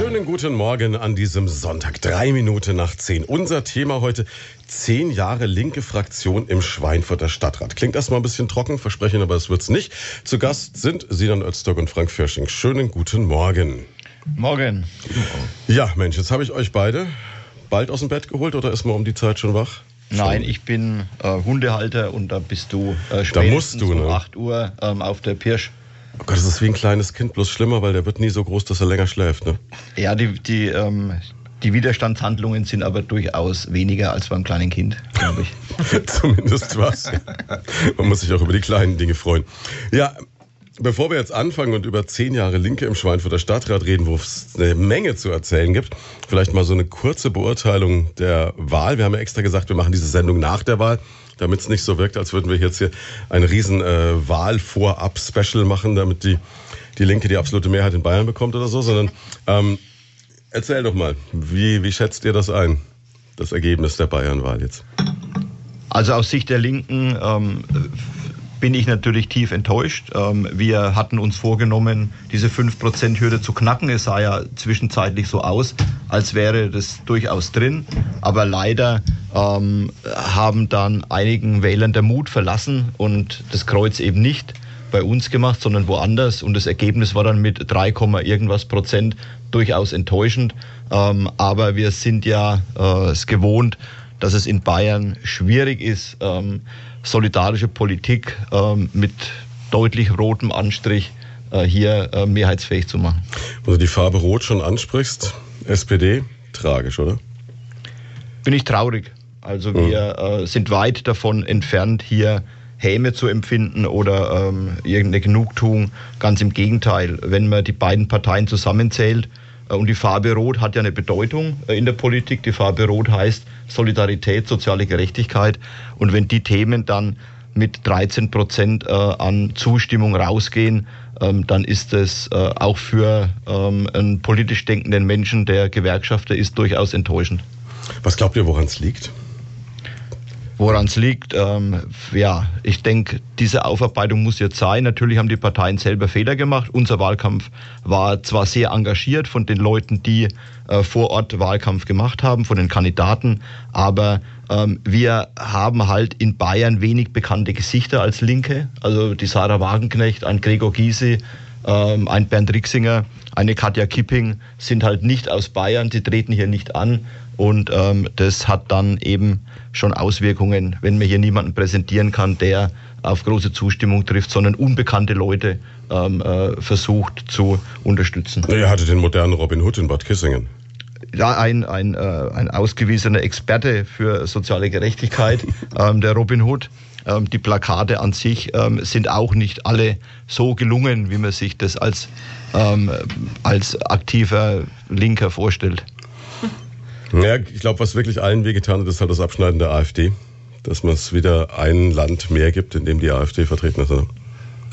Schönen guten Morgen an diesem Sonntag, drei Minuten nach zehn. Unser Thema heute, zehn Jahre linke Fraktion im Schweinfurter Stadtrat. Klingt erstmal ein bisschen trocken, versprechen aber es wird's nicht. Zu Gast sind Sinan Öztürk und Frank Fürsching. Schönen guten Morgen. Morgen. Ja, Mensch, jetzt habe ich euch beide bald aus dem Bett geholt oder ist man um die Zeit schon wach? Nein, ich bin äh, Hundehalter und da bist du äh, Da musst du, um ne? 8 Uhr ähm, auf der Pirsch. Oh Gott, das ist wie ein kleines Kind, bloß schlimmer, weil der wird nie so groß, dass er länger schläft, ne? Ja, die, die, ähm, die Widerstandshandlungen sind aber durchaus weniger als beim kleinen Kind, glaube ich. Zumindest was. Man muss sich auch über die kleinen Dinge freuen. Ja, bevor wir jetzt anfangen und über zehn Jahre Linke im Schweinfurter Stadtrat reden, wo es eine Menge zu erzählen gibt, vielleicht mal so eine kurze Beurteilung der Wahl. Wir haben ja extra gesagt, wir machen diese Sendung nach der Wahl, damit es nicht so wirkt, als würden wir jetzt hier ein riesen äh, Wahlvorab-Special machen, damit die, die Linke die absolute Mehrheit in Bayern bekommt oder so, sondern ähm, erzähl doch mal, wie, wie schätzt ihr das ein, das Ergebnis der Bayernwahl jetzt? Also aus Sicht der Linken ähm, bin ich natürlich tief enttäuscht. Ähm, wir hatten uns vorgenommen, diese 5%-Hürde zu knacken. Es sah ja zwischenzeitlich so aus, als wäre das durchaus drin. Aber leider ähm, haben dann einigen Wählern der Mut verlassen und das Kreuz eben nicht bei uns gemacht, sondern woanders. Und das Ergebnis war dann mit 3, irgendwas Prozent durchaus enttäuschend. Ähm, aber wir sind ja äh, es gewohnt, dass es in Bayern schwierig ist, solidarische Politik ähm, mit deutlich rotem Anstrich äh, hier äh, mehrheitsfähig zu machen. Wo du die Farbe Rot schon ansprichst, SPD, tragisch, oder? Bin ich traurig. Also wir äh, sind weit davon entfernt, hier Häme zu empfinden oder ähm, irgendeine Genugtuung. Ganz im Gegenteil, wenn man die beiden Parteien zusammenzählt, äh, und die Farbe Rot hat ja eine Bedeutung äh, in der Politik. Die Farbe Rot heißt Solidarität, soziale Gerechtigkeit. Und wenn die Themen dann mit 13 Prozent äh, an Zustimmung rausgehen, ähm, dann ist es äh, auch für ähm, einen politisch denkenden Menschen, der Gewerkschafter ist, durchaus enttäuschend. Was glaubt ihr, woran es liegt? Woran es liegt, ähm, ja, ich denke, diese Aufarbeitung muss jetzt sein. Natürlich haben die Parteien selber Fehler gemacht. Unser Wahlkampf war zwar sehr engagiert von den Leuten, die äh, vor Ort Wahlkampf gemacht haben, von den Kandidaten, aber ähm, wir haben halt in Bayern wenig bekannte Gesichter als Linke. Also die Sarah Wagenknecht, ein Gregor Gysi, ähm, ein Bernd Rixinger, eine Katja Kipping sind halt nicht aus Bayern, die treten hier nicht an. Und ähm, das hat dann eben schon Auswirkungen, wenn man hier niemanden präsentieren kann, der auf große Zustimmung trifft, sondern unbekannte Leute ähm, äh, versucht zu unterstützen. Ihr hattet den modernen Robin Hood in Bad Kissingen. Ja, ein, ein, äh, ein ausgewiesener Experte für soziale Gerechtigkeit, ähm, der Robin Hood. Ähm, die Plakate an sich ähm, sind auch nicht alle so gelungen, wie man sich das als, ähm, als aktiver Linker vorstellt. Ja, ich glaube, was wirklich allen wehgetan hat, ist halt das Abschneiden der AfD. Dass man es wieder ein Land mehr gibt, in dem die AfD vertreten ist.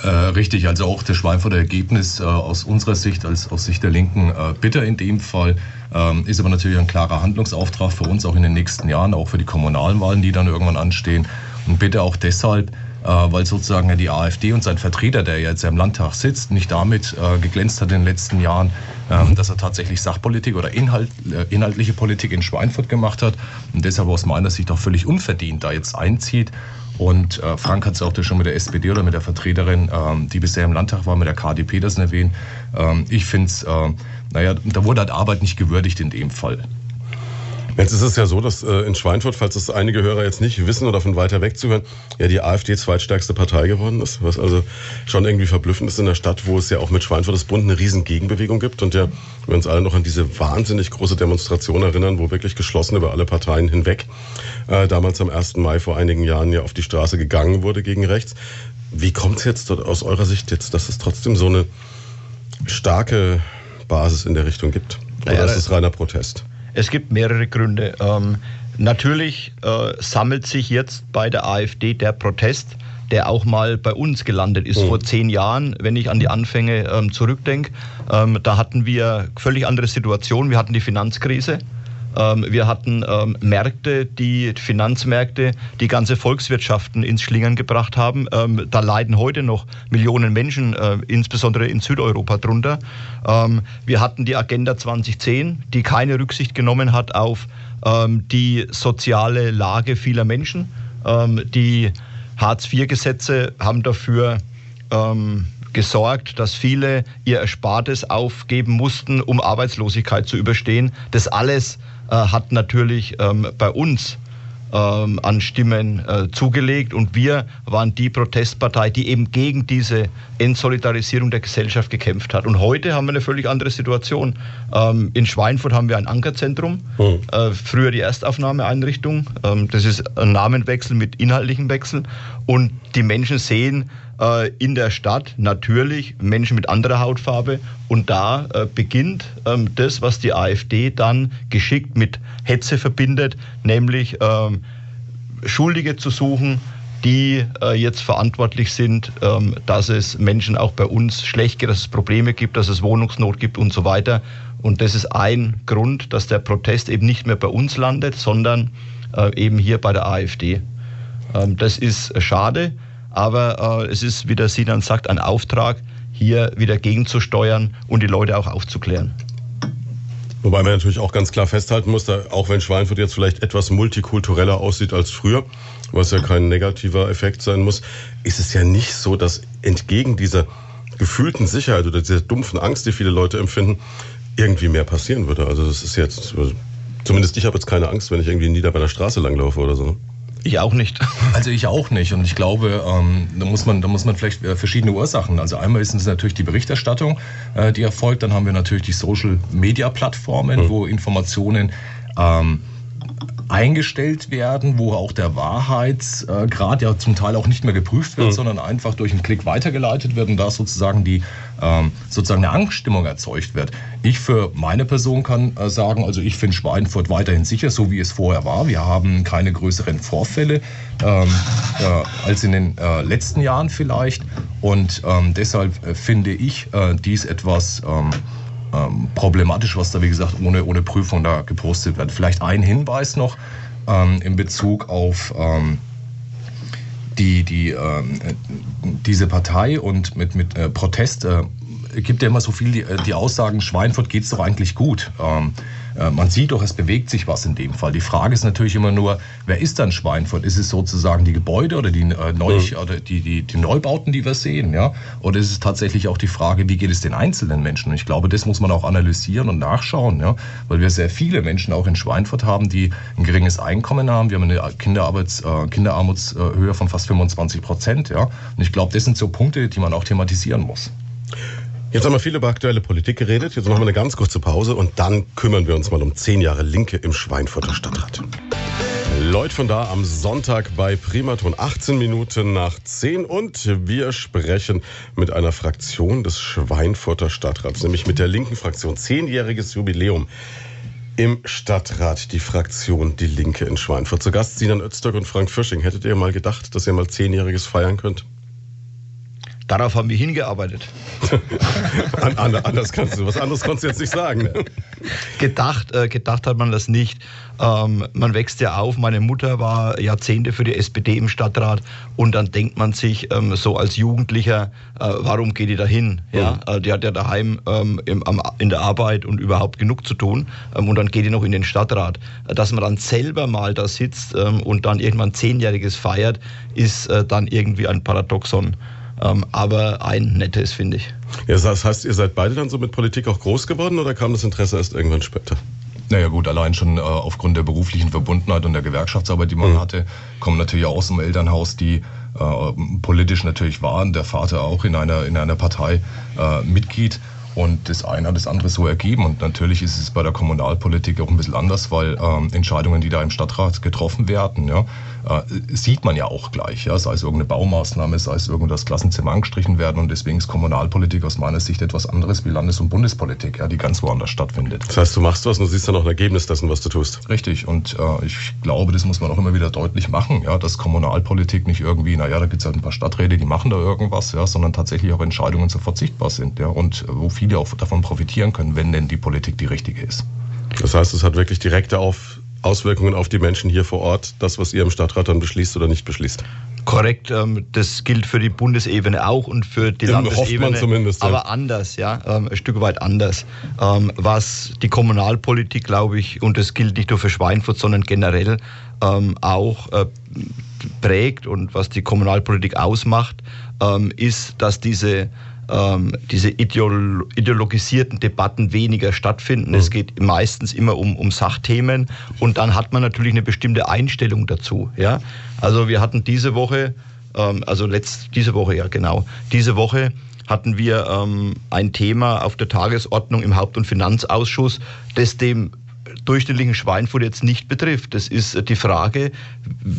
Äh, richtig, also auch das Schweinfurter Ergebnis äh, aus unserer Sicht, als aus Sicht der Linken, äh, bitter in dem Fall. Ähm, ist aber natürlich ein klarer Handlungsauftrag für uns auch in den nächsten Jahren, auch für die kommunalen Wahlen, die dann irgendwann anstehen. Und bitte auch deshalb, weil sozusagen die AfD und sein Vertreter, der jetzt im Landtag sitzt, nicht damit äh, geglänzt hat in den letzten Jahren, ähm, dass er tatsächlich Sachpolitik oder Inhalt, äh, inhaltliche Politik in Schweinfurt gemacht hat und deshalb aus meiner Sicht auch völlig unverdient da jetzt einzieht. Und äh, Frank hat es auch schon mit der SPD oder mit der Vertreterin, ähm, die bisher im Landtag war, mit der KD Petersen erwähnt. Ähm, ich finde es, äh, naja, da wurde halt Arbeit nicht gewürdigt in dem Fall. Jetzt ist es ja so, dass äh, in Schweinfurt, falls das einige Hörer jetzt nicht wissen oder von weiter weg zuhören, ja die AfD zweitstärkste Partei geworden ist, was also schon irgendwie verblüffend ist in der Stadt, wo es ja auch mit Schweinfurt das Bund eine riesen Gegenbewegung gibt und ja wir uns alle noch an diese wahnsinnig große Demonstration erinnern, wo wirklich geschlossen über alle Parteien hinweg äh, damals am 1. Mai vor einigen Jahren ja auf die Straße gegangen wurde gegen rechts. Wie kommt es jetzt aus eurer Sicht jetzt, dass es trotzdem so eine starke Basis in der Richtung gibt? Oder Naja, ist es reiner Protest? Es gibt mehrere Gründe. Ähm, natürlich äh, sammelt sich jetzt bei der AfD der Protest der auch mal bei uns gelandet ist. Mhm. Vor zehn Jahren, wenn ich an die Anfänge ähm, zurückdenke, ähm, da hatten wir völlig andere Situationen. Wir hatten die Finanzkrise. Ähm, wir hatten ähm, Märkte, die Finanzmärkte, die ganze Volkswirtschaften ins Schlingern gebracht haben. Ähm, da leiden heute noch Millionen Menschen, äh, insbesondere in Südeuropa, drunter. wir hatten die Agenda 2010, die keine Rücksicht genommen hat auf die soziale Lage vieler Menschen. die Hartz-IV-Gesetze haben dafür gesorgt, dass viele ihr Erspartes aufgeben mussten, um Arbeitslosigkeit zu überstehen. Das alles äh, hat natürlich ähm, bei uns ähm, an Stimmen äh, zugelegt und wir waren die Protestpartei, die eben gegen diese Entsolidarisierung der Gesellschaft gekämpft hat. Und heute haben wir eine völlig andere Situation. Ähm, in Schweinfurt haben wir ein Ankerzentrum, mhm. äh, früher die Erstaufnahmeeinrichtung. Ähm, das ist ein Namenwechsel mit inhaltlichen Wechsel und die Menschen sehen, äh, in der Stadt natürlich Menschen mit anderer Hautfarbe und da äh, beginnt ähm, das, was die AfD dann geschickt mit Hetze verbindet, nämlich ähm, Schuldige zu suchen, die äh, jetzt verantwortlich sind, ähm, dass es Menschen auch bei uns schlecht geht, dass es Probleme gibt, dass es Wohnungsnot gibt und so weiter. Und das ist ein Grund, dass der Protest eben nicht mehr bei uns landet, sondern eben hier bei der AfD. das ist schade. Aber äh, es ist, wie der Sinan sagt, ein Auftrag, hier wieder gegenzusteuern und die Leute auch aufzuklären. Wobei man natürlich auch ganz klar festhalten muss, da, auch wenn Schweinfurt jetzt vielleicht etwas multikultureller aussieht als früher, was ja kein negativer Effekt sein muss, ist es ja nicht so, dass entgegen dieser gefühlten Sicherheit oder dieser dumpfen Angst, die viele Leute empfinden, irgendwie mehr passieren würde. Also das ist jetzt, zumindest ich habe jetzt keine Angst, wenn ich irgendwie nieder bei der Straße langlaufe oder so. Ich auch nicht. Also ich auch nicht. Und ich glaube, ähm, da, muss man, da muss man vielleicht äh, verschiedene Ursachen. Also einmal ist es natürlich die Berichterstattung, äh, die erfolgt. Dann haben wir natürlich die Social-Media-Plattformen, mhm. wo Informationen ähm, eingestellt werden, wo auch der Wahrheitsgrad ja zum Teil auch nicht mehr geprüft wird, mhm. sondern einfach durch einen Klick weitergeleitet wird und da sozusagen die ähm, sozusagen eine Angststimmung erzeugt wird. Ich für meine Person kann äh, sagen, also ich finde Schweinfurt weiterhin sicher, so wie es vorher war. Wir haben keine größeren Vorfälle ähm, äh, als in den äh, letzten Jahren vielleicht und ähm, deshalb äh, finde ich äh, dies etwas ähm, ähm, problematisch, was da wie gesagt ohne, ohne Prüfung da gepostet wird. Vielleicht ein Hinweis noch ähm, in Bezug auf ähm, die, die, ähm, diese Partei und mit, mit äh, Protest äh, gibt ja immer so viel die, äh, die Aussagen, Schweinfurt geht es doch eigentlich gut. Ähm, äh, man sieht doch, es bewegt sich was in dem Fall. Die Frage ist natürlich immer nur, wer ist dann Schweinfurt? Ist es sozusagen die Gebäude oder die, äh, Neu mhm. oder die, die, die Neubauten, die wir sehen? Ja? Oder ist es tatsächlich auch die Frage, wie geht es den einzelnen Menschen? Und ich glaube, das muss man auch analysieren und nachschauen, ja? weil wir sehr viele Menschen auch in Schweinfurt haben, die ein geringes Einkommen haben. Wir haben eine Kinderarbeits, äh, Kinderarmutshöhe von fast 25 Prozent. Ja? Und ich glaube, das sind so Punkte, die man auch thematisieren muss. Jetzt haben wir viel über aktuelle Politik geredet. Jetzt machen wir eine ganz kurze Pause und dann kümmern wir uns mal um zehn Jahre Linke im Schweinfurter Stadtrat. Leute von da am Sonntag bei Primaton 18 Minuten nach 10 und wir sprechen mit einer Fraktion des Schweinfurter Stadtrats, nämlich mit der linken Fraktion. Zehnjähriges Jubiläum im Stadtrat, die Fraktion Die Linke in Schweinfurt. Zu Gast Sinan Öztürk und Frank Fisching. Hättet ihr mal gedacht, dass ihr mal Zehnjähriges feiern könnt? Darauf haben wir hingearbeitet. anders kannst du, was anderes konntest du jetzt nicht sagen. gedacht, äh, gedacht hat man das nicht. Ähm, man wächst ja auf. Meine Mutter war Jahrzehnte für die SPD im Stadtrat und dann denkt man sich ähm, so als Jugendlicher, äh, warum geht die da hin? Ja, mhm. äh, die hat ja daheim ähm, im, am, in der Arbeit und überhaupt genug zu tun ähm, und dann geht die noch in den Stadtrat. Dass man dann selber mal da sitzt ähm, und dann irgendwann Zehnjähriges feiert, ist äh, dann irgendwie ein Paradoxon. Ähm, aber ein nettes, finde ich. Ja, das heißt, ihr seid beide dann so mit Politik auch groß geworden oder kam das Interesse erst irgendwann später? Naja gut, allein schon äh, aufgrund der beruflichen Verbundenheit und der Gewerkschaftsarbeit, die man mhm. hatte, kommen natürlich auch aus dem Elternhaus, die äh, politisch natürlich waren. Der Vater auch in einer, in einer Partei äh, Mitglied. Und das eine hat das andere so ergeben. Und natürlich ist es bei der Kommunalpolitik auch ein bisschen anders, weil ähm, Entscheidungen, die da im Stadtrat getroffen werden, ja, äh, sieht man ja auch gleich, ja, sei es irgendeine Baumaßnahme, sei es irgendwas Klassenzimmer angestrichen werden und deswegen ist Kommunalpolitik aus meiner Sicht etwas anderes wie Landes- und Bundespolitik, ja, die ganz woanders stattfindet. Das heißt, du machst was und du siehst dann auch ein Ergebnis dessen, was du tust. Richtig und äh, ich glaube, das muss man auch immer wieder deutlich machen, ja, dass Kommunalpolitik nicht irgendwie, naja, da gibt es halt ein paar Stadträte, die machen da irgendwas, ja, sondern tatsächlich auch Entscheidungen sofort sichtbar sind, ja, und wo viele auch davon profitieren können, wenn denn die Politik die richtige ist. Das heißt, es hat wirklich direkte auf Auswirkungen auf die Menschen hier vor Ort, das, was ihr im Stadtrat dann beschließt oder nicht beschließt. Korrekt, ähm, das gilt für die Bundesebene auch und für die Ja, Landesebene. hofft man zumindest, ja. aber anders, ja, ähm, ein Stück weit anders. Ähm, Was die Kommunalpolitik, glaube ich, und das gilt nicht nur für Schweinfurt, sondern generell auch äh, prägt und was die Kommunalpolitik ausmacht, ist, dass diese ähm, diese ideolo ideologisierten Debatten weniger stattfinden. Es geht meistens immer um, um Sachthemen und dann hat man natürlich eine bestimmte Einstellung dazu. Ja? Also wir hatten diese Woche, ähm, also letzt, diese Woche, ja genau, diese Woche hatten wir ähm, ein Thema auf der Tagesordnung im Haupt- und Finanzausschuss, das dem durchschnittlichen Schweinfurt jetzt nicht betrifft. Das ist die Frage,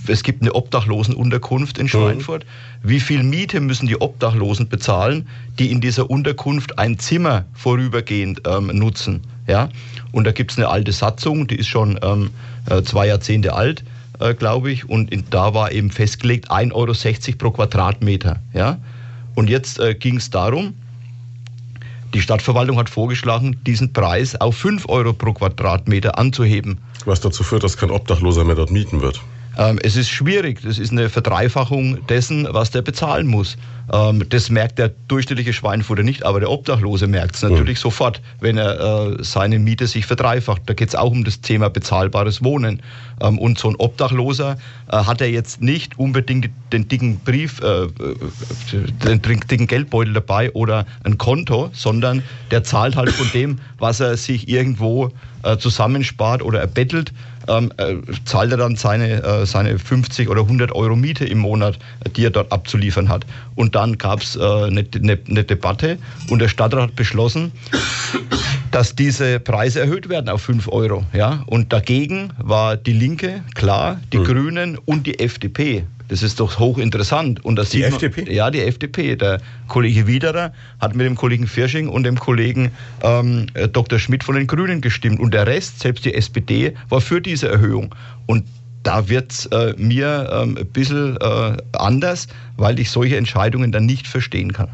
es gibt eine Obdachlosenunterkunft in Schweinfurt. Wie viel Miete müssen die Obdachlosen bezahlen, die in dieser Unterkunft ein Zimmer vorübergehend ähm, nutzen? Ja? Und da gibt es eine alte Satzung, die ist schon ähm, äh, zwei Jahrzehnte alt, äh, glaube ich. Und in, da war eben festgelegt 1,60 Euro pro Quadratmeter. Ja? Und jetzt äh, ging es darum, die Stadtverwaltung hat vorgeschlagen, diesen Preis auf 5 Euro pro Quadratmeter anzuheben. Was dazu führt, dass kein Obdachloser mehr dort mieten wird. Ähm, es ist schwierig. Das ist eine Verdreifachung dessen, was der bezahlen muss. Ähm, das merkt der durchschnittliche Schweinfurter nicht, aber der Obdachlose merkt es natürlich sofort, wenn er äh, seine Miete sich verdreifacht. Da geht es auch um das Thema bezahlbares Wohnen. Ähm, und so ein Obdachloser äh, hat er jetzt nicht unbedingt den dicken Brief, äh, den dicken Geldbeutel dabei oder ein Konto, sondern der zahlt halt von dem, was er sich irgendwo äh, zusammenspart oder erbettelt, ähm, äh, zahlt er dann seine, äh, seine 50 oder 100 Euro Miete im Monat, äh, die er dort abzuliefern hat. Und dann gab es äh, eine, eine, eine Debatte und der Stadtrat hat beschlossen, dass diese Preise erhöht werden auf 5 Euro. Ja? Und dagegen war die Linke, klar, die Grünen und die FDP. Das ist doch hochinteressant. Und das Die FDP? Man, ja, die FDP. Der Kollege Wiederer hat mit dem Kollegen Firsching und dem Kollegen ähm, äh, Dr. Schmidt von den Grünen gestimmt. Und der Rest, selbst die SPD, war für diese Erhöhung. Und da wird es äh, mir ähm, ein bisschen äh, anders, weil ich solche Entscheidungen dann nicht verstehen kann.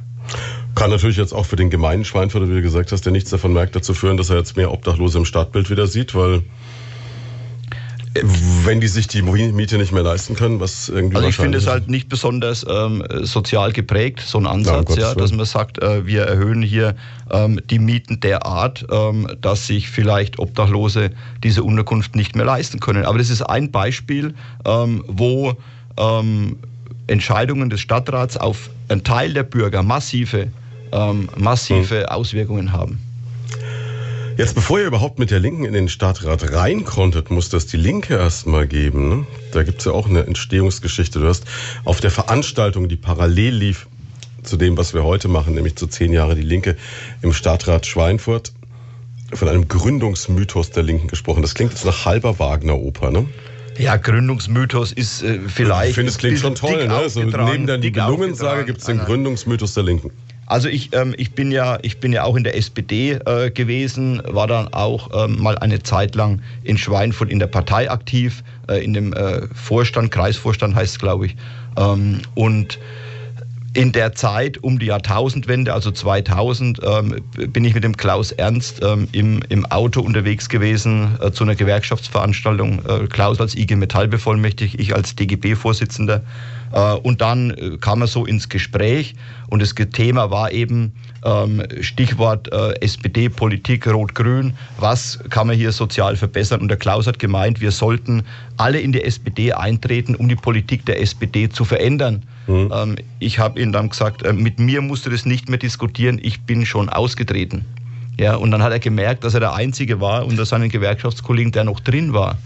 Kann natürlich jetzt auch für den gemeinen Schweinfurter, wie du gesagt hast, der nichts davon merkt, dazu führen, dass er jetzt mehr Obdachlose im Stadtbild wieder sieht, weil wenn die sich die Miete nicht mehr leisten können, was irgendwie Also ich finde es halt nicht besonders ähm, sozial geprägt, so ein Ja, Ansatz, ja, Willen. dass man sagt, äh, wir erhöhen hier ähm, die Mieten derart, ähm, dass sich vielleicht Obdachlose diese Unterkunft nicht mehr leisten können. Aber das ist ein Beispiel, ähm, wo ähm, Entscheidungen des Stadtrats auf einen Teil der Bürger massive, ähm, massive Hm. Auswirkungen haben. Jetzt, bevor ihr überhaupt mit der Linken in den Stadtrat rein konntet, muss das die Linke erstmal geben. Ne? Da gibt's ja auch eine Entstehungsgeschichte. Du hast auf der Veranstaltung, die parallel lief zu dem, was wir heute machen, nämlich zu zehn Jahre die Linke im Stadtrat Schweinfurt, von einem Gründungsmythos der Linken gesprochen. Das klingt jetzt nach halber Wagner-Oper, ne? Ja, Gründungsmythos ist äh, vielleicht. Ich finde, es klingt schon toll, ne? So aufgetragen, neben dann die dick Gelungensage aufgetragen. gibt's den. Gründungsmythos der Linken. Also ich, ähm, ich, bin ja, ich bin ja auch in der SPD äh, gewesen, war dann auch ähm, mal eine Zeit lang in Schweinfurt in der Partei aktiv, äh, in dem äh, Vorstand, Kreisvorstand heißt es, glaube ich. Ähm, und in der Zeit um die Jahrtausendwende, also 2000, ähm, bin ich mit dem Klaus Ernst ähm, im, im Auto unterwegs gewesen äh, zu einer Gewerkschaftsveranstaltung. Äh, Klaus als IG Metall bevollmächtigt, ich als DGB-Vorsitzender. Äh, und dann äh, kam er so ins Gespräch und das Thema war eben ähm, Stichwort äh, SPD-Politik Rot-Grün. Was kann man hier sozial verbessern? Und der Klaus hat gemeint, wir sollten alle in die SPD eintreten, um die Politik der SPD zu verändern. Ähm, ich habe ihm dann gesagt, mit mir musst du das nicht mehr diskutieren, ich bin schon ausgetreten. Ja, und dann hat er gemerkt, dass er der Einzige war unter seinen Gewerkschaftskollegen, der noch drin war.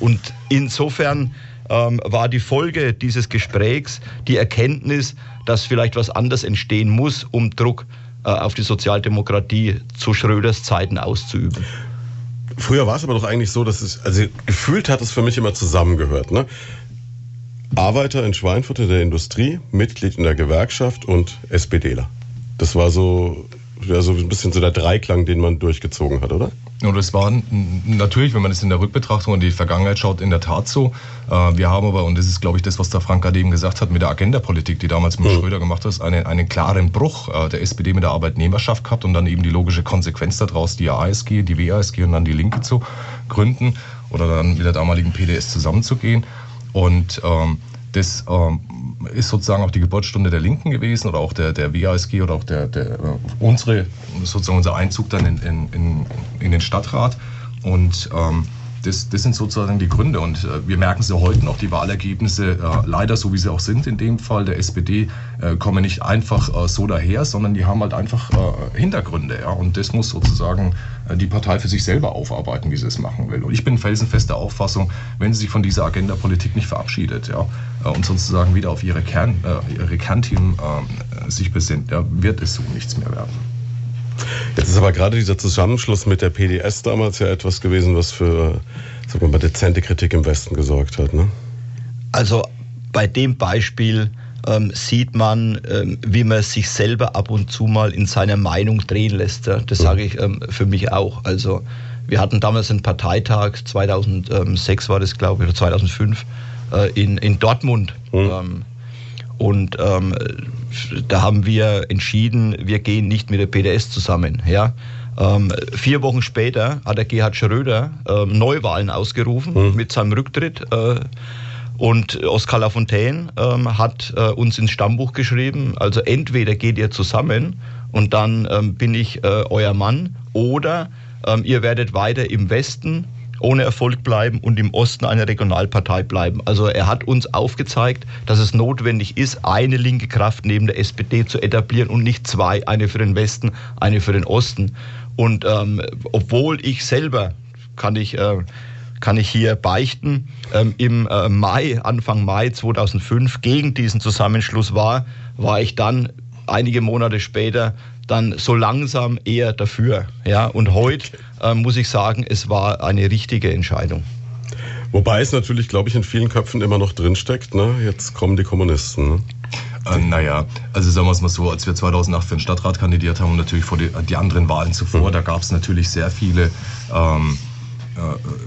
Und insofern ähm, war die Folge dieses Gesprächs die Erkenntnis, dass vielleicht was anders entstehen muss, um Druck äh, auf die Sozialdemokratie zu Schröders Zeiten auszuüben. Früher war es aber doch eigentlich so, dass es, also gefühlt hat es für mich immer zusammengehört. Ne? Arbeiter in Schweinfurt in der Industrie, Mitglied in der Gewerkschaft und SPDler. Das war so, ja, so ein bisschen so der Dreiklang, den man durchgezogen hat, oder? Und das war natürlich, wenn man es in der Rückbetrachtung und die Vergangenheit schaut, in der Tat so. Äh, wir haben aber, und das ist, glaube ich, das, was der Frank gerade eben gesagt hat, mit der Agendapolitik, die damals mit mhm. Schröder gemacht hat, einen, einen klaren Bruch äh, der SPD mit der Arbeitnehmerschaft gehabt und dann eben die logische Konsequenz daraus, die ASG, die WASG und dann die Linke zu gründen oder dann mit der damaligen PDS zusammenzugehen. Und ähm, das ähm, ist sozusagen auch die Geburtsstunde der Linken gewesen oder auch der, der WASG oder auch der, der, äh, unsere, sozusagen unser Einzug dann in, in, in den Stadtrat. Und ähm, das, das sind sozusagen die Gründe. Und äh, wir merken ja heute noch, die Wahlergebnisse, äh, leider so wie sie auch sind in dem Fall der SPD, äh, kommen nicht einfach äh, so daher, sondern die haben halt einfach äh, Hintergründe. Ja? Und das muss sozusagen äh, die Partei für sich selber aufarbeiten, wie sie es machen will. Und ich bin felsenfester Auffassung, wenn sie sich von dieser Agenda-Politik nicht verabschiedet ja, und sozusagen wieder auf ihre, Kern, ihre Kernthemen sich besinnt, ja, wird es so nichts mehr werden. Jetzt ist aber gerade dieser Zusammenschluss mit der PDS damals ja etwas gewesen, was für sagen wir mal, dezente Kritik im Westen gesorgt hat. Ne? Also bei dem Beispiel ähm, sieht man, ähm, wie man sich selber ab und zu mal in seiner Meinung drehen lässt. Ja? Das sage ich ähm, für mich auch. Also wir hatten damals einen Parteitag, 2006 war das, glaube ich, oder 2005, äh, in, in Dortmund. Mhm. Und ähm, da haben wir entschieden, wir gehen nicht mit der PDS zusammen. Ja? Ähm, vier Wochen später hat der Gerhard Schröder ähm, Neuwahlen ausgerufen mhm. mit seinem Rücktritt. Äh, und Oskar Lafontaine ähm, hat äh, uns ins Stammbuch geschrieben, also entweder geht ihr zusammen und dann ähm, bin ich äh, euer Mann oder ähm, ihr werdet weiter im Westen ohne Erfolg bleiben und im Osten eine Regionalpartei bleiben. Also er hat uns aufgezeigt, dass es notwendig ist, eine linke Kraft neben der SPD zu etablieren und nicht zwei, eine für den Westen, eine für den Osten. Und ähm, obwohl ich selber, kann ich, äh, kann ich hier beichten, ähm, im äh, Mai, Anfang Mai 2005 gegen diesen Zusammenschluss war, war ich dann einige Monate später dann so langsam eher dafür. Ja? Und heute äh, muss ich sagen, es war eine richtige Entscheidung. Wobei es natürlich, glaube ich, in vielen Köpfen immer noch drinsteckt, ne? jetzt kommen die Kommunisten. Ne? Äh, naja, also sagen wir es mal so, als wir 2008 für den Stadtrat kandidiert haben und natürlich vor die, die anderen Wahlen zuvor, mhm. da gab es natürlich sehr viele ähm, äh,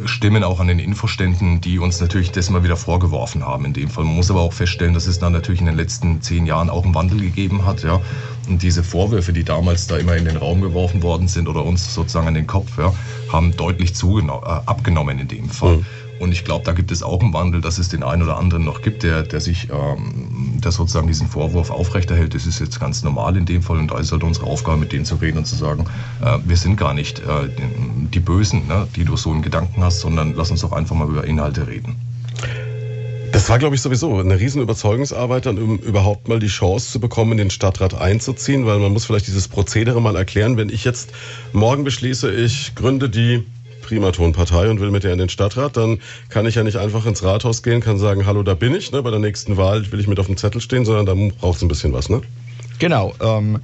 Stimmen auch an den Infoständen, die uns natürlich das mal wieder vorgeworfen haben in dem Fall. Man muss aber auch feststellen, dass es dann natürlich in den letzten zehn Jahren auch einen Wandel gegeben hat. Ja. Und diese Vorwürfe, die damals da immer in den Raum geworfen worden sind oder uns sozusagen an den Kopf, ja, haben deutlich äh, abgenommen in dem Fall. Mhm. Und ich glaube, da gibt es auch einen Wandel, dass es den einen oder anderen noch gibt, der, der sich, ähm, der sozusagen diesen Vorwurf aufrechterhält. Das ist jetzt ganz normal in dem Fall und da ist halt unsere Aufgabe, mit denen zu reden und zu sagen, äh, wir sind gar nicht äh, die Bösen, ne, die du so in Gedanken hast, sondern lass uns doch einfach mal über Inhalte reden. Das war, glaube ich, sowieso eine riesen Überzeugungsarbeit, dann um überhaupt mal die Chance zu bekommen, in den Stadtrat einzuziehen, weil man muss vielleicht dieses Prozedere mal erklären. Wenn ich jetzt morgen beschließe, ich gründe die Primaton-Partei und will mit der in den Stadtrat, dann kann ich ja nicht einfach ins Rathaus gehen, kann sagen, hallo, da bin ich, ne, bei der nächsten Wahl will ich mit auf dem Zettel stehen, sondern da braucht es ein bisschen was, ne? Genau. Ähm,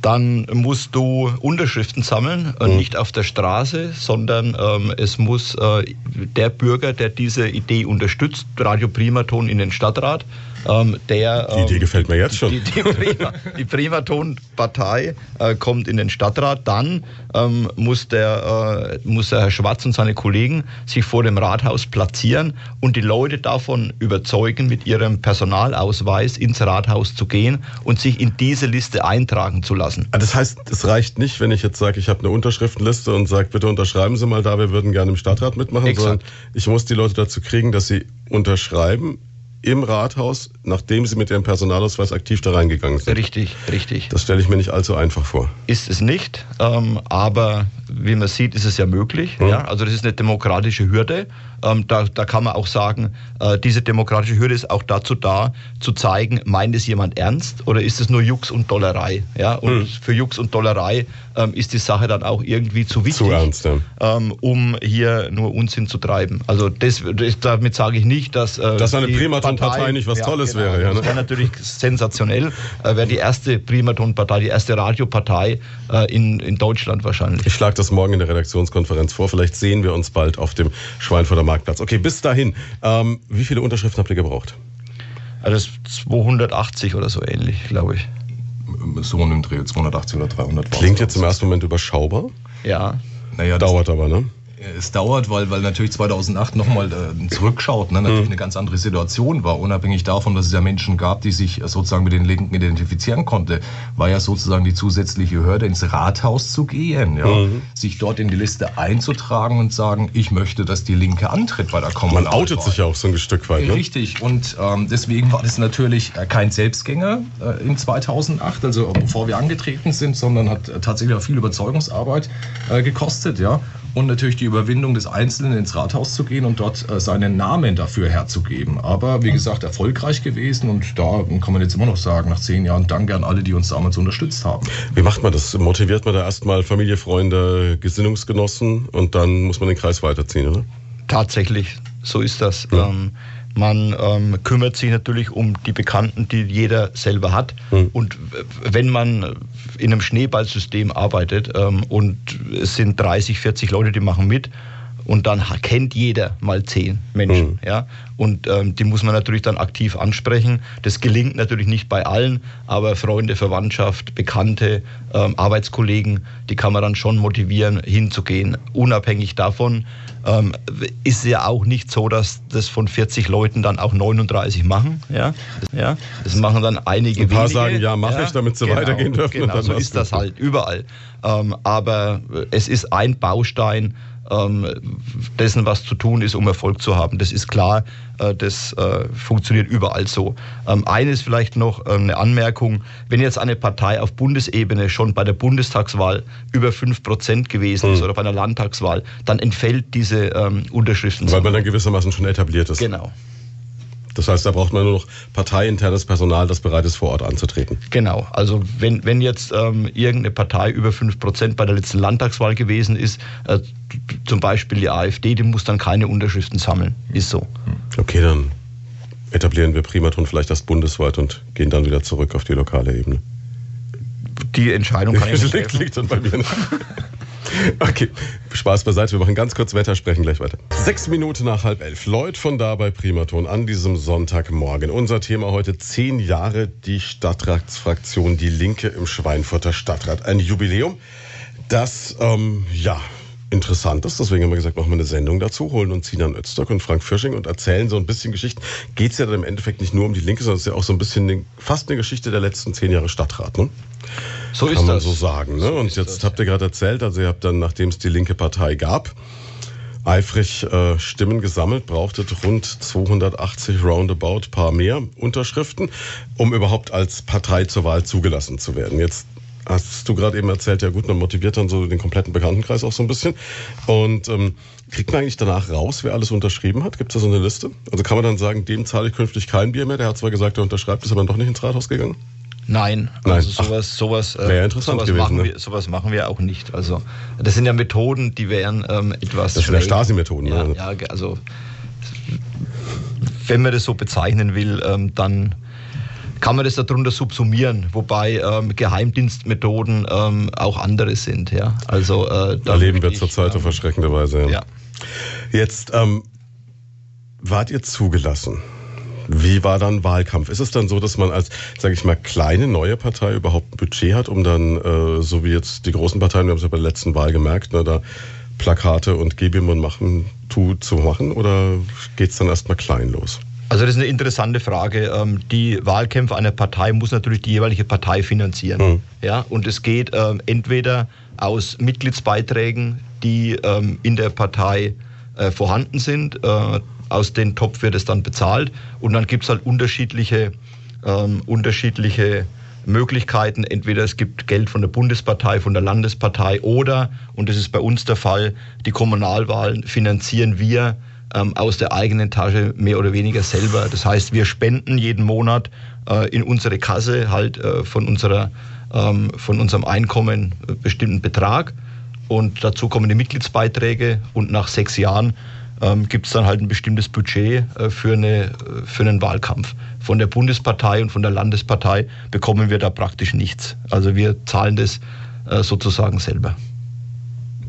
dann musst du Unterschriften sammeln, äh, mhm. nicht auf der Straße, sondern ähm, es muss äh, der Bürger, der diese Idee unterstützt, Radio Primaton in den Stadtrat, ähm, der, die Idee ähm, gefällt mir jetzt schon. Die, die, Prima, die Primaton-Partei äh, kommt in den Stadtrat. Dann ähm, muss, der, äh, muss der Herr Schwarz und seine Kollegen sich vor dem Rathaus platzieren und die Leute davon überzeugen, mit ihrem Personalausweis ins Rathaus zu gehen und sich in diese Liste eintragen zu lassen. Ah, das heißt, es reicht nicht, wenn ich jetzt sage, ich habe eine Unterschriftenliste und sage, bitte unterschreiben Sie mal da, wir würden gerne im Stadtrat mitmachen, Exakt. sondern ich muss die Leute dazu kriegen, dass sie unterschreiben im Rathaus, nachdem Sie mit Ihrem Personalausweis aktiv da reingegangen sind. Richtig, richtig. Das stelle ich mir nicht allzu einfach vor. Ist es nicht, ähm, aber wie man sieht, ist es ja möglich. Mhm. Ja? Also das ist eine demokratische Hürde. Ähm, da, da, kann man auch sagen, äh, diese demokratische Hürde ist auch dazu da, zu zeigen, meint es jemand ernst oder ist es nur Jux und Dollerei? Ja? Und mhm. für Jux und Dollerei ähm, ist die Sache dann auch irgendwie zu wichtig, zu ernst, ja. ähm, um hier nur Unsinn zu treiben. Also das, das damit sage ich nicht, dass äh, dass eine Primaton-Partei nicht was ja, Tolles genau, wäre. Ja, ne? Das wäre natürlich sensationell. Äh, wäre die erste Primaton-Partei, die erste Radiopartei äh, in, in Deutschland wahrscheinlich. Ich schlage das morgen in der Redaktionskonferenz vor. Vielleicht sehen wir uns bald auf dem Schweinfurter Marktplatz. Okay, bis dahin. Ähm, wie viele Unterschriften habt ihr gebraucht? Also 280 oder so ähnlich, glaube ich. So um den Dreh, 280 oder 300. Klingt jetzt im ersten Moment überschaubar. Ja. Naja, Dauert aber, ne? Es dauert, weil, weil natürlich 2008 nochmal äh, zurückschaut, ne, natürlich mhm. eine ganz andere Situation war. Unabhängig davon, dass es ja Menschen gab, die sich sozusagen mit den Linken identifizieren konnte, war ja sozusagen die zusätzliche Hürde, ins Rathaus zu gehen, ja, mhm. sich dort in die Liste einzutragen und sagen, ich möchte, dass die Linke antritt bei der Kommunalwahl. Man outet sich ja auch so ein Stück weit. Ne? Richtig. Und ähm, deswegen war das natürlich äh, kein Selbstgänger äh, in 2008, also bevor wir angetreten sind, sondern hat äh, tatsächlich auch viel Überzeugungsarbeit äh, gekostet, ja und natürlich die Überwindung des Einzelnen ins Rathaus zu gehen und dort äh, seinen Namen dafür herzugeben. Aber wie gesagt, erfolgreich gewesen und da kann man jetzt immer noch sagen, nach zehn Jahren Danke an alle, die uns damals unterstützt haben. Wie macht man das? Motiviert man da erstmal Familie, Freunde, Gesinnungsgenossen und dann muss man den Kreis weiterziehen, oder? Tatsächlich, so ist das. Ja. Ähm, man ähm, kümmert sich natürlich um die Bekannten, die jeder selber hat. Mhm. Und wenn man in einem Schneeballsystem arbeitet ähm, und es sind 30, 40 Leute, die machen mit, und dann kennt jeder mal zehn Menschen. Mhm. Ja? Und ähm, die muss man natürlich dann aktiv ansprechen. Das gelingt natürlich nicht bei allen, aber Freunde, Verwandtschaft, Bekannte, ähm, Arbeitskollegen, die kann man dann schon motivieren, hinzugehen. Unabhängig davon ähm, ist ja auch nicht so, dass das von 40 Leuten dann auch 39 machen. Ja? Ja? Das machen dann einige Ein paar wenige. sagen, ja, mache ja? ich, damit sie genau, weitergehen dürfen. Genau, so ist das halt überall. Ähm, aber es ist ein Baustein dessen, was zu tun ist, um Erfolg zu haben. Das ist klar, äh, das äh, funktioniert überall so. Ähm, eines vielleicht noch äh, eine Anmerkung, wenn jetzt eine Partei auf Bundesebene schon bei der Bundestagswahl über 5 Prozent gewesen ist mhm. oder bei einer Landtagswahl, dann entfällt diese ähm, Unterschriften. Weil man dann gewissermaßen schon etabliert ist. Genau. Das heißt, da braucht man nur noch parteiinternes Personal, das bereit ist, vor Ort anzutreten. Genau. Also wenn, wenn jetzt ähm, irgendeine Partei über 5% bei der letzten Landtagswahl gewesen ist, äh, zum Beispiel die AfD, die muss dann keine Unterschriften sammeln. Ist so. Okay, dann etablieren wir Primaton vielleicht erst bundesweit und gehen dann wieder zurück auf die lokale Ebene. Die Entscheidung kann ich nicht liegt, liegt dann bei mir. Okay, Spaß beiseite. Wir machen ganz kurz Wetter, sprechen gleich weiter. Sechs Minuten nach halb elf. Lloyd von da bei Primaton an diesem Sonntagmorgen. Unser Thema heute zehn Jahre die Stadtratsfraktion Die Linke im Schweinfurter Stadtrat. Ein Jubiläum, das, ähm, ja, interessant ist. Deswegen haben wir gesagt, machen wir eine Sendung dazu, holen uns Sinan Öztürk und Frank Fisching und erzählen so ein bisschen Geschichten. Geht es ja dann im Endeffekt nicht nur um die Linke, sondern es ist ja auch so ein bisschen fast eine Geschichte der letzten zehn Jahre Stadtrat. Ne? So Kann ist man das. so sagen. Ne? So und jetzt das, habt ihr gerade erzählt, also ihr habt dann, nachdem es die linke Partei gab, eifrig äh, Stimmen gesammelt, brauchtet rund 280 roundabout paar mehr Unterschriften, um überhaupt als Partei zur Wahl zugelassen zu werden. Jetzt hast du gerade eben erzählt, ja gut, man motiviert dann so den kompletten Bekanntenkreis auch so ein bisschen. Und ähm, kriegt man eigentlich danach raus, wer alles unterschrieben hat? Gibt es da so eine Liste? Also kann man dann sagen, dem zahle ich künftig kein Bier mehr? Der hat zwar gesagt, er unterschreibt, ist aber doch nicht ins Rathaus gegangen? Nein, Nein. also sowas, sowas, äh, interessant sowas, gewesen, machen ne? wir, sowas machen wir auch nicht. Also das sind ja Methoden, die wären ähm, etwas. Das sind ja Stasi-Methoden. Ja, ne? ja, also wenn man das so bezeichnen will, ähm, dann kann man das darunter subsumieren, wobei ähm, Geheimdienstmethoden ähm, auch andere sind. Ja? Also, äh, da erleben wir zurzeit auf erschreckende Weise. Ja. ja. Jetzt ähm, wart ihr zugelassen. Wie war dann Wahlkampf? Ist es dann so, dass man als, sage ich mal, kleine neue Partei überhaupt ein Budget hat, um dann, äh, so wie jetzt die großen Parteien, wir haben es ja bei der letzten Wahl gemerkt, ne, da Plakate und Gebim und machen, tu zu machen? Oder geht es dann erstmal klein los? Also das ist eine interessante Frage. Ähm, die Wahlkämpfe einer Partei muss natürlich die jeweilige Partei finanzieren. Mhm. Ja, und es geht ähm, entweder aus Mitgliedsbeiträgen, die ähm, in der Partei äh, vorhanden sind. Aus dem Topf wird es dann bezahlt. Und dann gibt es halt unterschiedliche, ähm, unterschiedliche Möglichkeiten. Entweder es gibt Geld von der Bundespartei, von der Landespartei oder, und das ist bei uns der Fall, die Kommunalwahlen finanzieren wir ähm, aus der eigenen Tasche mehr oder weniger selber. Das heißt, wir spenden jeden Monat äh, in unsere Kasse halt äh, von, unserer, ähm, von unserem Einkommen äh, bestimmten Betrag. Und dazu kommen die Mitgliedsbeiträge und nach sechs Jahren ähm, gibt es dann halt ein bestimmtes Budget äh, für, eine, äh, für einen Wahlkampf. Von der Bundespartei und von der Landespartei bekommen wir da praktisch nichts. Also wir zahlen das äh, sozusagen selber.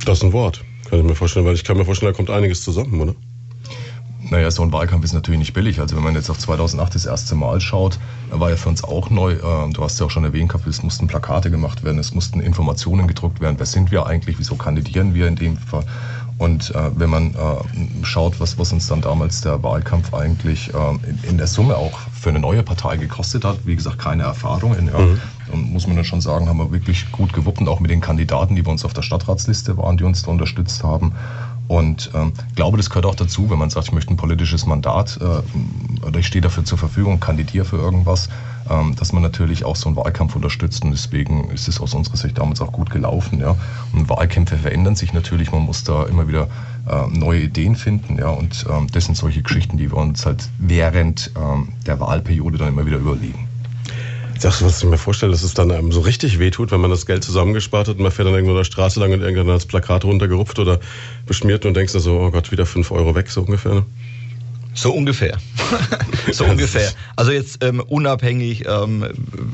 Das ist ein Wort. Kann ich mir vorstellen, weil ich kann mir vorstellen, da kommt einiges zusammen, oder? Naja, so ein Wahlkampf ist natürlich nicht billig. Also wenn man jetzt auf 2008 das erste Mal schaut, war ja für uns auch neu. Ähm, du hast ja auch schon erwähnt gehabt, es mussten Plakate gemacht werden, es mussten Informationen gedruckt werden. Wer sind wir eigentlich? Wieso kandidieren wir in dem Fall? Und äh, wenn man äh, schaut, was, was uns dann damals der Wahlkampf eigentlich äh, in, in, der Summe auch für eine neue Partei gekostet hat, wie gesagt, keine Erfahrungen, ja, mhm. muss man dann schon sagen, haben wir wirklich gut gewuppt und auch mit den Kandidaten, die bei uns auf der Stadtratsliste waren, die uns da unterstützt haben. Und ähm, glaube, das gehört auch dazu, wenn man sagt, ich möchte ein politisches Mandat äh, oder ich stehe dafür zur Verfügung, kandidiere für irgendwas, ähm, dass man natürlich auch so einen Wahlkampf unterstützt. Und deswegen ist es aus unserer Sicht damals auch gut gelaufen. Ja. Und Wahlkämpfe verändern sich natürlich. Man muss da immer wieder äh, neue Ideen finden. Ja. Und ähm, das sind solche Geschichten, die wir uns halt während ähm, der Wahlperiode dann immer wieder überlegen. Du, was ich mir vorstelle, dass es dann einem so richtig wehtut, wenn man das Geld zusammengespart hat und man fährt dann irgendwo der Straße lang und irgendwann das Plakat runtergerupft oder beschmiert und denkst du so, oh Gott, wieder fünf Euro weg, so ungefähr. Ne? So ungefähr. so ungefähr. Also jetzt ähm, unabhängig, ähm,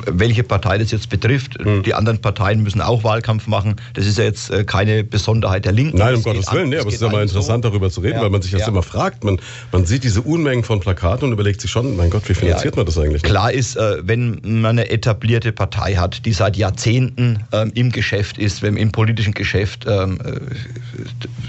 welche Partei das jetzt betrifft. Mhm. Die anderen Parteien müssen auch Wahlkampf machen. Das ist ja jetzt äh, keine Besonderheit der Linken. Nein, um Gottes Willen. Nee, aber es ist ja mal interessant, so. darüber zu reden, ja. weil man sich das ja. immer fragt. Man, man sieht diese Unmengen von Plakaten und überlegt sich schon, mein Gott, wie finanziert ja. man das eigentlich? Klar ist, äh, wenn man eine etablierte Partei hat, die seit Jahrzehnten ähm, im Geschäft ist, wenn im politischen Geschäft ähm, äh,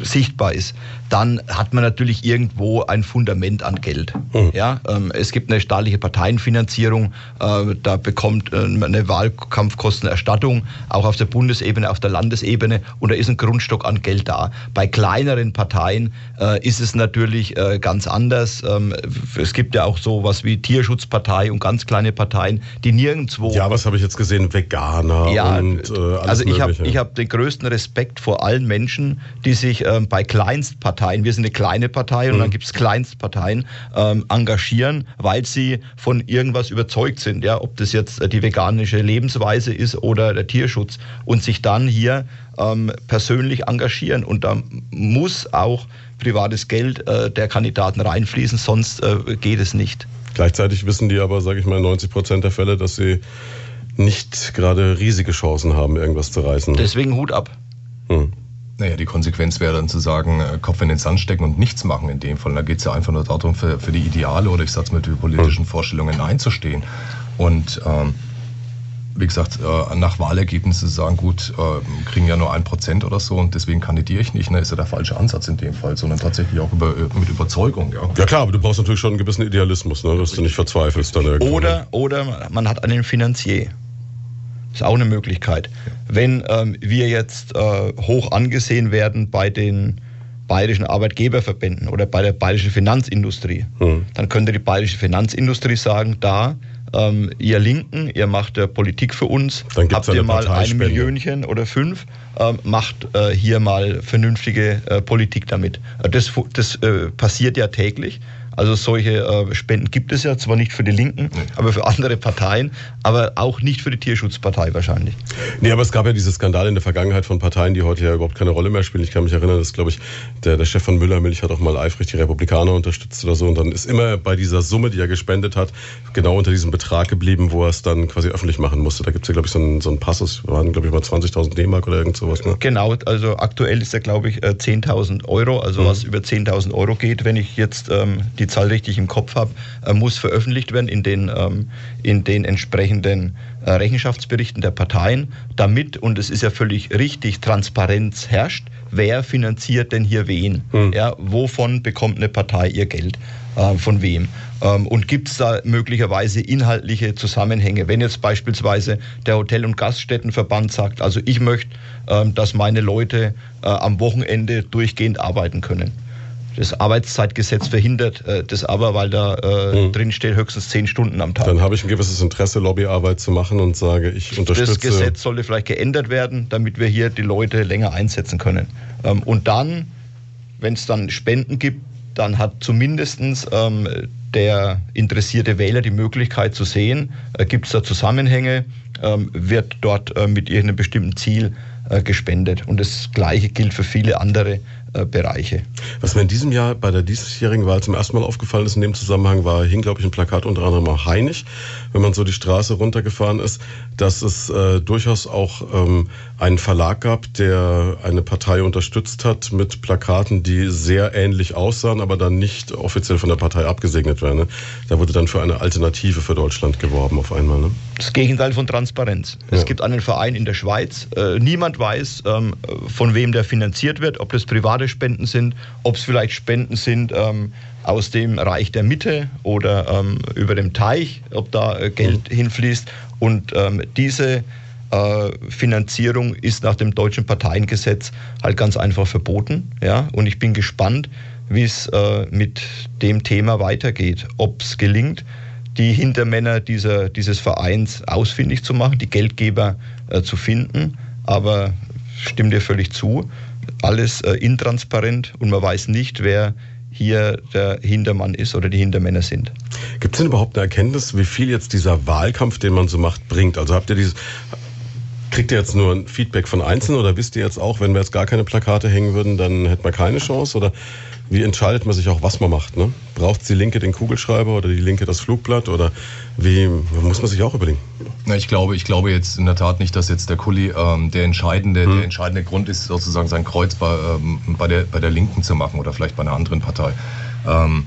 sichtbar ist, dann hat man natürlich irgendwo ein Fundament an Geld. Mhm. Ja, ähm, es gibt eine staatliche Parteienfinanzierung, äh, da bekommt äh, eine Wahlkampfkostenerstattung, auch auf der Bundesebene, auf der Landesebene und da ist ein Grundstock an Geld da. Bei kleineren Parteien äh, ist es natürlich äh, ganz anders. Ähm, es gibt ja auch so was wie Tierschutzpartei und ganz kleine Parteien, die nirgendwo. Ja, was habe ich jetzt gesehen? Veganer ja, und äh, Also ich habe hab den größten Respekt vor allen Menschen, die sich ähm, bei Kleinstparteien, wir sind eine kleine Partei und mhm. dann gibt es Kleinstparteien, ähm, engagieren, weil sie von irgendwas überzeugt sind, ja, ob das jetzt äh, die veganische Lebensweise ist oder der Tierschutz und sich dann hier ähm, persönlich engagieren und da muss auch privates Geld äh, der Kandidaten reinfließen, sonst äh, geht es nicht. Gleichzeitig wissen die aber, sage ich mal, 90 Prozent der Fälle, dass sie nicht gerade riesige Chancen haben, irgendwas zu reißen. Deswegen Hut ab. Hm. Naja, die Konsequenz wäre dann zu sagen, äh, Kopf in den Sand stecken und nichts machen in dem Fall. Da geht es ja einfach nur darum, für, für die Ideale oder ich sag's mal, die politischen hm. Vorstellungen einzustehen. Und ähm, wie gesagt, äh, nach Wahlergebnissen sagen, gut, äh, kriegen ja nur ein Prozent oder so und deswegen kandidiere ich nicht, ne, ist ja der falsche Ansatz in dem Fall, sondern tatsächlich auch über, mit Überzeugung. Ja. ja klar, aber du brauchst natürlich schon einen gewissen Idealismus, ne, dass du nicht verzweifelst. Dann oder, oder man hat einen Finanzier. Ist auch eine Möglichkeit. Wenn ähm, wir jetzt äh, hoch angesehen werden bei den bayerischen Arbeitgeberverbänden oder bei der bayerischen Finanzindustrie, hm. dann könnte die bayerische Finanzindustrie sagen, da, ähm, ihr Linken, ihr macht äh, Politik für uns, habt ihr mal ein Millionchen oder fünf, ähm, macht äh, hier mal vernünftige äh, Politik damit. Äh, das, das äh, passiert ja täglich. Also solche äh, Spenden gibt es ja zwar nicht für die Linken, aber für andere Parteien, aber auch nicht für die Tierschutzpartei wahrscheinlich. Nee, aber es gab ja diese Skandale in der Vergangenheit von Parteien, die heute ja überhaupt keine Rolle mehr spielen. Ich kann mich erinnern, dass, glaube ich, der, der Chef von Müllermilch hat auch mal eifrig die Republikaner unterstützt oder so. Und dann ist immer bei dieser Summe, die er gespendet hat, genau unter diesem Betrag geblieben, wo er es dann quasi öffentlich machen musste. Da gibt es ja, glaube ich, so einen, so einen Passus, waren, glaube ich, mal 20.000 D-Mark oder irgend sowas. Ne? Genau, also aktuell ist er, glaube ich, 10.000 äh, Euro, also mhm. was über 10.000 Euro geht, wenn ich jetzt ähm, die die Zahl richtig im Kopf habe, äh, muss veröffentlicht werden in den, ähm, in den entsprechenden äh, Rechenschaftsberichten der Parteien, damit, und es ist ja völlig richtig, Transparenz herrscht, wer finanziert denn hier wen? Hm. Ja, wovon bekommt eine Partei ihr Geld? Äh, von wem? Ähm, und gibt es da möglicherweise inhaltliche Zusammenhänge? Wenn jetzt beispielsweise der Hotel- und Gaststättenverband sagt, also ich möchte, ähm, dass meine Leute am Wochenende durchgehend arbeiten können das Arbeitszeitgesetz verhindert äh, das aber, weil da äh, hm. drin steht höchstens zehn Stunden am Tag. Dann habe ich ein gewisses Interesse, Lobbyarbeit zu machen und sage, ich unterstütze. Das Gesetz sollte vielleicht geändert werden, damit wir hier die Leute länger einsetzen können. Ähm, und dann, wenn es dann Spenden gibt, dann hat zumindest ähm, der interessierte Wähler die Möglichkeit zu sehen, äh, gibt es da Zusammenhänge, ähm, wird dort äh, mit irgendeinem bestimmten Ziel äh, gespendet. Und das Gleiche gilt für viele andere Bereiche. Was mir in diesem Jahr bei der diesjährigen Wahl zum ersten Mal aufgefallen ist in dem Zusammenhang, war, hing glaube ich ein Plakat unter anderem auch Heinig, wenn man so die Straße runtergefahren ist, dass es äh, durchaus auch ähm, einen Verlag gab, der eine Partei unterstützt hat mit Plakaten, die sehr ähnlich aussahen, aber dann nicht offiziell von der Partei abgesegnet werden. Ne? Da wurde dann für eine Alternative für Deutschland geworben auf einmal. Ne? Das Gegenteil von Transparenz. Ja. Es gibt einen Verein in der Schweiz. Äh, niemand weiß, ähm, von wem der finanziert wird, ob das private Spenden sind, ob es vielleicht Spenden sind ähm, aus dem Reich der Mitte oder ähm, über dem Teich, ob da äh, Geld mhm. hinfließt. Und ähm, diese Finanzierung ist nach dem deutschen Parteiengesetz halt ganz einfach verboten. Ja? Und ich bin gespannt, wie es äh, mit dem Thema weitergeht, ob es gelingt, die Hintermänner dieser, dieses Vereins ausfindig zu machen, die Geldgeber äh, zu finden. Aber stimme dir völlig zu, alles äh, intransparent und man weiß nicht, wer hier der Hintermann ist oder die Hintermänner sind. Gibt es denn überhaupt eine Erkenntnis, wie viel jetzt dieser Wahlkampf, den man so macht, bringt? Also habt ihr dieses, kriegt ihr jetzt nur ein Feedback von Einzelnen oder wisst ihr jetzt auch, wenn wir jetzt gar keine Plakate hängen würden, dann hätten wir keine Chance? Oder wie entscheidet man sich auch, was man macht? Ne? Braucht die Linke den Kugelschreiber oder die Linke das Flugblatt? Oder wie muss man sich auch überlegen? Na, ich glaube, ich glaube jetzt in der Tat nicht, dass jetzt der Kuli ähm, der, entscheidende, hm. der entscheidende Grund ist, sozusagen sein Kreuz bei, ähm, bei, der, bei der Linken zu machen oder vielleicht bei einer anderen Partei. Ähm,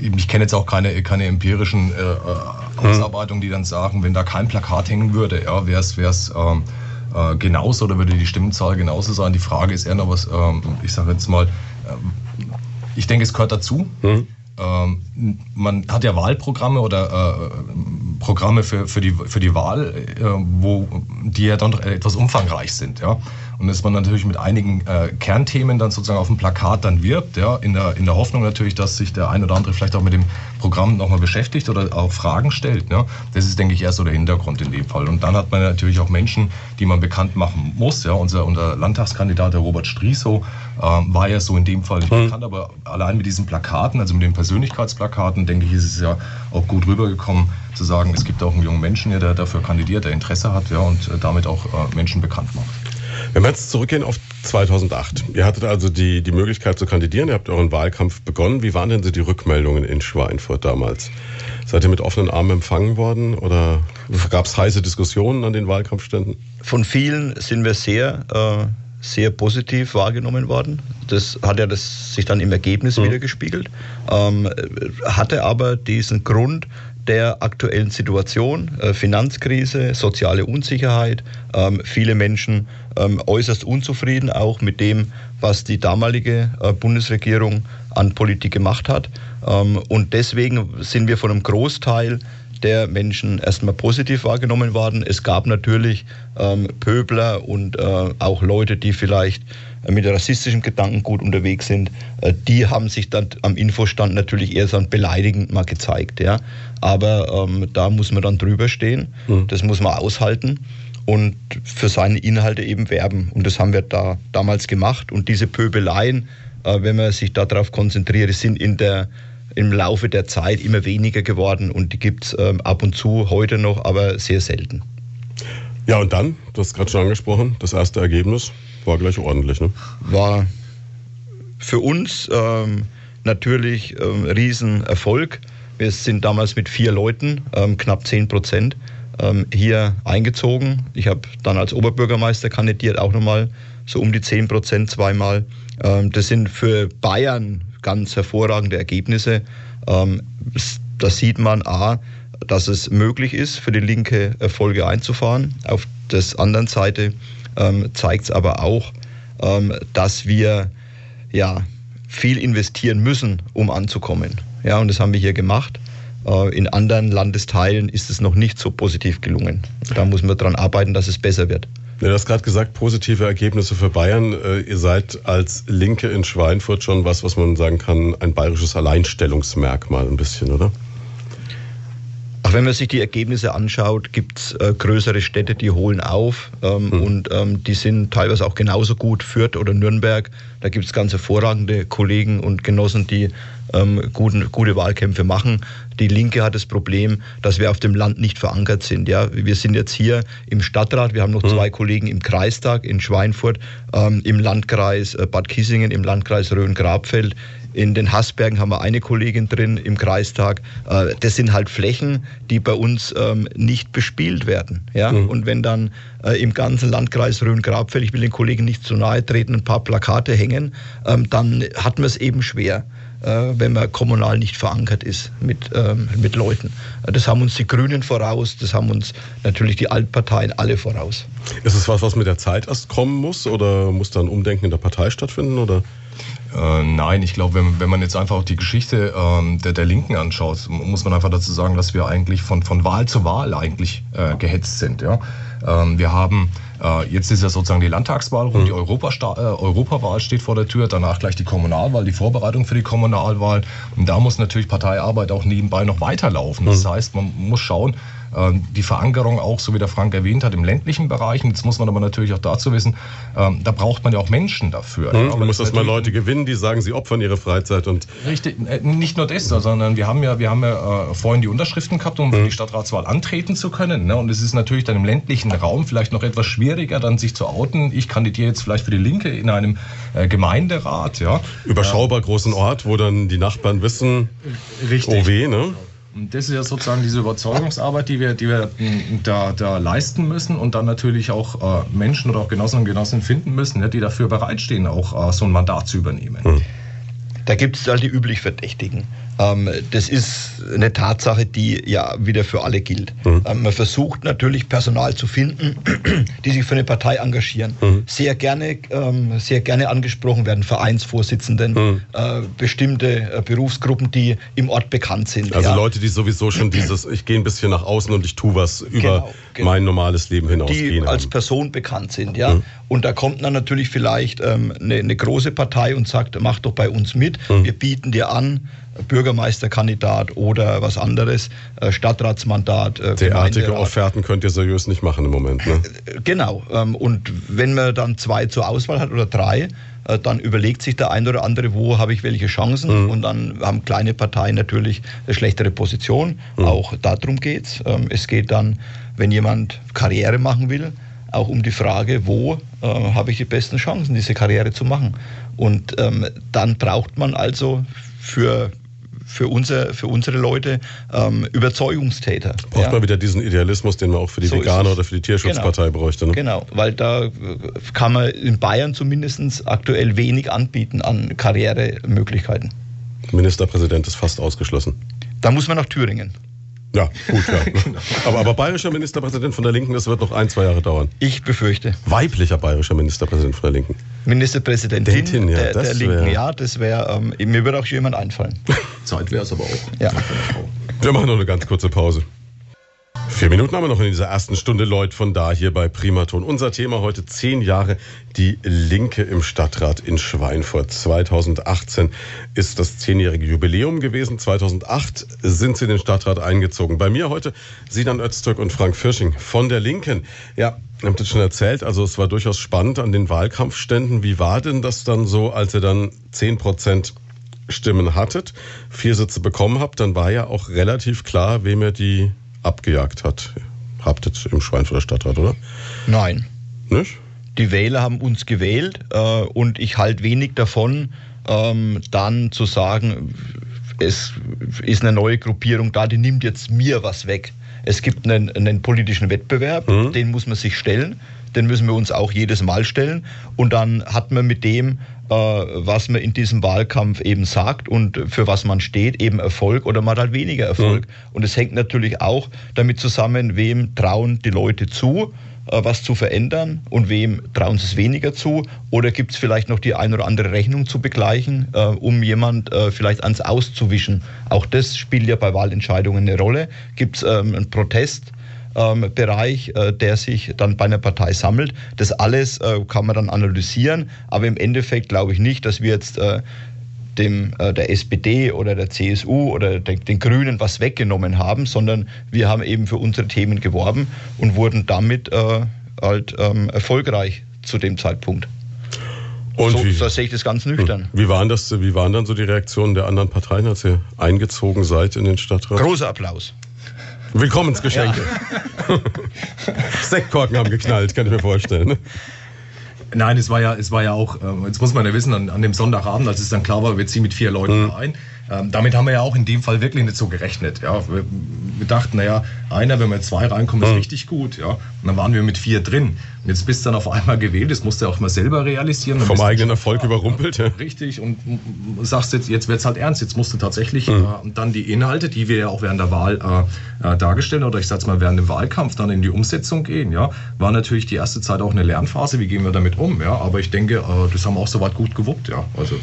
ich kenne jetzt auch keine, keine empirischen äh, äh. Ausarbeitungen, die dann sagen, wenn da kein Plakat hängen würde, ja, wäre es ähm, äh, genauso oder würde die Stimmenzahl genauso sein. Die Frage ist eher noch was, ähm, ich sage jetzt mal, äh, ich denke, es gehört dazu. Mhm. Ähm, man hat ja Wahlprogramme oder äh, Programme für, für, die, für die Wahl, äh, wo, die ja dann etwas umfangreich sind. Ja? Und dass man natürlich mit einigen äh, Kernthemen dann sozusagen auf dem Plakat dann wirbt, ja? in, der, in der Hoffnung natürlich, dass sich der ein oder andere vielleicht auch mit dem Programm nochmal beschäftigt oder auch Fragen stellt. Ja? Das ist, denke ich, erst so der Hintergrund in dem Fall. Und dann hat man natürlich auch Menschen, die man bekannt machen muss. Ja? Unser, unser Landtagskandidat, der Robert Striesow, äh, war ja so in dem Fall nicht mhm. bekannt, aber allein mit diesen Plakaten, also mit den Persönlichkeitsplakaten, denke ich, ist es ja auch gut rübergekommen, zu sagen, es gibt auch einen jungen Menschen hier, der dafür kandidiert, der Interesse hat ja, und äh, damit auch äh, Menschen bekannt macht. Wenn wir jetzt zurückgehen auf 2008. Ihr hattet also die, die Möglichkeit zu kandidieren, ihr habt euren Wahlkampf begonnen. Wie waren denn so die Rückmeldungen in Schweinfurt damals? Seid ihr mit offenen Armen empfangen worden oder gab es heiße Diskussionen an den Wahlkampfständen? Von vielen sind wir sehr, äh, sehr positiv wahrgenommen worden. Das hat ja das sich dann im Ergebnis mhm. wieder gespiegelt. Ähm, hatte aber diesen Grund, der aktuellen Situation, äh, Finanzkrise, soziale Unsicherheit, ähm, viele Menschen ähm, äußerst unzufrieden auch mit dem, was die damalige äh, Bundesregierung an Politik gemacht hat. Ähm, und deswegen sind wir von einem Großteil der Menschen erstmal positiv wahrgenommen worden. Es gab natürlich Pöbler und äh, auch Leute, die vielleicht mit rassistischem Gedankengut unterwegs sind, äh, die haben sich dann am Infostand natürlich eher so beleidigend mal gezeigt. Ja. Aber ähm, da muss man dann drüber stehen, mhm. das muss man aushalten und für seine Inhalte eben werben. Und das haben wir da damals gemacht. Und diese Pöbeleien, äh, wenn man sich darauf konzentriert, sind in der im Laufe der Zeit immer weniger geworden und die gibt es ähm, ab und zu heute noch, aber sehr selten. Ja, und dann, du hast gerade schon angesprochen, das erste Ergebnis war gleich ordentlich, ne? War für uns ähm, natürlich ähm, Riesenerfolg. Wir sind damals mit vier Leuten, ähm, knapp zehn Prozent, ähm, hier eingezogen. Ich habe dann als Oberbürgermeister kandidiert, auch nochmal so um die zehn Prozent zweimal. Ähm, das sind für Bayern ganz hervorragende Ergebnisse. Ähm, da sieht man A, dass es möglich ist, für die Linke Erfolge einzufahren. Auf der anderen Seite ähm, zeigt es aber auch, ähm, dass wir ja, viel investieren müssen, um anzukommen. Ja, und das haben wir hier gemacht. Äh, in anderen Landesteilen ist es noch nicht so positiv gelungen. Da muss man daran arbeiten, dass es besser wird. Ja, du hast gerade gesagt, positive Ergebnisse für Bayern. Äh, ihr seid als Linke in Schweinfurt schon was, was man sagen kann, ein bayerisches Alleinstellungsmerkmal ein bisschen, oder? Ach, wenn man sich die Ergebnisse anschaut, gibt es äh, größere Städte, die holen auf ähm, mhm. und ähm, die sind teilweise auch genauso gut. Fürth oder Nürnberg, da gibt es ganz hervorragende Kollegen und Genossen, die ähm, guten, gute Wahlkämpfe machen. Die Linke hat das Problem, dass wir auf dem Land nicht verankert sind. Ja? Wir sind jetzt hier im Stadtrat, wir haben noch mhm. zwei Kollegen im Kreistag in Schweinfurt, ähm, im Landkreis äh, Bad Kissingen, im Landkreis Rhön-Grabfeld. In den Haßbergen haben wir eine Kollegin drin im Kreistag. Äh, das sind halt Flächen, die bei uns ähm, nicht bespielt werden. Ja? Mhm. Und wenn dann äh, im ganzen Landkreis Rhön-Grabfeld, ich will den Kollegen nicht zu nahe treten, ein paar Plakate hängen, ähm, dann hat man es eben schwer äh, wenn man kommunal nicht verankert ist mit, ähm, mit Leuten. Das haben uns die Grünen voraus, das haben uns natürlich die Altparteien alle voraus. Ist es was, was mit der Zeit erst kommen muss oder muss da ein Umdenken in der Partei stattfinden? Oder? Äh, nein, ich glaube, wenn, wenn man jetzt einfach auch die Geschichte ähm, der, der Linken anschaut, muss man einfach dazu sagen, dass wir eigentlich von, von Wahl zu Wahl eigentlich äh, gehetzt sind. Ja? Ähm, wir haben, äh, jetzt ist ja sozusagen die Landtagswahl rum, mhm. die Europasta äh, Europawahl steht vor der Tür, danach gleich die Kommunalwahl, die Vorbereitung für die Kommunalwahl. Und da muss natürlich Parteiarbeit auch nebenbei noch weiterlaufen. Das mhm. heißt, man muss schauen, die Verankerung auch, so wie der Frank erwähnt hat, im ländlichen Bereich. Und jetzt muss man aber natürlich auch dazu wissen, ähm, da braucht man ja auch Menschen dafür. Mhm, ja, man muss erstmal Leute gewinnen, die sagen, sie opfern ihre Freizeit und. Richtig, äh, nicht nur das, sondern wir haben ja, wir haben ja äh, vorhin die Unterschriften gehabt, um mhm. die Stadtratswahl antreten zu können. Ne? Und es ist natürlich dann im ländlichen Raum vielleicht noch etwas schwieriger, dann sich zu outen. Ich kandidiere jetzt vielleicht für die Linke in einem äh, Gemeinderat. Ja. Überschaubar großen Ort, wo dann die Nachbarn wissen, Richtig. oh weh, ne? Und das ist ja sozusagen diese Überzeugungsarbeit, die wir, die wir da, da leisten müssen und dann natürlich auch äh, Menschen oder auch Genossen und Genossinnen finden müssen, ne, die dafür bereitstehen, auch äh, so ein Mandat zu übernehmen. Mhm. Da gibt es halt die üblich Verdächtigen. Ähm, das ist eine Tatsache, die ja wieder für alle gilt. Mhm. Ähm, man versucht natürlich Personal zu finden, die sich für eine Partei engagieren. Mhm. Sehr gerne, ähm, sehr gerne angesprochen werden Vereinsvorsitzenden, mhm. Äh, bestimmte äh, Berufsgruppen, die im Ort bekannt sind. Also ja. Leute, die sowieso schon dieses, ich gehe ein bisschen nach außen und ich tue was über genau, genau. mein normales Leben hinaus. Die als Person bekannt sind, ja. Mhm. Und da kommt dann natürlich vielleicht eine, eine, große Partei und sagt, mach doch bei uns mit, mhm. wir bieten dir an, Bürgermeisterkandidat oder was anderes, äh, Stadtratsmandat. Äh, Derartige Offerten könnt ihr seriös nicht machen im Moment. Ne? Äh, genau. Ähm, und wenn man dann zwei zur Auswahl hat oder drei, dann überlegt sich der ein oder andere, wo habe ich welche Chancen. Mhm. Und dann haben kleine Parteien natürlich eine schlechtere Position. Mhm. Auch darum geht es. Ähm, es geht dann, wenn jemand Karriere machen will, auch um die Frage, wo äh, habe ich die besten Chancen, diese Karriere zu machen. Und ähm, dann braucht man also für für, unser, für unsere Leute ähm, Überzeugungstäter. Braucht ja. man wieder diesen Idealismus, den man auch für die so Veganer oder für die Tierschutzpartei genau. bräuchte. Ne? Genau, weil da kann man in Bayern zumindest aktuell wenig anbieten an Karrieremöglichkeiten. Ministerpräsident ist fast ausgeschlossen. Da muss man nach Thüringen. Ja, gut, ja. genau. aber, aber bayerischer Ministerpräsident von der Linken, das wird noch ein, zwei Jahre dauern. Ich befürchte. Weiblicher bayerischer Ministerpräsident von der Linken. Ministerpräsidentin ja, der, der Linken, ja, das wäre, ähm, mir würde auch jemand einfallen. Zeit wäre es aber auch. Ja. Wir machen noch eine ganz kurze Pause. Vier Minuten haben wir noch in dieser ersten Stunde Leut von da hier bei Primaton. Unser Thema heute zehn Jahre die Linke im Stadtrat in Schweinfurt. 2018 ist das zehnjährige Jubiläum gewesen. 2008 sind sie in den Stadtrat eingezogen. Bei mir heute Sinan Öztürk und Frank Firsching von der Linken. Ja, ihr habt es schon erzählt, also es war durchaus spannend an den Wahlkampfständen. Wie war denn das dann so, als ihr dann zehn Prozent Stimmen hattet, vier Sitze bekommen habt, dann war ja auch relativ klar, wem ihr die abgejagt hat. Habt ihr im Schweinfurter Stadtrat, oder? Nein. Nicht? Die Wähler haben uns gewählt äh, und ich halte wenig davon, ähm, dann zu sagen, es ist eine neue Gruppierung da, die nimmt jetzt mir was weg. Es gibt einen, einen politischen Wettbewerb, mhm. den muss man sich stellen, den müssen wir uns auch jedes Mal stellen und dann hat man mit dem äh, was man in diesem Wahlkampf eben sagt und für was man steht, eben Erfolg oder mal halt weniger Erfolg. Mhm. Und es hängt natürlich auch damit zusammen, wem trauen die Leute zu, was zu verändern und wem trauen sie es weniger zu oder gibt es vielleicht noch die ein oder andere Rechnung zu begleichen, äh, um jemand äh, vielleicht ans Auszuwischen. Auch das spielt ja bei Wahlentscheidungen eine Rolle. Gibt es ähm, einen Protest? ähm, äh, der sich dann bei einer Partei sammelt. Das alles äh, kann man dann analysieren, aber im Endeffekt glaube ich nicht, dass wir jetzt äh, dem, äh, der SPD oder der CSU oder den, den Grünen was weggenommen haben, sondern wir haben eben für unsere Themen geworben und wurden damit äh, halt ähm, erfolgreich zu dem Zeitpunkt. Und so, wie, so sehe ich das ganz nüchtern. Wie waren, das, wie waren dann so die Reaktionen der anderen Parteien, als ihr eingezogen seid in den Stadtrat? Großer Applaus. Willkommensgeschenke. Ja. Sektkorken haben geknallt, kann ich mir vorstellen. Nein, es war ja, es war ja auch, äh, jetzt muss man ja wissen, an, an dem Sonntagabend, als es dann klar war, wir ziehen mit vier Leuten mhm. ein, ähm, damit haben wir ja auch in dem Fall wirklich nicht so gerechnet. Ja. Wir, wir dachten, naja, einer, wenn wir zwei reinkommen, ist mhm. richtig gut. Ja. Und dann waren wir mit vier drin. Und jetzt bist du dann auf einmal gewählt, das musst du auch mal selber realisieren. Vom eigenen Erfolg ja, überrumpelt. Ja. Richtig, und sagst jetzt, jetzt wird es halt ernst, jetzt musst du tatsächlich mhm. äh, dann die Inhalte, die wir ja auch während der Wahl äh, äh, dargestellt oder ich sag's mal während dem Wahlkampf dann in die Umsetzung gehen. Ja. War natürlich die erste Zeit auch eine Lernphase, wie gehen wir damit um. Ja. Aber ich denke, äh, das haben wir auch soweit gut gewuppt. Ja. Also.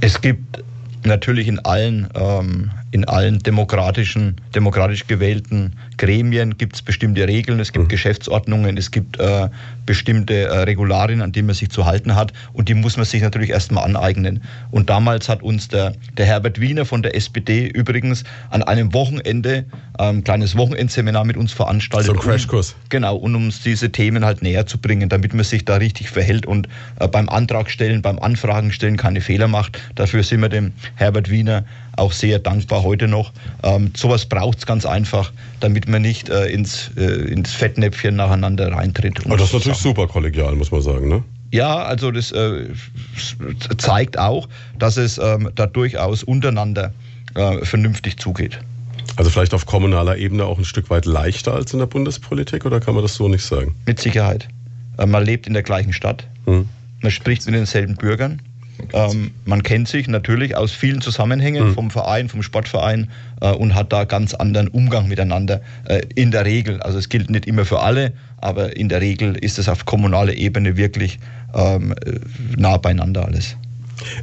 Es gibt natürlich in allen, ähm, in allen demokratischen, demokratisch gewählten Gremien gibt es bestimmte Regeln, es gibt mhm. Geschäftsordnungen, es gibt äh, bestimmte äh, Regularien, an die man sich zu halten hat und die muss man sich natürlich erstmal aneignen. Und damals hat uns der, der Herbert Wiener von der SPD übrigens an einem Wochenende ein ähm, kleines Wochenendseminar mit uns veranstaltet. So ein Crashkurs. Um, genau, und um uns diese Themen halt näher zu bringen, damit man sich da richtig verhält und äh, beim Antrag stellen, beim Anfragen stellen keine Fehler macht. Dafür sind wir dem Herbert Wiener auch sehr dankbar heute noch. Ähm, sowas braucht es ganz einfach, damit man nicht äh, ins, äh, ins Fettnäpfchen nacheinander reintritt. Aber das ist natürlich super kollegial, muss man sagen, ne? Ja, also das äh, zeigt auch, dass es ähm, da durchaus untereinander äh, vernünftig zugeht. Also vielleicht auf kommunaler Ebene auch ein Stück weit leichter als in der Bundespolitik oder kann man das so nicht sagen? Mit Sicherheit. Äh, man lebt in der gleichen Stadt, hm. man spricht mit denselben Bürgern. Ähm, man kennt sich natürlich aus vielen Zusammenhängen mhm. vom Verein, vom Sportverein äh, und hat da ganz anderen Umgang miteinander äh, in der Regel. Also es gilt nicht immer für alle, aber in der Regel ist es auf kommunaler Ebene wirklich ähm, äh, nah beieinander alles.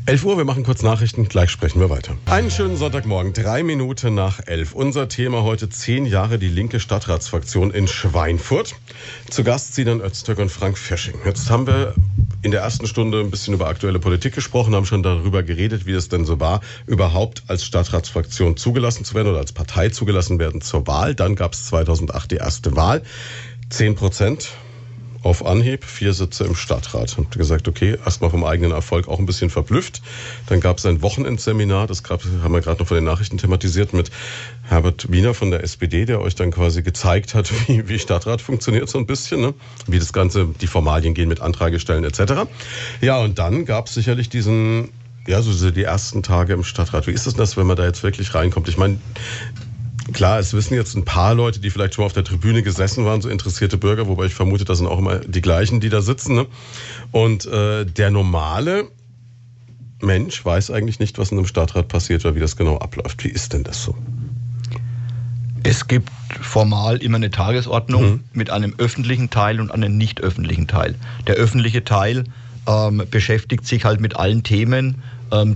11 Uhr, wir machen kurz Nachrichten, gleich sprechen wir weiter. Einen schönen Sonntagmorgen, drei Minuten nach elf. Unser Thema heute zehn Jahre die linke Stadtratsfraktion in Schweinfurt. Zu Gast Sinan Öztürk und Frank Fesching. Jetzt haben wir in der ersten Stunde ein bisschen über aktuelle Politik gesprochen, haben schon darüber geredet, wie es denn so war, überhaupt als Stadtratsfraktion zugelassen zu werden oder als Partei zugelassen werden zur Wahl. Dann gab es 2008 die erste Wahl. Zehn Prozent auf Anhieb, vier Sitze im Stadtrat. Habt gesagt, okay, erstmal vom eigenen Erfolg auch ein bisschen verblüfft. Dann gab es ein Wochenendseminar, das gab, haben wir gerade noch von den Nachrichten thematisiert, mit Herbert Wiener von der SPD, der euch dann quasi gezeigt hat, wie, wie Stadtrat funktioniert so ein bisschen, ne? wie das Ganze, die Formalien gehen mit Anträge stellen etc. Ja, und dann gab es sicherlich diesen ja, so die ersten Tage im Stadtrat. Wie ist es das, wenn man da jetzt wirklich reinkommt? Ich meine, Klar, es wissen jetzt ein paar Leute, die vielleicht schon mal auf der Tribüne gesessen waren, so interessierte Bürger, wobei ich vermute, das sind auch immer die gleichen, die da sitzen. Ne? Und äh, der normale Mensch weiß eigentlich nicht, was in einem Stadtrat passiert oder wie das genau abläuft. Wie ist denn das so? Es gibt formal immer eine Tagesordnung mhm. mit einem öffentlichen Teil und einem nicht öffentlichen Teil. Der öffentliche Teil ähm, beschäftigt sich halt mit allen Themen,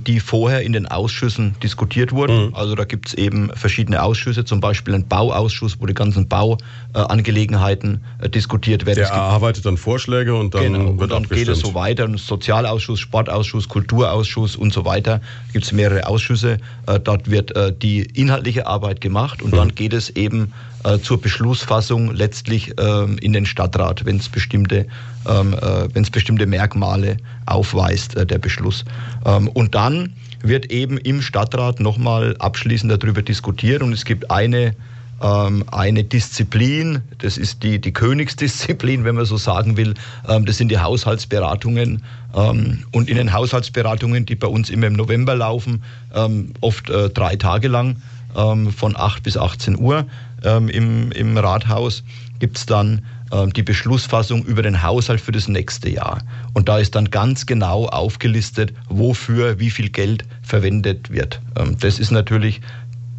die vorher in den Ausschüssen diskutiert wurden. Mhm. Also da gibt es eben verschiedene Ausschüsse, zum Beispiel einen Bauausschuss, wo die ganzen Bauangelegenheiten äh, diskutiert werden. Der erarbeitet dann Vorschläge und dann genau, wird und dann abgestimmt. geht es so weiter. Und Sozialausschuss, Sportausschuss, Kulturausschuss und so weiter. Da gibt es mehrere Ausschüsse. Äh, dort wird äh, die inhaltliche Arbeit gemacht und mhm. dann geht es eben zur Beschlussfassung letztlich ähm, in den Stadtrat, wenn es bestimmte, ähm, äh, wenn es bestimmte Merkmale aufweist, äh, der Beschluss. Ähm, und dann wird eben im Stadtrat nochmal abschließend darüber diskutiert und es gibt eine eine Disziplin, das ist die, die Königsdisziplin, wenn man so sagen will, das sind die Haushaltsberatungen. Und in den Haushaltsberatungen, die bei uns immer im November laufen, oft äh, drei Tage lang, von 8 bis 18 Uhr, ähm, im, im Rathaus gibt es dann ähm, die Beschlussfassung über den Haushalt für das nächste Jahr. Und da ist dann ganz genau aufgelistet, wofür wie viel Geld verwendet wird. Ähm, das ist natürlich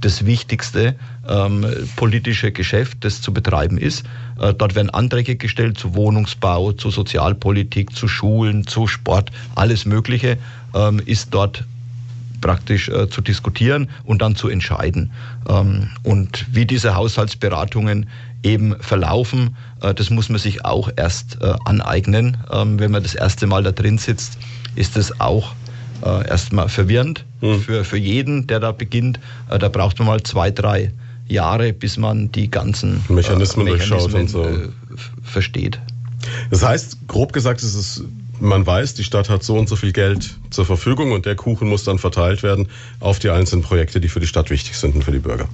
das wichtigste ähm, politische Geschäft, das zu betreiben ist. Äh, dort werden Anträge gestellt zu Wohnungsbau, zu Sozialpolitik, zu Schulen, zu Sport, alles Mögliche ähm, ist dort praktisch äh, zu diskutieren und dann zu entscheiden. Ähm, und wie diese Haushaltsberatungen eben verlaufen, äh, das muss man sich auch erst äh, aneignen. Ähm, wenn man das erste Mal da drin sitzt, ist es auch äh, erstmal verwirrend mhm. für, für jeden, der da beginnt. Äh, da braucht man mal zwei, drei Jahre, bis man die ganzen Mechanismen, äh, Mechanismen durchschaut und so. Äh, versteht. Das heißt, grob gesagt, ist es man weiß, die Stadt hat so und so viel Geld zur Verfügung und der Kuchen muss dann verteilt werden auf die einzelnen Projekte, die für die Stadt wichtig sind und für die Bürger.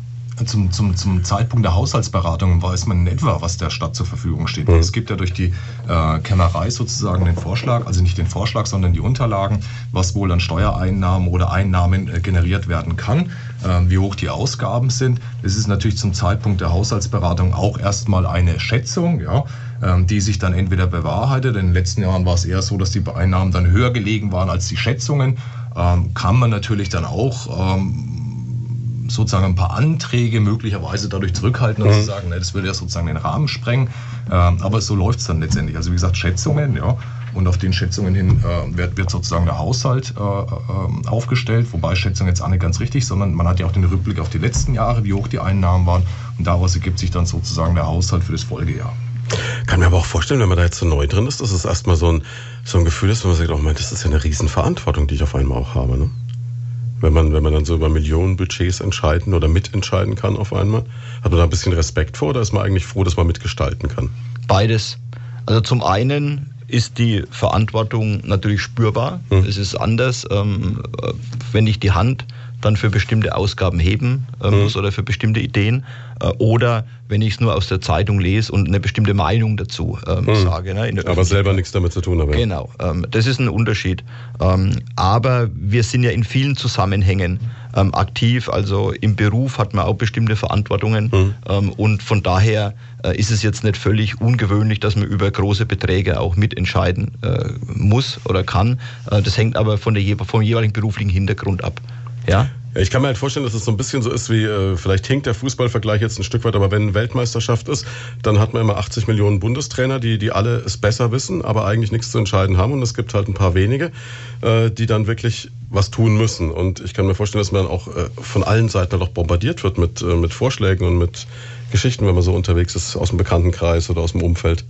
Zum, zum, zum Zeitpunkt der Haushaltsberatung weiß man in etwa, was der Stadt zur Verfügung steht. Mhm. Es gibt ja durch die äh, Kämmerei sozusagen den Vorschlag, also nicht den Vorschlag, sondern die Unterlagen, was wohl an Steuereinnahmen oder Einnahmen äh, generiert werden kann, äh, wie hoch die Ausgaben sind. Das ist natürlich zum Zeitpunkt der Haushaltsberatung auch erstmal eine Schätzung, ja, die sich dann entweder bewahrheitet. In den letzten Jahren war es eher so, dass die Einnahmen dann höher gelegen waren als die Schätzungen. Ähm, kann man natürlich dann auch ähm, sozusagen ein paar Anträge möglicherweise dadurch zurückhalten und mhm. zu sagen, ne, das würde ja sozusagen den Rahmen sprengen. Ähm, aber so läuft es dann letztendlich. Also wie gesagt, Schätzungen, ja. Und auf den Schätzungen hin äh, wird, wird sozusagen der Haushalt äh, äh, aufgestellt, wobei Schätzung jetzt auch nicht ganz richtig, sondern man hat ja auch den Rückblick auf die letzten Jahre, wie hoch die Einnahmen waren. Und daraus ergibt sich dann sozusagen der Haushalt für das Folgejahr. Kann mir aber auch vorstellen, wenn man da jetzt so neu drin ist, dass es erstmal so ein, so ein Gefühl ist, wenn man sagt, oh mein, das ist ja eine Riesenverantwortung, die ich auf einmal auch habe. Ne? wenn man, wenn man dann so über Millionenbudgets entscheiden oder mitentscheiden kann auf einmal? Hat man da ein bisschen Respekt vor oder ist man eigentlich froh, dass man mitgestalten kann? Beides. Also zum einen ist die Verantwortung natürlich spürbar. Hm. Es ist anders, ähm, wenn ich die Hand dann für bestimmte Ausgaben heben äh, hm. muss mhm. oder für bestimmte Ideen. Äh, oder wenn ich es nur aus der Zeitung lese und eine bestimmte Meinung dazu ähm, hm. sage. Ne, aber selber nichts damit zu tun habe. Genau, ähm, das ist ein Unterschied. Ähm, aber wir sind ja in vielen Zusammenhängen ähm, aktiv. Also im Beruf hat man auch bestimmte Verantwortungen. Hm. und von daher äh, ist es jetzt nicht völlig ungewöhnlich, dass man über große Beträge auch mitentscheiden äh, muss oder kann. Äh, das hängt aber von der, vom jeweiligen beruflichen Hintergrund ab. Ja? Ich kann mir halt vorstellen, dass es so ein bisschen so ist wie, äh, vielleicht hinkt der Fußballvergleich jetzt ein Stück weit, aber wenn Weltmeisterschaft ist, dann hat man immer 80 Millionen Bundestrainer, die, die alle es besser wissen, aber eigentlich nichts zu entscheiden haben. Und es gibt halt ein paar wenige, äh, die dann wirklich was tun müssen. Und ich kann mir vorstellen, dass man dann auch äh, von allen Seiten halt auch bombardiert wird mit, äh, mit Vorschlägen und mit Geschichten, wenn man so unterwegs ist, aus dem Bekanntenkreis oder aus dem Umfeld,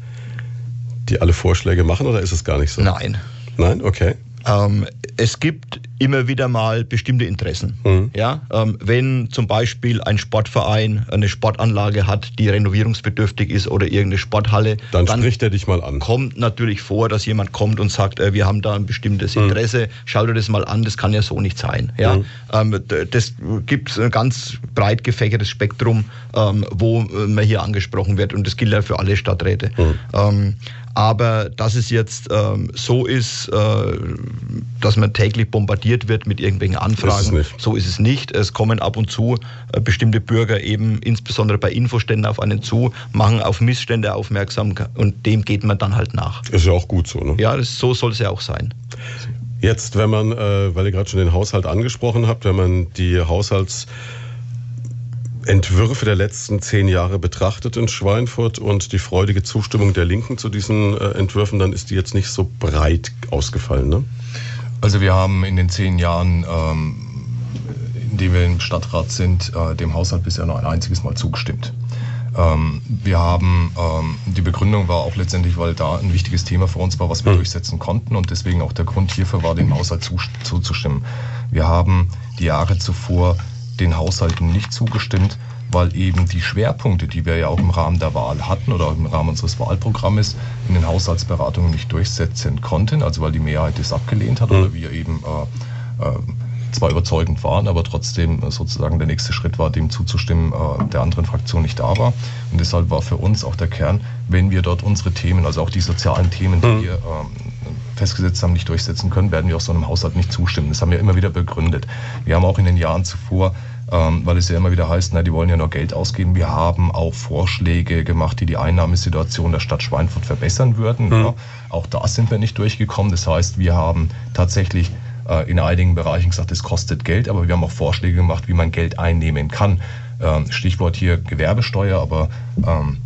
die alle Vorschläge machen, oder ist es gar nicht so? Nein. Nein? Okay. Ähm, es gibt immer wieder mal bestimmte Interessen. Mhm. Ja, ähm, wenn zum Beispiel ein Sportverein eine Sportanlage hat, die renovierungsbedürftig ist oder irgendeine Sporthalle, dann, dann spricht er dich mal an. Kommt natürlich vor, dass jemand kommt und sagt, äh, wir haben da ein bestimmtes mhm. Interesse, schau dir das mal an, das kann ja so nicht sein. Ja, mhm. ähm, das gibt ein ganz breit gefächertes Spektrum, ähm, wo äh, man hier angesprochen wird und das gilt ja für alle Stadträte. Aber dass es jetzt ähm, so ist, äh, dass man täglich bombardiert wird mit irgendwelchen Anfragen, ist so ist es nicht. Es kommen ab und zu äh, bestimmte Bürger eben insbesondere bei Infoständen auf einen zu, machen auf Missstände aufmerksam und dem geht man dann halt nach. Ist ja auch gut so, ne? Ja, das, so soll es ja auch sein. Jetzt, wenn man, äh, weil ihr gerade schon den Haushalt angesprochen habt, wenn man die Haushalts Entwürfe der letzten zehn Jahre betrachtet in Schweinfurt und die freudige Zustimmung der Linken zu diesen äh, Entwürfen, dann ist die jetzt nicht so breit ausgefallen. Ne? Also wir haben in den zehn Jahren, ähm, in denen wir im Stadtrat sind, äh, dem Haushalt bisher noch ein einziges Mal zugestimmt. Ähm, wir haben, ähm, die Begründung war auch letztendlich, weil da ein wichtiges Thema für uns war, was wir mhm. durchsetzen konnten und deswegen auch der Grund hierfür war, dem Haushalt zuzustimmen. Wir haben die Jahre zuvor den Haushalten nicht zugestimmt, weil eben die Schwerpunkte, die wir ja auch im Rahmen der Wahl hatten oder im Rahmen unseres Wahlprogrammes in den Haushaltsberatungen nicht durchsetzen konnten, also weil die Mehrheit das abgelehnt hat mhm. oder wir eben äh, äh, zwar überzeugend waren, aber trotzdem sozusagen der nächste Schritt war, dem zuzustimmen, äh, der anderen Fraktion nicht da war. Und deshalb war für uns auch der Kern, wenn wir dort unsere Themen, also auch die sozialen Themen, die mhm. wir ähm, festgesetzt haben, nicht durchsetzen können, werden wir auch so einem Haushalt nicht zustimmen. Das haben wir immer wieder begründet. Wir haben auch in den Jahren zuvor ähm, weil es ja immer wieder heißt, na, die wollen ja nur Geld ausgeben. Wir haben auch Vorschläge gemacht, die die Einnahmesituation der Stadt Schweinfurt verbessern würden. Mhm. Ja. Auch da sind wir nicht durchgekommen. Das heißt, wir haben tatsächlich äh, in einigen Bereichen gesagt, es kostet Geld, aber wir haben auch Vorschläge gemacht, wie man Geld einnehmen kann. Ähm, Stichwort hier Gewerbesteuer, aber ähm,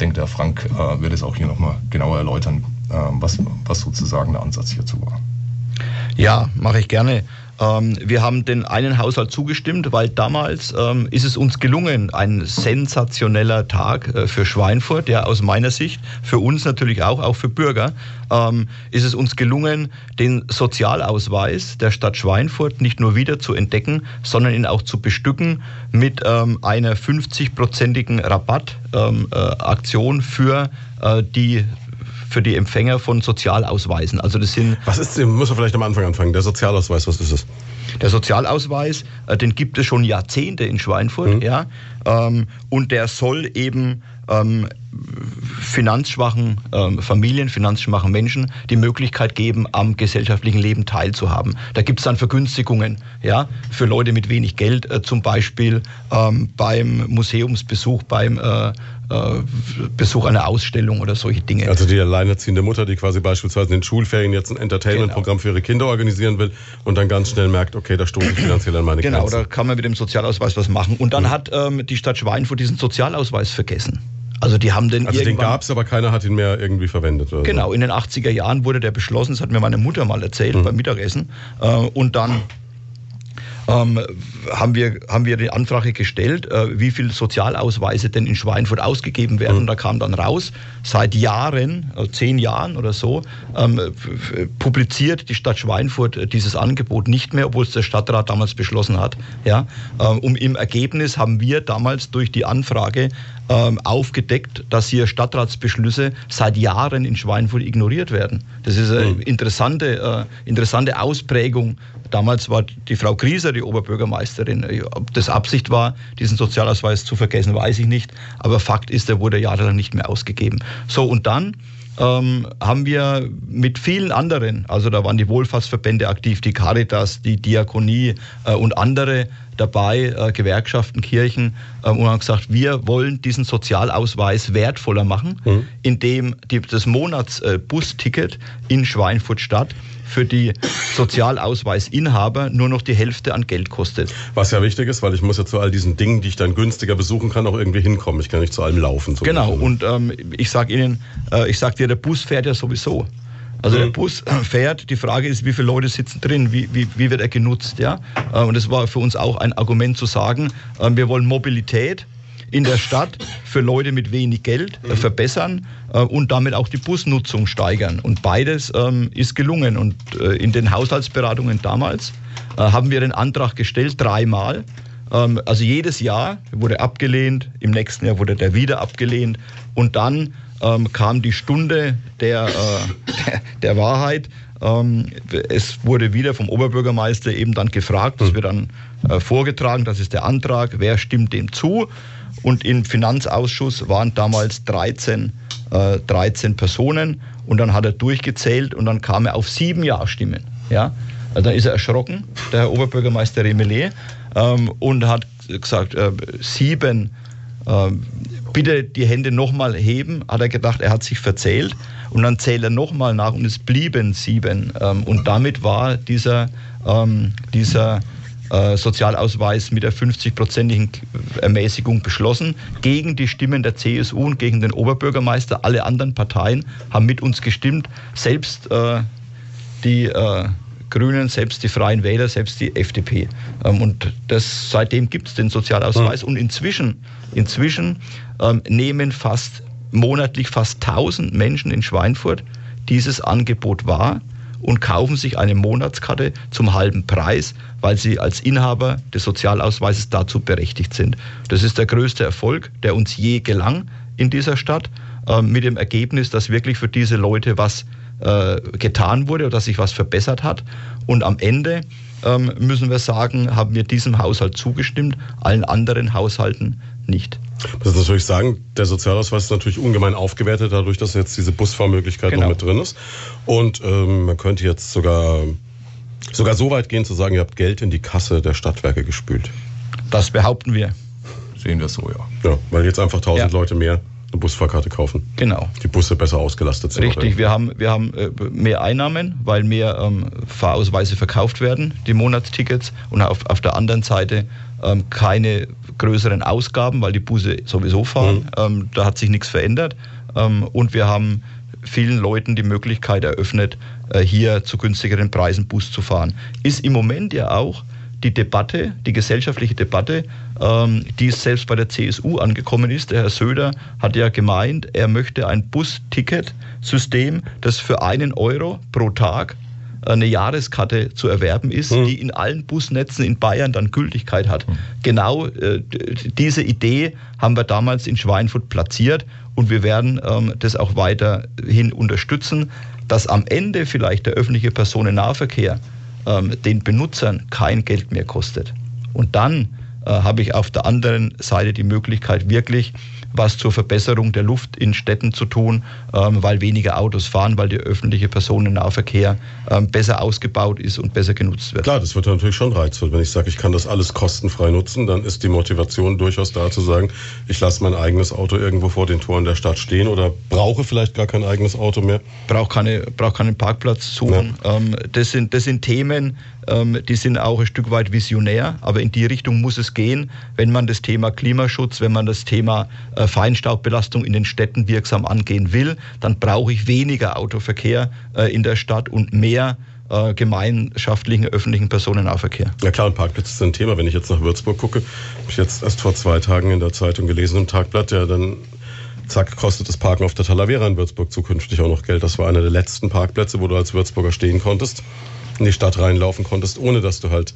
denkt der Frank äh, wird es auch hier nochmal genauer erläutern, was, was sozusagen der Ansatz hierzu war. Ja, mache ich gerne. Ähm, wir haben den einen Haushalt zugestimmt, weil damals ähm, ist es uns gelungen, ein sensationeller Tag äh, für Schweinfurt, ja aus meiner Sicht, für uns natürlich auch, auch für Bürger, ähm, ist es uns gelungen, den Sozialausweis der Stadt Schweinfurt nicht nur wieder zu entdecken, sondern ihn auch zu bestücken mit ähm, einer 50-prozentigen Rabattaktion ähm, äh, für äh, die für die Empfänger von Sozialausweisen. Also das sind. Was ist, muss man vielleicht am Anfang anfangen. Der Sozialausweis, was ist das? Der Sozialausweis, äh, den gibt es schon Jahrzehnte in Schweinfurt, mhm. ja. Ähm, und der soll eben ähm, finanzschwachen ähm, Familien, finanzschwachen Menschen die Möglichkeit geben, am gesellschaftlichen Leben teilzuhaben. Da gibt es dann Vergünstigungen ja, für Leute mit wenig Geld, äh, zum Beispiel ähm, beim Museumsbesuch, beim äh, Besuch einer Ausstellung oder solche Dinge. Also die alleinerziehende Mutter, die quasi beispielsweise in den Schulferien jetzt ein Entertainment-Programm genau. für ihre Kinder organisieren will und dann ganz schnell merkt, okay, da stoße ich finanziell an meine genau, Grenzen. Genau, da kann man mit dem Sozialausweis was machen. Und dann mhm. hat ähm, die Stadt Schweinfurt diesen Sozialausweis vergessen. Also die haben den Also den gab es, aber keiner hat ihn mehr irgendwie verwendet. Oder genau, in den 80er Jahren wurde der beschlossen, das hat mir meine Mutter mal erzählt mhm. beim Mittagessen. Äh, und dann ähm, haben, wir, haben wir die Anfrage gestellt, äh, wie viele Sozialausweise denn in Schweinfurt ausgegeben werden. Mhm. Und da kam dann raus, seit Jahren, äh, zehn Jahren oder so, ähm, publiziert die Stadt Schweinfurt äh, dieses Angebot nicht mehr, obwohl es der Stadtrat damals beschlossen hat. Ja? Ähm, um im Ergebnis haben wir damals durch die Anfrage ähm, aufgedeckt, dass hier Stadtratsbeschlüsse seit Jahren in Schweinfurt ignoriert werden. Das ist eine mhm. interessante, äh, interessante Ausprägung Damals war die Frau Grieser die Oberbürgermeisterin. Ob das Absicht war, diesen Sozialausweis zu vergessen, weiß ich nicht. Aber Fakt ist, er wurde jahrelang nicht mehr ausgegeben. So, und dann ähm, haben wir mit vielen anderen, also da waren die Wohlfahrtsverbände aktiv, die Caritas, die Diakonie äh, und andere dabei, äh, Gewerkschaften, Kirchen, äh, und haben gesagt, wir wollen diesen Sozialausweis wertvoller machen, mhm. indem die, das Monatsbusticket äh, in Schweinfurt Stadt für die Sozialausweisinhaber nur noch die Hälfte an Geld kostet. Was ja wichtig ist, weil ich muss ja zu all diesen Dingen, die ich dann günstiger besuchen kann, auch irgendwie hinkommen. Ich kann nicht zu allem laufen. So genau, und ähm, ich sage Ihnen, äh, ich sage dir, der Bus fährt ja sowieso. Also mhm. der Bus fährt, die Frage ist, wie viele Leute sitzen drin, wie, wie, wie wird er genutzt. Ja? Äh, und das war für uns auch ein Argument zu sagen, äh, wir wollen Mobilität in der Stadt für Leute mit wenig Geld äh, verbessern äh, und damit auch die Busnutzung steigern. Und beides ähm, ist gelungen. Und äh, in den Haushaltsberatungen damals äh, haben wir den Antrag gestellt, dreimal. Ähm, also jedes Jahr wurde abgelehnt, im nächsten Jahr wurde der wieder abgelehnt. Und dann ähm, kam die Stunde der, äh, der Wahrheit. Ähm, es wurde wieder vom Oberbürgermeister eben dann gefragt, das hm. wird dann äh, vorgetragen, das ist der Antrag, wer stimmt dem zu? Und im Finanzausschuss waren damals 13, äh, 13 Personen und dann hat er durchgezählt und dann kam er auf sieben Ja-Stimmen. Ja? Also dann ist er erschrocken, der Herr Oberbürgermeister Remelé, ähm, und hat gesagt, äh, sieben, äh, bitte die Hände nochmal heben, hat er gedacht, er hat sich verzählt. Und dann zählt er nochmal nach und es blieben sieben. Ähm, und damit war dieser, ähm, dieser äh, Sozialausweis mit der 50-prozentigen Ermäßigung beschlossen, gegen die Stimmen der CSU und gegen den Oberbürgermeister. Alle anderen Parteien haben mit uns gestimmt, selbst äh, die äh, Grünen, selbst die Freien Wähler, selbst die FDP. Ähm, und das, seitdem gibt es den Sozialausweis. Mhm. Und inzwischen, inzwischen ähm, nehmen fast monatlich fast 1000 Menschen in Schweinfurt dieses Angebot wahr und kaufen sich eine Monatskarte zum halben Preis, weil sie als Inhaber des Sozialausweises dazu berechtigt sind. Das ist der größte Erfolg, der uns je gelang in dieser Stadt, äh, mit dem Ergebnis, dass wirklich für diese Leute was äh, getan wurde oder dass sich was verbessert hat. Und am Ende ähm, müssen wir sagen, haben wir diesem Haushalt zugestimmt, allen anderen Haushalten nicht. Das ist natürlich sagen, der Sozialausweis ist natürlich ungemein aufgewertet, dadurch, dass jetzt diese Busfahrmöglichkeit genau. noch mit drin ist. Und ähm, man könnte jetzt sogar, sogar so weit gehen zu sagen, ihr habt Geld in die Kasse der Stadtwerke gespült. Das behaupten wir. Sehen wir so, ja. Ja, weil jetzt einfach tausend ja. Leute mehr eine Busfahrkarte kaufen. Genau. Die Busse besser ausgelastet sind. Richtig, wir haben, wir haben äh, mehr Einnahmen, weil mehr ähm, Fahrausweise verkauft werden, die Monatstickets, und auf, auf der anderen Seite ähm, keine größeren Ausgaben, weil die Busse sowieso fahren. Mhm. Ähm, da hat sich nichts verändert. Ähm, und wir haben vielen Leuten die Möglichkeit eröffnet, hier zu günstigeren Preisen Bus zu fahren. Ist im Moment ja auch die Debatte, die gesellschaftliche Debatte, ähm, die selbst bei der CSU angekommen ist. Der Herr Söder hat ja gemeint, er möchte ein Busticketsystem, das für einen Euro pro Tag eine Jahreskarte zu erwerben ist, mhm. die in allen Busnetzen in Bayern dann Gültigkeit hat. Mhm. Genau äh, diese Idee haben wir damals in Schweinfurt platziert und wir werden ähm, das auch weiterhin unterstützen, dass am Ende vielleicht der öffentliche Personennahverkehr ähm, den Benutzern kein Geld mehr kostet. Und dann äh, habe ich auf der anderen Seite die Möglichkeit, wirklich was zur Verbesserung der Luft in Städten zu tun, ähm, weil weniger Autos fahren, weil der öffentliche Personennahverkehr ähm, besser ausgebaut ist und besser genutzt wird. Klar, das wird natürlich schon reizvoll. Wenn ich sage, ich kann das alles kostenfrei nutzen, dann ist die Motivation durchaus da zu sagen, ich lasse mein eigenes Auto irgendwo vor den Toren der Stadt stehen oder brauche vielleicht gar kein eigenes Auto mehr. Brauche keine, brauch keinen Parkplatz suchen. Ja. Ähm, das, sind, das sind Themen, ähm, die sind auch ein Stück weit visionär, aber in die Richtung muss es gehen, wenn man das Thema Klimaschutz, wenn man das Thema äh, Feinstaubbelastung in den Städten wirksam angehen will, dann brauche ich weniger Autoverkehr äh, in der Stadt und mehr äh, gemeinschaftlichen öffentlichen Personennahverkehr. Ja klar, und Parkplätze sind ein Thema. Wenn ich jetzt nach Würzburg gucke, habe ich jetzt erst vor zwei Tagen in der Zeitung gelesen, im Tagblatt, ja dann zack, kostet das Parken auf der Talavera in Würzburg zukünftig auch noch Geld. Das war einer der letzten Parkplätze, wo du als Würzburger stehen konntest in die Stadt reinlaufen konntest, ohne dass du halt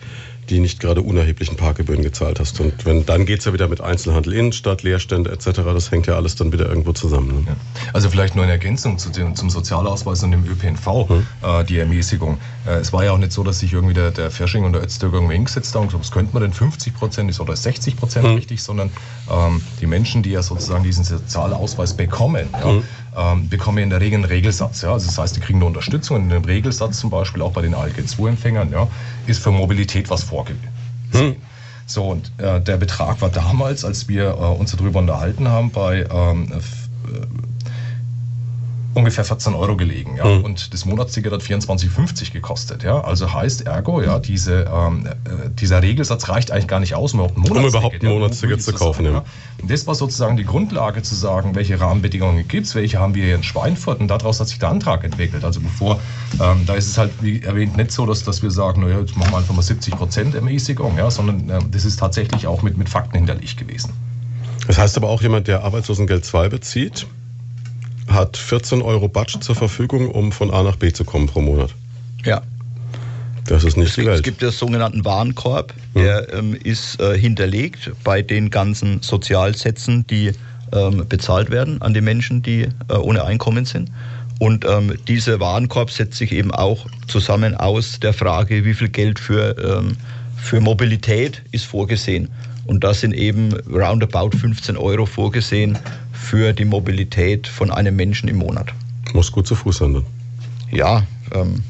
die nicht gerade unerheblichen Parkgebühren gezahlt hast. Und wenn dann geht es ja wieder mit Einzelhandel, Innenstadt, Leerstände etc. Das hängt ja alles dann wieder irgendwo zusammen. Ne? Ja. Also vielleicht nur in Ergänzung zu dem, zum Sozialausweis und dem ÖPNV, hm. äh, die Ermäßigung. Äh, es war ja auch nicht so, dass sich irgendwie der, der Fersching und der Öztürk irgendwie hingesetzt haben und gesagt, was könnte man denn 50 Prozent ist oder 60 Prozent hm. richtig, sondern ähm, die Menschen, die ja sozusagen diesen Sozialausweis bekommen, ja, hm ähm, bekommen in der Regel einen Regelsatz. Ja? Also das heißt, die kriegen eine Unterstützung. Und in dem Regelsatz zum Beispiel auch bei den ALG-2-Empfängern ja, ist für Mobilität was vorgesehen. Hm. So, und äh, der Betrag war damals, als wir äh, uns darüber unterhalten haben, bei ähm, ungefähr 14 Euro gelegen. Ja? Mhm. Und das Monatsticket hat 24,50 gekostet. Ja? Also heißt ergo, ja, diese, ähm, äh, dieser Regelsatz reicht eigentlich gar nicht aus, um überhaupt ein Monatsticket, um überhaupt ein Monatsticket zu kaufen. Sagen, ja. Und das war sozusagen die Grundlage zu sagen, welche Rahmenbedingungen gibt es, welche haben wir hier in Schweinfurt und daraus hat sich der Antrag entwickelt. Also bevor, ähm, da ist es halt, wie erwähnt, nicht so, dass, dass wir sagen, naja, jetzt machen wir einfach mal 70 Prozent Ermäßigung, ja? sondern äh, das ist tatsächlich auch mit, mit Fakten hinterlegt gewesen. Das heißt aber auch jemand, der Arbeitslosengeld 2 bezieht, hat 14 Euro Batsch zur Verfügung, um von A nach B zu kommen pro Monat. Ja. Das ist nicht es, die Welt. Es gibt den sogenannten Warenkorb, der ähm, ist äh, hinterlegt bei den ganzen Sozialsätzen, die ähm, bezahlt werden an die Menschen, die äh, ohne Einkommen sind. Und ähm, dieser Warenkorb setzt sich eben auch zusammen aus der Frage, wie viel Geld für, ähm, für Mobilität ist vorgesehen. Und da sind eben roundabout 15 Euro vorgesehen für die Mobilität von einem Menschen im Monat. Muss gut zu Fuß sein dann. Ja, ähm,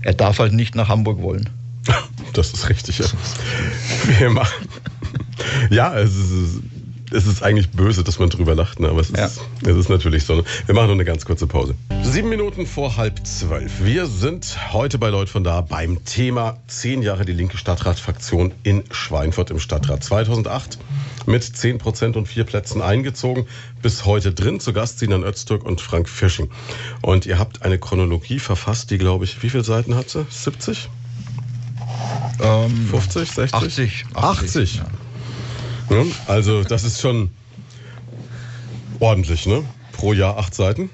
er darf halt nicht nach Hamburg wollen. Das ist richtig. Ja. Wir machen. Ja, es ist, es ist eigentlich böse, dass man drüber lacht, ne? aber es ist, ja. es ist natürlich so. Wir machen nur eine ganz kurze Pause. Sieben Minuten vor halb zwölf. Wir sind heute bei Leut von da beim Thema zehn Jahre die linke Stadtratfraktion in Schweinfurt im Stadtrat 2008 mit zehn Prozent und vier Plätzen eingezogen. Bis heute drin. Zu Gast Sinan Öztürk und Frank Fisching. Und ihr habt eine Chronologie verfasst, die glaube ich, wie viele Seiten hat sie? 70? Ähm, 50, 60? 80. 80. 80. Ja. Ja, also das ist schon ordentlich, ne? Pro Jahr acht Seiten.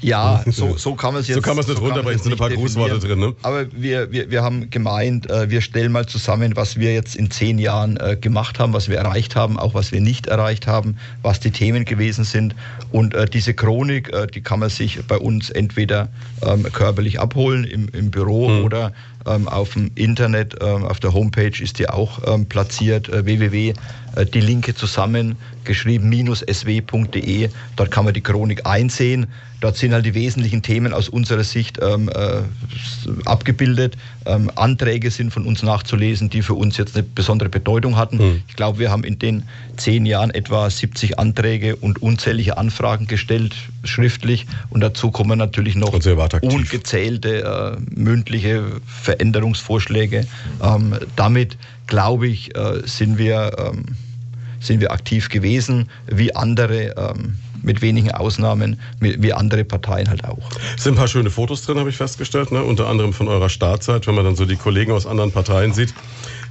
Ja, so, so kann man es jetzt. So kann man es nicht so runterbrechen, sind ein paar Grußworte drin. Ne? Aber wir, wir, wir haben gemeint, äh, wir stellen mal zusammen, was wir jetzt in zehn Jahren äh, gemacht haben, was wir erreicht haben, auch was wir nicht erreicht haben, was die Themen gewesen sind. Und äh, diese Chronik, die kann man sich bei uns entweder ähm, körperlich abholen im, im Büro hm. oder ähm, auf dem Internet, ähm, auf der Homepage ist die auch platziert, www, die Linke zusammen, geschrieben minus-sw.de. Dort kann man die Chronik einsehen. Dort sind halt die wesentlichen Themen aus unserer Sicht ähm, äh, abgebildet. Ähm, Anträge sind von uns nachzulesen, die für uns jetzt eine besondere Bedeutung hatten. Mhm. Ich glaube, wir haben in den zehn Jahren etwa 70 Anträge und unzählige Anfragen gestellt, schriftlich. Und dazu kommen natürlich noch ungezählte äh, mündliche Veränderungsvorschläge. Ähm, damit, glaube ich, äh, sind wir ähm, sind wir aktiv gewesen, wie andere ähm, mit wenigen Ausnahmen, wie, andere Parteien halt auch. Es sind ein paar schöne Fotos drin, habe ich festgestellt, ne? unter anderem von eurer Startzeit, wenn man dann so die Kollegen aus anderen Parteien sieht,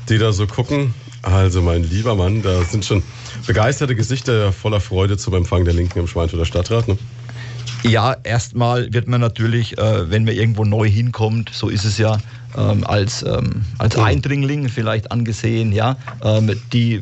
die da so gucken. Also mein lieber Mann, da sind schon begeisterte Gesichter voller Freude zum Empfang der Linken im Schweinfurter Stadtrat. Ne? Ja, erstmal wird man natürlich, äh, wenn man irgendwo neu hinkommt, so ist es ja, ähm, als, ähm, als Eindringling vielleicht angesehen. Ja, ähm, die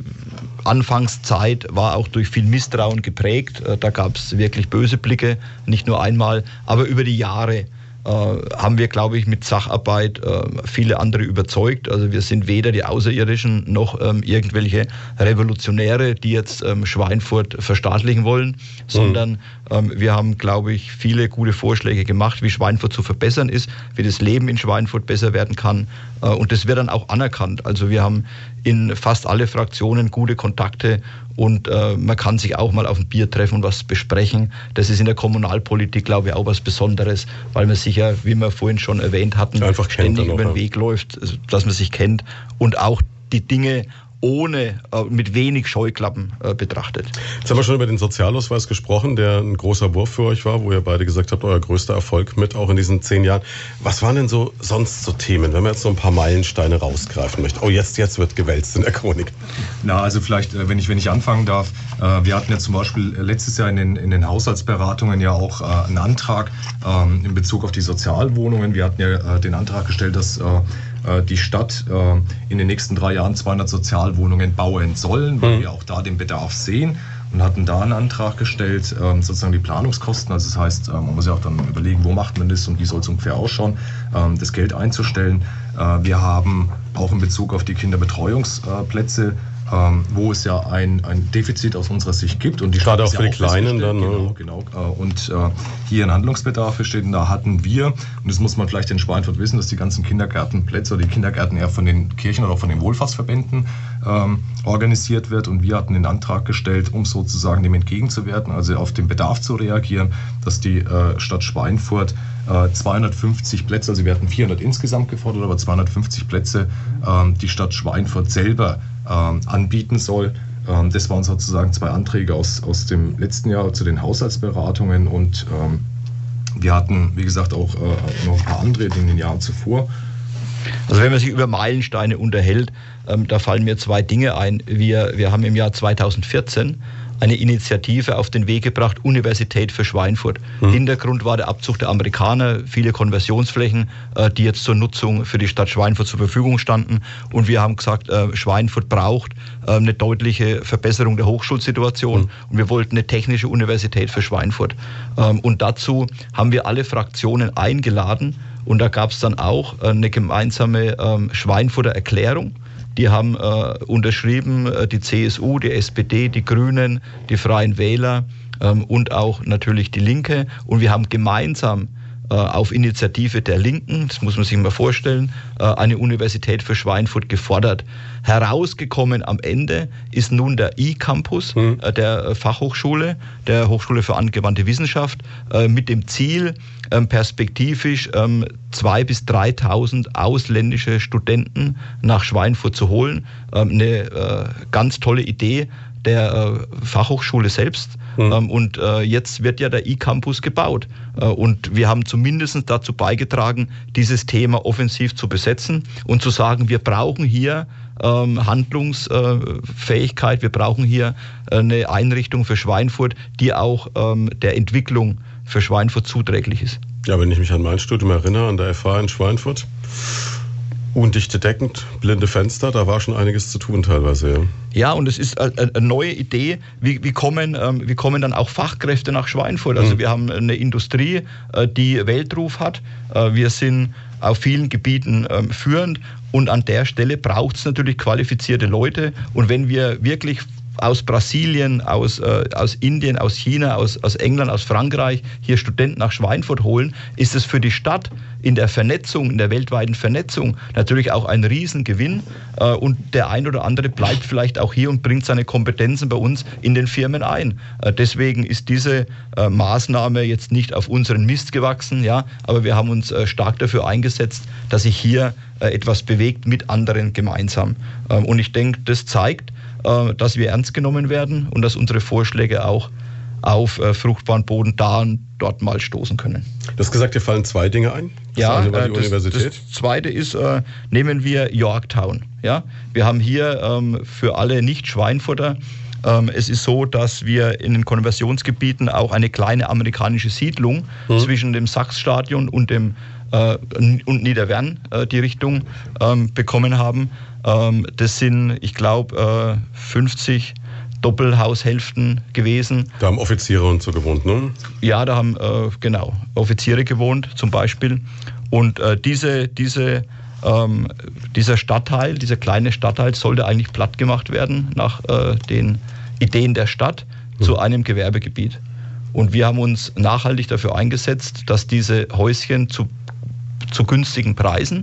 Anfangszeit war auch durch viel Misstrauen geprägt. Äh, da gab es wirklich böse Blicke, nicht nur einmal, aber über die Jahre äh, haben wir, glaube ich, mit Sacharbeit äh, viele andere überzeugt. Also wir sind weder die Außerirdischen noch ähm, irgendwelche Revolutionäre, die jetzt ähm, Schweinfurt verstaatlichen wollen, mhm. sondern ähm, wir haben, glaube ich, viele gute Vorschläge gemacht, wie Schweinfurt zu verbessern ist, wie das Leben in Schweinfurt besser werden kann. Und das wird dann auch anerkannt. Also wir haben in fast alle Fraktionen gute Kontakte und äh, man kann sich auch mal auf ein Bier treffen und was besprechen. Das ist in der Kommunalpolitik, glaube ich, auch was Besonderes, weil man sich ja, wie wir vorhin schon erwähnt hatten, Einfach ständig über den Weg läuft, dass man sich kennt und auch die Dinge ohne, äh, mit wenig Scheuklappen äh, betrachtet. Jetzt haben wir schon über den Sozialausweis gesprochen, der ein großer Wurf für euch war, wo ihr beide gesagt habt, euer größter Erfolg mit, auch in diesen zehn Jahren. Was waren denn so sonst so Themen, wenn man jetzt so ein paar Meilensteine rausgreifen möchte? Oh, jetzt, jetzt wird gewälzt in der Chronik. Na, also vielleicht, äh, wenn ich, wenn ich anfangen darf, wir hatten ja zum Beispiel letztes Jahr in den, in den Haushaltsberatungen ja auch einen Antrag ähm, in Bezug auf die Sozialwohnungen. Wir hatten ja den Antrag gestellt, dass äh, die Stadt äh, in den nächsten drei Jahren 200 Sozialwohnungen bauen sollen, weil mhm. wir auch da den Bedarf sehen und hatten da einen Antrag gestellt, ähm, sozusagen die Planungskosten, also das heißt, ähm, man muss ja auch dann überlegen, wo macht man das und wie soll es ungefähr ausschauen, ähm, das Geld einzustellen. Äh, wir haben auch in Bezug auf die Kinderbetreuungsplätze wo es ja ein, ein Defizit aus unserer Sicht gibt. Und die Gerade auch für die Kleinen dann. Genau, genau. Äh, und äh, hier ein Handlungsbedarf besteht. Und da hatten wir, und das muss man gleich den Schweinfurt wissen, dass die ganzen Kindergärtenplätze oder die Kindergärten eher von den Kirchen oder auch von den Wohlfahrtsverbänden ähm, organisiert wird. Und wir hatten den Antrag gestellt, um sozusagen dem entgegenzuwirken, also auf den Bedarf zu reagieren, dass die äh, Stadt Schweinfurt 250 äh, Plätze, also wir hatten 400 insgesamt gefordert, aber 250 Plätze ähm, die Stadt Schweinfurt selber ähm, anbieten soll. Ähm, das waren sozusagen zwei Anträge aus, aus dem letzten Jahr zu den Haushaltsberatungen und wir hatten, wie gesagt, auch äh, noch ein paar andere in den Jahren zuvor. Also wenn man sich über Meilensteine unterhält, da fallen mir zwei Dinge ein. Wir, wir haben im Jahr 2014 eine Initiative auf den Weg gebracht, Universität für Schweinfurt. Mhm. Hintergrund war der Abzug der Amerikaner, viele Konversionsflächen, äh, die jetzt zur Nutzung für die Stadt Schweinfurt zur Verfügung standen. Und wir haben gesagt, äh, Schweinfurt braucht äh, eine deutliche Verbesserung der Hochschulsituation. Mhm. Und wir wollten eine technische Universität für Schweinfurt. Ähm, und dazu haben wir alle Fraktionen eingeladen. Und da gab es dann auch eine gemeinsame ähm, Schweinfurter Erklärung die haben äh, unterschrieben, äh, die CSU, die SPD, die Grünen, die Freien Wähler ähm, und auch natürlich die Linke. Und wir haben gemeinsam auf Initiative der Linken, das muss man sich mal vorstellen, äh, eine Universität für Schweinfurt gefordert. Herausgekommen am Ende ist nun der E-Campus mhm. der Fachhochschule, der Hochschule für angewandte Wissenschaft, mit dem Ziel, ähm, perspektivisch 2.000 ähm, bis 3.000 ausländische Studenten nach Schweinfurt zu holen. Eine ganz tolle Idee der Fachhochschule selbst. Mhm. und äh, jetzt wird ja der E-Campus gebaut. Äh, und wir haben zumindest dazu beigetragen, dieses Thema offensiv zu besetzen und zu sagen, wir brauchen hier ähm, Handlungsfähigkeit, wir brauchen hier eine Einrichtung für Schweinfurt, die auch ähm, der Entwicklung für Schweinfurt zuträglich ist. Ja, wenn ich mich an mein Studium erinnere, an der FH in Schweinfurt, Undichte Decken, blinde Fenster, da war schon einiges zu tun teilweise. Ja, ja und es ist eine neue Idee. Wie, wie, kommen, ähm, wie kommen dann auch Fachkräfte nach Schweinfurt? Also mhm. wir haben eine Industrie, äh, die Weltruf hat. Äh, wir sind auf vielen Gebieten ähm, führend und an der Stelle braucht es natürlich qualifizierte Leute. Und wenn wir wirklich aus Brasilien, aus, äh, aus Indien, aus China, aus, aus England, aus Frankreich hier Studenten nach Schweinfurt holen, ist es für die Stadt in der Vernetzung, in der weltweiten Vernetzung natürlich auch ein Riesengewinn. Äh, und der ein oder andere bleibt vielleicht auch hier und bringt seine Kompetenzen bei uns in den Firmen ein. Äh, deswegen ist diese äh, Maßnahme jetzt nicht auf unseren Mist gewachsen, ja, aber wir haben uns äh, stark dafür eingesetzt, dass sich hier äh, etwas bewegt mit anderen gemeinsam. Und ich denke, das zeigt, dass wir ernst genommen werden und dass unsere Vorschläge auch auf äh, fruchtbaren Boden da und dort mal stoßen können. Du hast gesagt, dir fallen zwei Dinge ein. Das ja, eine war die äh, das, Universität. Das zweite ist, äh, nehmen wir Yorktown. Ja? Wir haben hier ähm, für alle Nicht-Schweinfutter ähm, es ist so, dass wir in den Konversionsgebieten auch eine kleine amerikanische Siedlung mhm. zwischen dem Sachsstadion und dem äh, und Niederwern äh, die Richtung ähm, bekommen haben. Ähm, das sind, ich glaube, äh, 50 Doppelhaushälften gewesen. Da haben Offiziere und so gewohnt, ne? Ja, da haben äh, genau Offiziere gewohnt zum Beispiel. Und äh, diese, diese, ähm, dieser Stadtteil, dieser kleine Stadtteil sollte eigentlich platt gemacht werden nach äh, den Ideen der Stadt mhm. zu einem Gewerbegebiet. Und wir haben uns nachhaltig dafür eingesetzt, dass diese Häuschen zu, zu günstigen Preisen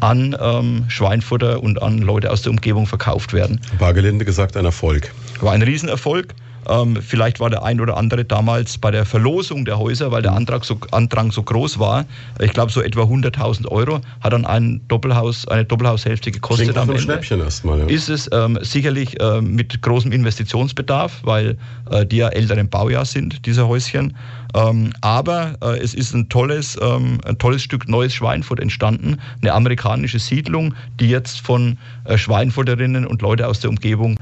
an ähm, Schweinfutter und an Leute aus der Umgebung verkauft werden. War gelinde gesagt ein Erfolg. War ein Riesenerfolg. Ähm, vielleicht war der ein oder andere damals bei der Verlosung der Häuser, weil der Antrag so, Andrang so groß war, ich glaube so etwa 100.000 Euro, hat dann ein Doppelhaus, eine Doppelhaushälfte gekostet. Klingt am Ende. Schnäppchen erstmal. Ja. Ist es ähm, sicherlich äh, mit großem Investitionsbedarf, weil äh, die ja älter im Baujahr sind, diese Häuschen. Ähm, aber äh, es ist ein tolles, ähm, ein tolles Stück neues Schweinfurt entstanden, eine amerikanische Siedlung, die jetzt von äh, Schweinfurterinnen und Leute aus der Umgebung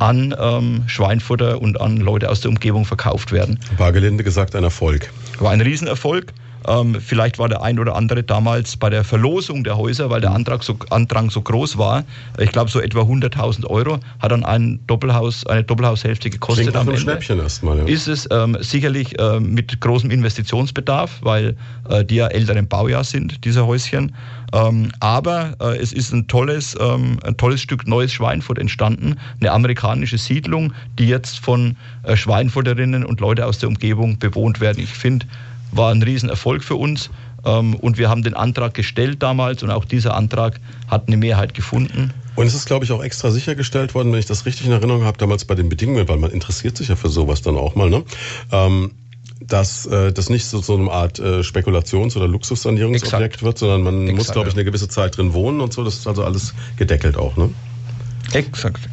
an ähm, Schweinfutter und an Leute aus der Umgebung verkauft werden. War gelinde gesagt ein Erfolg. War ein Riesenerfolg. Ähm, vielleicht war der ein oder andere damals bei der Verlosung der Häuser, weil der Antrag so, Andrang so groß war, ich glaube so etwa 100.000 Euro, hat dann ein Doppelhaus, eine Doppelhaushälfte gekostet. Klingt am Ende. Schnäppchen erstmal. Ja. Ist es ähm, sicherlich äh, mit großem Investitionsbedarf, weil äh, die ja älter im Baujahr sind, diese Häuschen. Ähm, aber äh, es ist ein tolles, ähm, ein tolles Stück neues Schweinfurt entstanden, eine amerikanische Siedlung, die jetzt von äh, Schweinfurterinnen und Leute aus der Umgebung bewohnt werden. Ich finde, war ein Riesenerfolg für uns. Ähm, und wir haben den Antrag gestellt damals und auch dieser Antrag hat eine Mehrheit gefunden. Und es ist, glaube ich, auch extra sichergestellt worden, wenn ich das richtig in Erinnerung habe, damals bei den Bedingungen, weil man interessiert sich ja für sowas dann auch mal, ne? Ähm, dass äh, das nicht so, so eine Art äh, Spekulations- oder Luxussanierungsobjekt Exakt. wird, sondern man Exakt, muss, glaube ich, eine gewisse Zeit drin wohnen und so. Das ist also alles gedeckelt auch, ne? Exakt.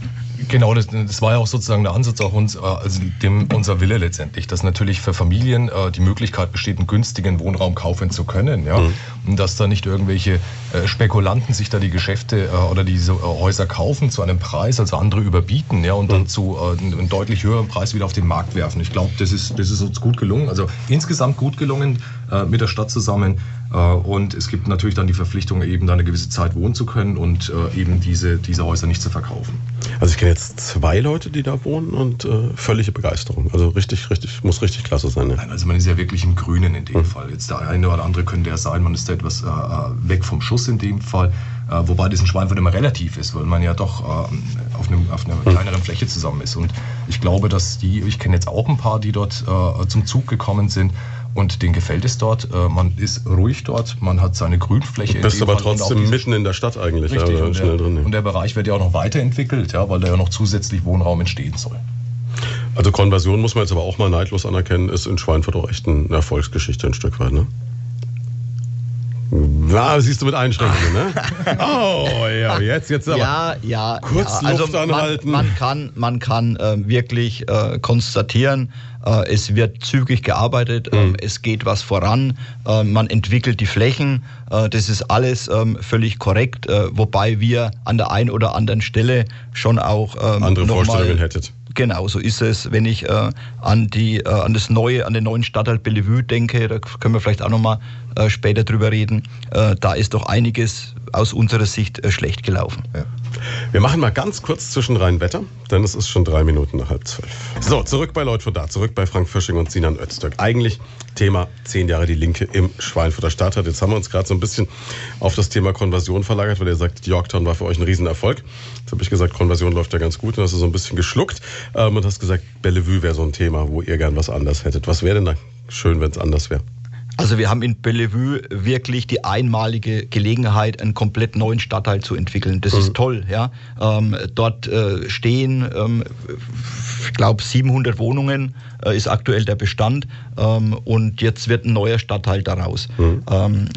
Genau, das, das, war ja auch sozusagen der Ansatz auch uns, äh, also dem, unser Wille letztendlich, dass natürlich für Familien äh, die Möglichkeit besteht, einen günstigen Wohnraum kaufen zu können. Ja? Mhm. Und dass da nicht irgendwelche äh, Spekulanten sich da die Geschäfte äh, oder diese äh, Häuser kaufen zu einem Preis, also andere überbieten ja? und mhm. dann zu äh, einem deutlich höheren Preis wieder auf den Markt werfen. Ich glaube, das ist, das ist uns gut gelungen. Also insgesamt gut gelungen mit der Stadt zusammen. Und es gibt natürlich dann die Verpflichtung, eben da eine gewisse Zeit wohnen zu können und eben diese, diese Häuser nicht zu verkaufen. Also ich kenne jetzt zwei Leute, die da wohnen und äh, völlige Begeisterung. Also richtig, richtig, muss richtig klasse sein. Ne? Nein, also man ist ja wirklich im Grünen in dem hm. Fall. Jetzt der eine oder andere könnte ja sein, man ist da etwas äh, äh weg vom Schuss in dem Fall. Äh, wobei das in Schweinfurt immer relativ ist, weil man ja doch äh, auf, einem, auf einer hm. kleineren Fläche zusammen ist. Und ich glaube, dass die, ich kenne jetzt auch ein paar, die dort äh, zum Zug gekommen sind, und denen gefällt es dort. Äh, man ist ruhig dort, man hat seine Grünfläche. Du bist aber trotzdem mitten in der Stadt eigentlich. Richtig, ja, und, der, drin, ja. und der Bereich wird ja auch noch weiterentwickelt, ja, weil da ja noch zusätzlich Wohnraum entstehen soll. Also Konversion muss man jetzt aber auch mal neidlos anerkennen, ist in Schweinfurt auch echt eine Erfolgsgeschichte ein Stück weit, ne? Ja, siehst du mit Einschränkungen, ne? Oh, ja, jetzt, jetzt aber. Ja, ja. Kurz ja. Luft also anhalten. Man, man kann, man kann äh, wirklich äh, konstatieren, es wird zügig gearbeitet, mhm. es geht was voran, äh, man entwickelt die Flächen, äh, das ist alles ähm, völlig korrekt, wobei wir an der einen oder anderen Stelle schon auch ähm, andere Vorstellungen hättet. Genau, so ist es. Wenn ich äh, an, die, äh, an das neue, an den neuen Stadtteil Bellevue denke, da können wir vielleicht auch nochmal äh, später drüber reden, äh, da ist doch einiges aus unserer Sicht äh, schlecht gelaufen. Ja. Wir machen mal ganz kurz zwischen rein Wetter, denn es ist schon drei Minuten nach halb zwölf. So, zurück bei Leut da, zurück bei Frank Fisching und Sinan Öztürk. Eigentlich Thema zehn Jahre die Linke im Schweinfurter Stadtrat. Jetzt haben wir uns gerade so ein bisschen auf das Thema Konversion verlagert, weil ihr sagt, Yorktown war für euch ein Riesenerfolg. Jetzt habe ich gesagt, Konversion läuft ja ganz gut und hast du so ein bisschen geschluckt ähm, und hast gesagt, Bellevue wäre so ein Thema, wo ihr gern was anders hättet. Was wäre denn da schön, wenn es anders wäre? Also wir haben in Bellevue wirklich die einmalige Gelegenheit, einen komplett neuen Stadtteil zu entwickeln. Das mhm. ist toll. Ja? Ähm, dort äh, stehen, ähm, ich glaube, 700 Wohnungen äh, ist aktuell der Bestand ähm, und jetzt wird ein neuer Stadtteil daraus. Mhm. Ähm,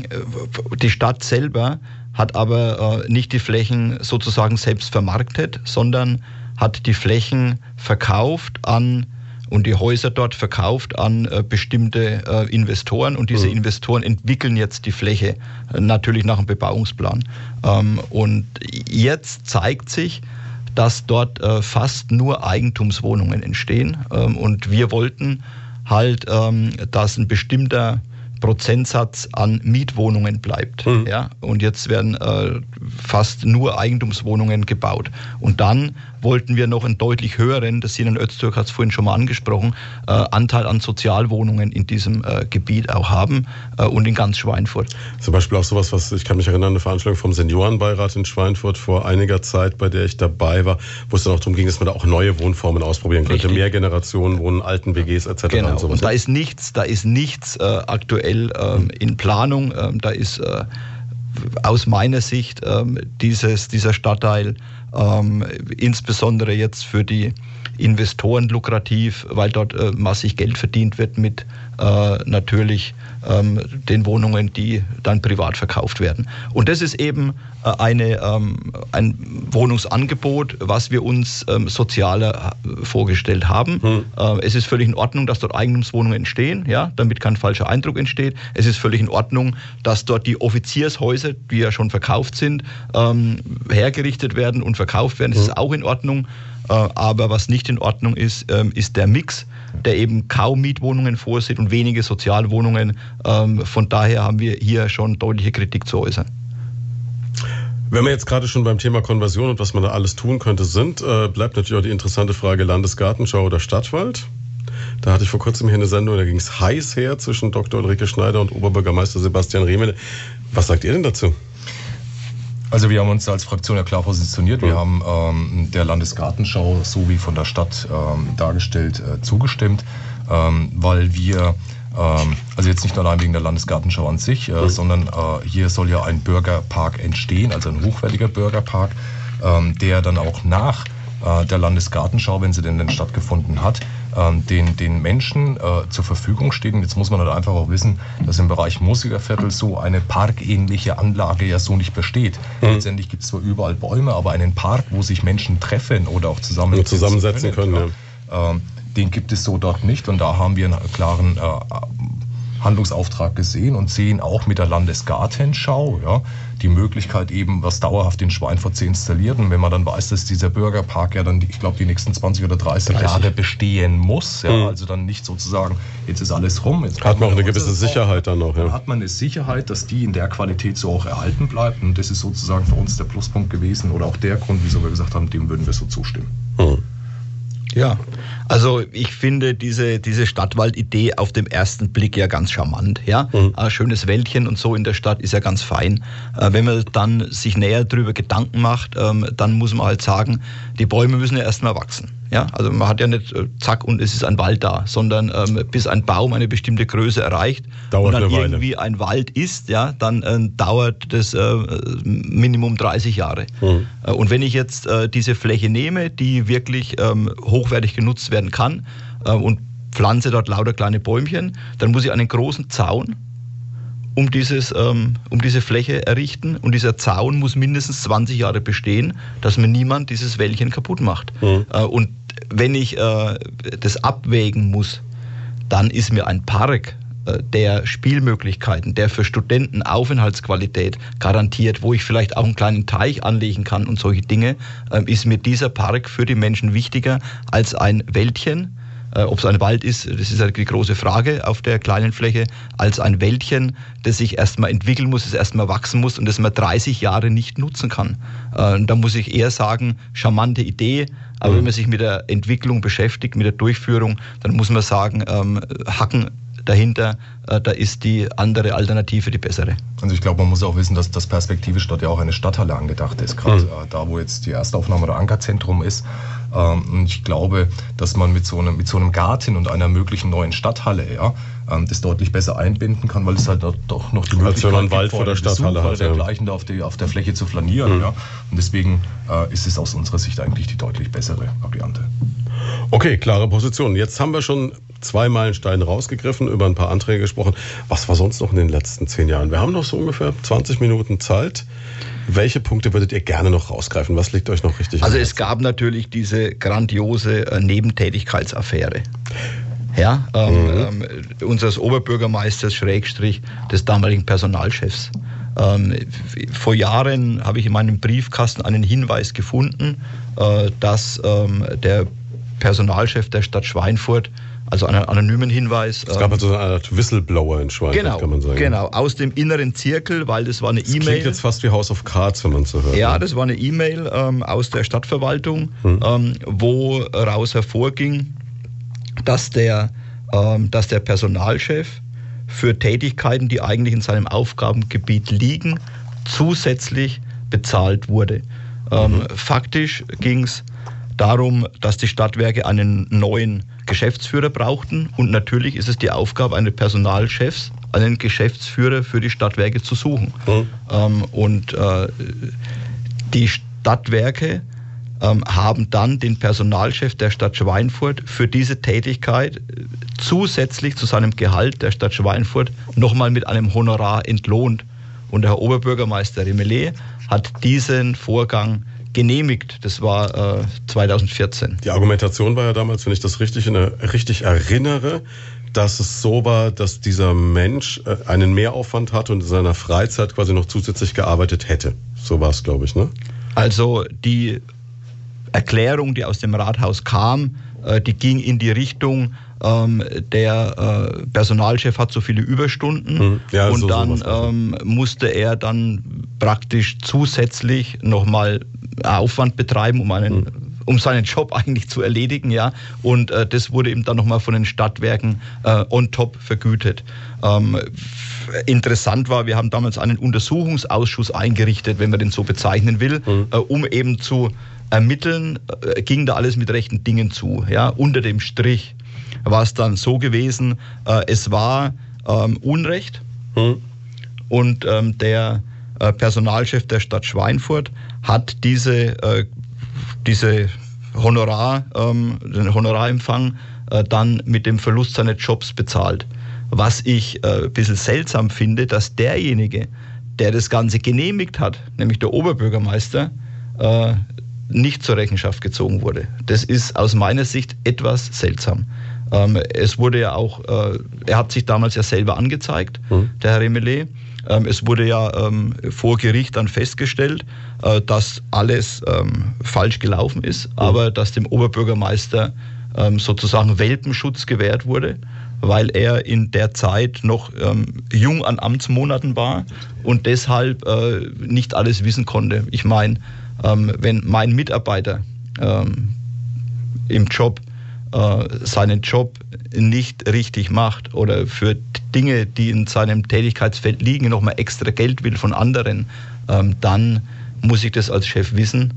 die Stadt selber hat aber äh, nicht die Flächen sozusagen selbst vermarktet, sondern hat die Flächen verkauft an und die Häuser dort verkauft an äh, bestimmte äh, Investoren und diese mhm. Investoren entwickeln jetzt die Fläche äh, natürlich nach einem Bebauungsplan. Ähm, und jetzt zeigt sich, dass dort äh, fast nur Eigentumswohnungen entstehen ähm, und wir wollten halt, ähm, dass ein bestimmter Prozentsatz an Mietwohnungen bleibt. Mhm. Ja? Und jetzt werden äh, fast nur Eigentumswohnungen gebaut. Und dann wollten wir noch einen deutlich höheren, das Sinan Öztürk hat es vorhin schon mal angesprochen, äh, Anteil an Sozialwohnungen in diesem äh, Gebiet auch haben äh, und in ganz Schweinfurt. Zum Beispiel auch sowas, was ich kann mich erinnern, eine Veranstaltung vom Seniorenbeirat in Schweinfurt vor einiger Zeit, bei der ich dabei war, wo es dann auch darum ging, dass man da auch neue Wohnformen ausprobieren könnte, Richtig. mehr Generationen wohnen, alten WGs etc. Genau. Und, und da ist nichts, da ist nichts äh, aktuell ähm, in Planung, ähm, da ist äh, aus meiner Sicht ähm, dieses, dieser Stadtteil ähm, insbesondere jetzt für die Investoren lukrativ, weil dort äh, massig Geld verdient wird mit äh, natürlich ähm, den Wohnungen, die dann privat verkauft werden. Und das ist eben äh, eine, ähm, ein Wohnungsangebot, was wir uns ähm, sozialer äh, vorgestellt haben. Hm. Äh, es ist völlig in Ordnung, dass dort Eigentumswohnungen entstehen, ja, damit kein falscher Eindruck entsteht. Es ist völlig in Ordnung, dass dort die Offiziershäuser, die ja schon verkauft sind, ähm, hergerichtet werden und verkauft werden. Das hm. ist auch in Ordnung. Äh, aber was nicht in Ordnung ist, ähm, ist der Mix der eben kaum Mietwohnungen vorsieht und wenige Sozialwohnungen. Ähm, von daher haben wir hier schon deutliche Kritik zu äußern. Wenn wir jetzt gerade schon beim Thema Konversion und was man da alles tun könnte sind, äh, bleibt natürlich auch die interessante Frage Landesgartenschau oder Stadtwald. Da hatte ich vor kurzem hier eine Sendung, da ging es heiß her zwischen Dr. Ulrike Schneider und Oberbürgermeister Sebastian Rehmele. Was sagt ihr denn dazu? Also wir haben uns als Fraktion ja klar positioniert. Wir haben ähm, der Landesgartenschau so wie von der Stadt ähm, dargestellt äh, zugestimmt, ähm, weil wir ähm, also jetzt nicht allein wegen der Landesgartenschau an sich, äh, sondern äh, hier soll ja ein Bürgerpark entstehen, also ein hochwertiger Bürgerpark, ähm, der dann auch nach äh, der Landesgartenschau, wenn sie denn, denn stattgefunden hat, den, den Menschen äh, zur Verfügung steht. Und jetzt muss man halt einfach auch wissen, dass im Bereich Musikerviertel so eine parkähnliche Anlage ja so nicht besteht. Mhm. Letztendlich gibt es zwar überall Bäume, aber einen Park, wo sich Menschen treffen oder auch zusammen zusammensetzen können, können ja. ähm, den gibt es so dort nicht. Und da haben wir einen klaren äh, Handlungsauftrag gesehen und sehen auch mit der Landesgartenschau ja, die Möglichkeit eben, was dauerhaft in Schweinfurt zu installieren. Und wenn man dann weiß, dass dieser Bürgerpark ja dann, ich glaube, die nächsten 20 oder 30, 30. Jahre bestehen muss, ja, mhm. also dann nicht sozusagen, jetzt ist alles rum. Jetzt hat man auch eine gewisse Sicherheit dann noch. Ja. Dann hat man eine Sicherheit, dass die in der Qualität so auch erhalten bleibt. Und das ist sozusagen für uns der Pluspunkt gewesen oder auch der Grund, wieso wir gesagt haben, dem würden wir so zustimmen. Mhm. Ja, also ich finde diese, diese Stadtwaldidee auf dem ersten Blick ja ganz charmant. Ja? Mhm. Ein schönes Wäldchen und so in der Stadt ist ja ganz fein. Äh, wenn man dann sich näher darüber Gedanken macht, ähm, dann muss man halt sagen, die Bäume müssen ja erstmal wachsen. Ja, also man hat ja nicht äh, zack und es ist ein Wald da, sondern ähm, bis ein Baum eine bestimmte Größe erreicht dauert und dann irgendwie ein Wald ist, ja, dann äh, dauert das äh, Minimum 30 Jahre. Mhm. Und wenn ich jetzt äh, diese Fläche nehme, die wirklich ähm, hochwertig genutzt werden kann äh, und pflanze dort lauter kleine Bäumchen, dann muss ich einen großen Zaun um, dieses, ähm, um diese Fläche errichten. Und dieser Zaun muss mindestens 20 Jahre bestehen, dass mir niemand dieses Wäldchen kaputt macht. Mhm. Äh, und wenn ich äh, das abwägen muss, dann ist mir ein Park äh, der Spielmöglichkeiten, der für Studenten Aufenthaltsqualität garantiert, wo ich vielleicht auch einen kleinen Teich anlegen kann und solche Dinge, äh, ist mir dieser Park für die Menschen wichtiger als ein Wäldchen, Ob es ein Wald ist, das ist die große Frage auf der kleinen Fläche, als ein Wäldchen, das sich erstmal entwickeln muss, das erstmal wachsen muss und das man 30 Jahre nicht nutzen kann. Äh, da muss ich eher sagen, charmante Idee, aber mhm. wenn man sich mit der Entwicklung beschäftigt, mit der Durchführung, dann muss man sagen, ähm, Hacken dahinter, äh, da ist die andere Alternative die bessere. Also ich glaube, man muss auch wissen, dass das perspektivisch dort ja auch eine Stadthalle angedacht ist, gerade mhm. Äh, da, wo jetzt die Erstaufnahme oder Ankerzentrum ist. Ähm, und ich glaube, dass man mit so, einem, mit so einem Garten und einer möglichen neuen Stadthalle ja, ähm, das deutlich besser einbinden kann, weil es halt doch noch die Möglichkeit Als Wald vor der Stadthalle hat, dergleichen ja. da auf, die, auf der Fläche zu flanieren. Mhm. Ja. Und deswegen äh, ist es aus unserer Sicht eigentlich die deutlich bessere Variante. Okay, klare Position. Jetzt haben wir schon zwei Meilensteine rausgegriffen, über ein paar Anträge gesprochen. Was war sonst noch in den letzten zehn Jahren? Wir haben noch so ungefähr 20 Minuten Zeit. Welche Punkte würdet ihr gerne noch rausgreifen? Was liegt euch noch richtig? Also es gab natürlich diese grandiose äh, Nebentätigkeitsaffäre. Ja, ähm, mhm. ähm, unseres Oberbürgermeisters Schrägstrich des damaligen Personalchefs. Ähm, vor Jahren habe ich in meinem Briefkasten einen Hinweis gefunden, äh, dass ähm, der Personalchef der Stadt Schweinfurt also einen anonymen Hinweis. Es gab also eine Art Whistleblower in Schweinfurt, genau, kann man sagen. Genau, aus dem inneren Zirkel, weil das war eine E-Mail. Das klingt jetzt fast wie House of Cards, wenn man so hört. Ja, das war eine E-Mail ähm, aus der Stadtverwaltung, hm. ähm, wo raus hervorging, dass der, ähm, dass der Personalchef für Tätigkeiten, die eigentlich in seinem Aufgabengebiet liegen, zusätzlich bezahlt wurde. Ähm, mhm. Faktisch ging es darum, dass die Stadtwerke einen neuen Geschäftsführer brauchten. Und natürlich ist es die Aufgabe eines Personalchefs, einen Geschäftsführer für die Stadtwerke zu suchen. Mhm. Ähm, und äh, die Stadtwerke ähm, haben dann den Personalchef der Stadt Schweinfurt für diese Tätigkeit äh, zusätzlich zu seinem Gehalt der Stadt Schweinfurt nochmal mit einem Honorar entlohnt. Und der Herr Oberbürgermeister Remelé hat diesen Vorgang genehmigt. Das war äh, 2014. Die Argumentation war ja damals, wenn ich das richtig, in, richtig erinnere, dass es so war, dass dieser Mensch äh, einen Mehraufwand hatte und in seiner Freizeit quasi noch zusätzlich gearbeitet hätte. So war es, glaube ich, ne? Also die Erklärung, die aus dem Rathaus kam, äh, die ging in die Richtung, ähm, der äh, Personalchef hat so viele Überstunden hm. ja, und so, dann ähm, musste er dann praktisch zusätzlich nochmal Aufwand betreiben, um einen hm um seinen Job eigentlich zu erledigen, ja. Und äh, das wurde ihm dann nochmal von den Stadtwerken äh, on top vergütet. Ähm, interessant war, wir haben damals einen Untersuchungsausschuss eingerichtet, wenn man den so bezeichnen will, mhm. äh, um eben zu ermitteln, äh, ging da alles mit rechten Dingen zu. Ja. Unter dem Strich war es dann so gewesen, äh, es war ähm, Unrecht mhm. und ähm, der äh, Personalchef der Stadt Schweinfurt hat diese, äh, diese Honorar, ähm, den Honorarempfang äh, dann mit dem Verlust seines Jobs bezahlt. Was ich äh, ein bisschen seltsam finde, dass derjenige, der das Ganze genehmigt hat, nämlich der Oberbürgermeister, äh, nicht zur Rechenschaft gezogen wurde. Das ist aus meiner Sicht etwas seltsam. Ähm, es wurde ja auch, äh, er hat sich damals ja selber angezeigt, mhm. der Herr Remelé. Ähm, es wurde ja ähm, vor Gericht dann festgestellt, äh, dass alles ähm, falsch gelaufen ist, mhm. aber dass dem Oberbürgermeister sozusagen Welpenschutz gewährt wurde, weil er in der Zeit noch jung an Amtsmonaten war und deshalb äh, nicht alles wissen konnte. Ich meine, wenn mein Mitarbeiter im Job seinen Job nicht richtig macht oder für Dinge, die in seinem Tätigkeitsfeld liegen, nochmal extra Geld will von anderen, ähm, dann muss ich das als Chef wissen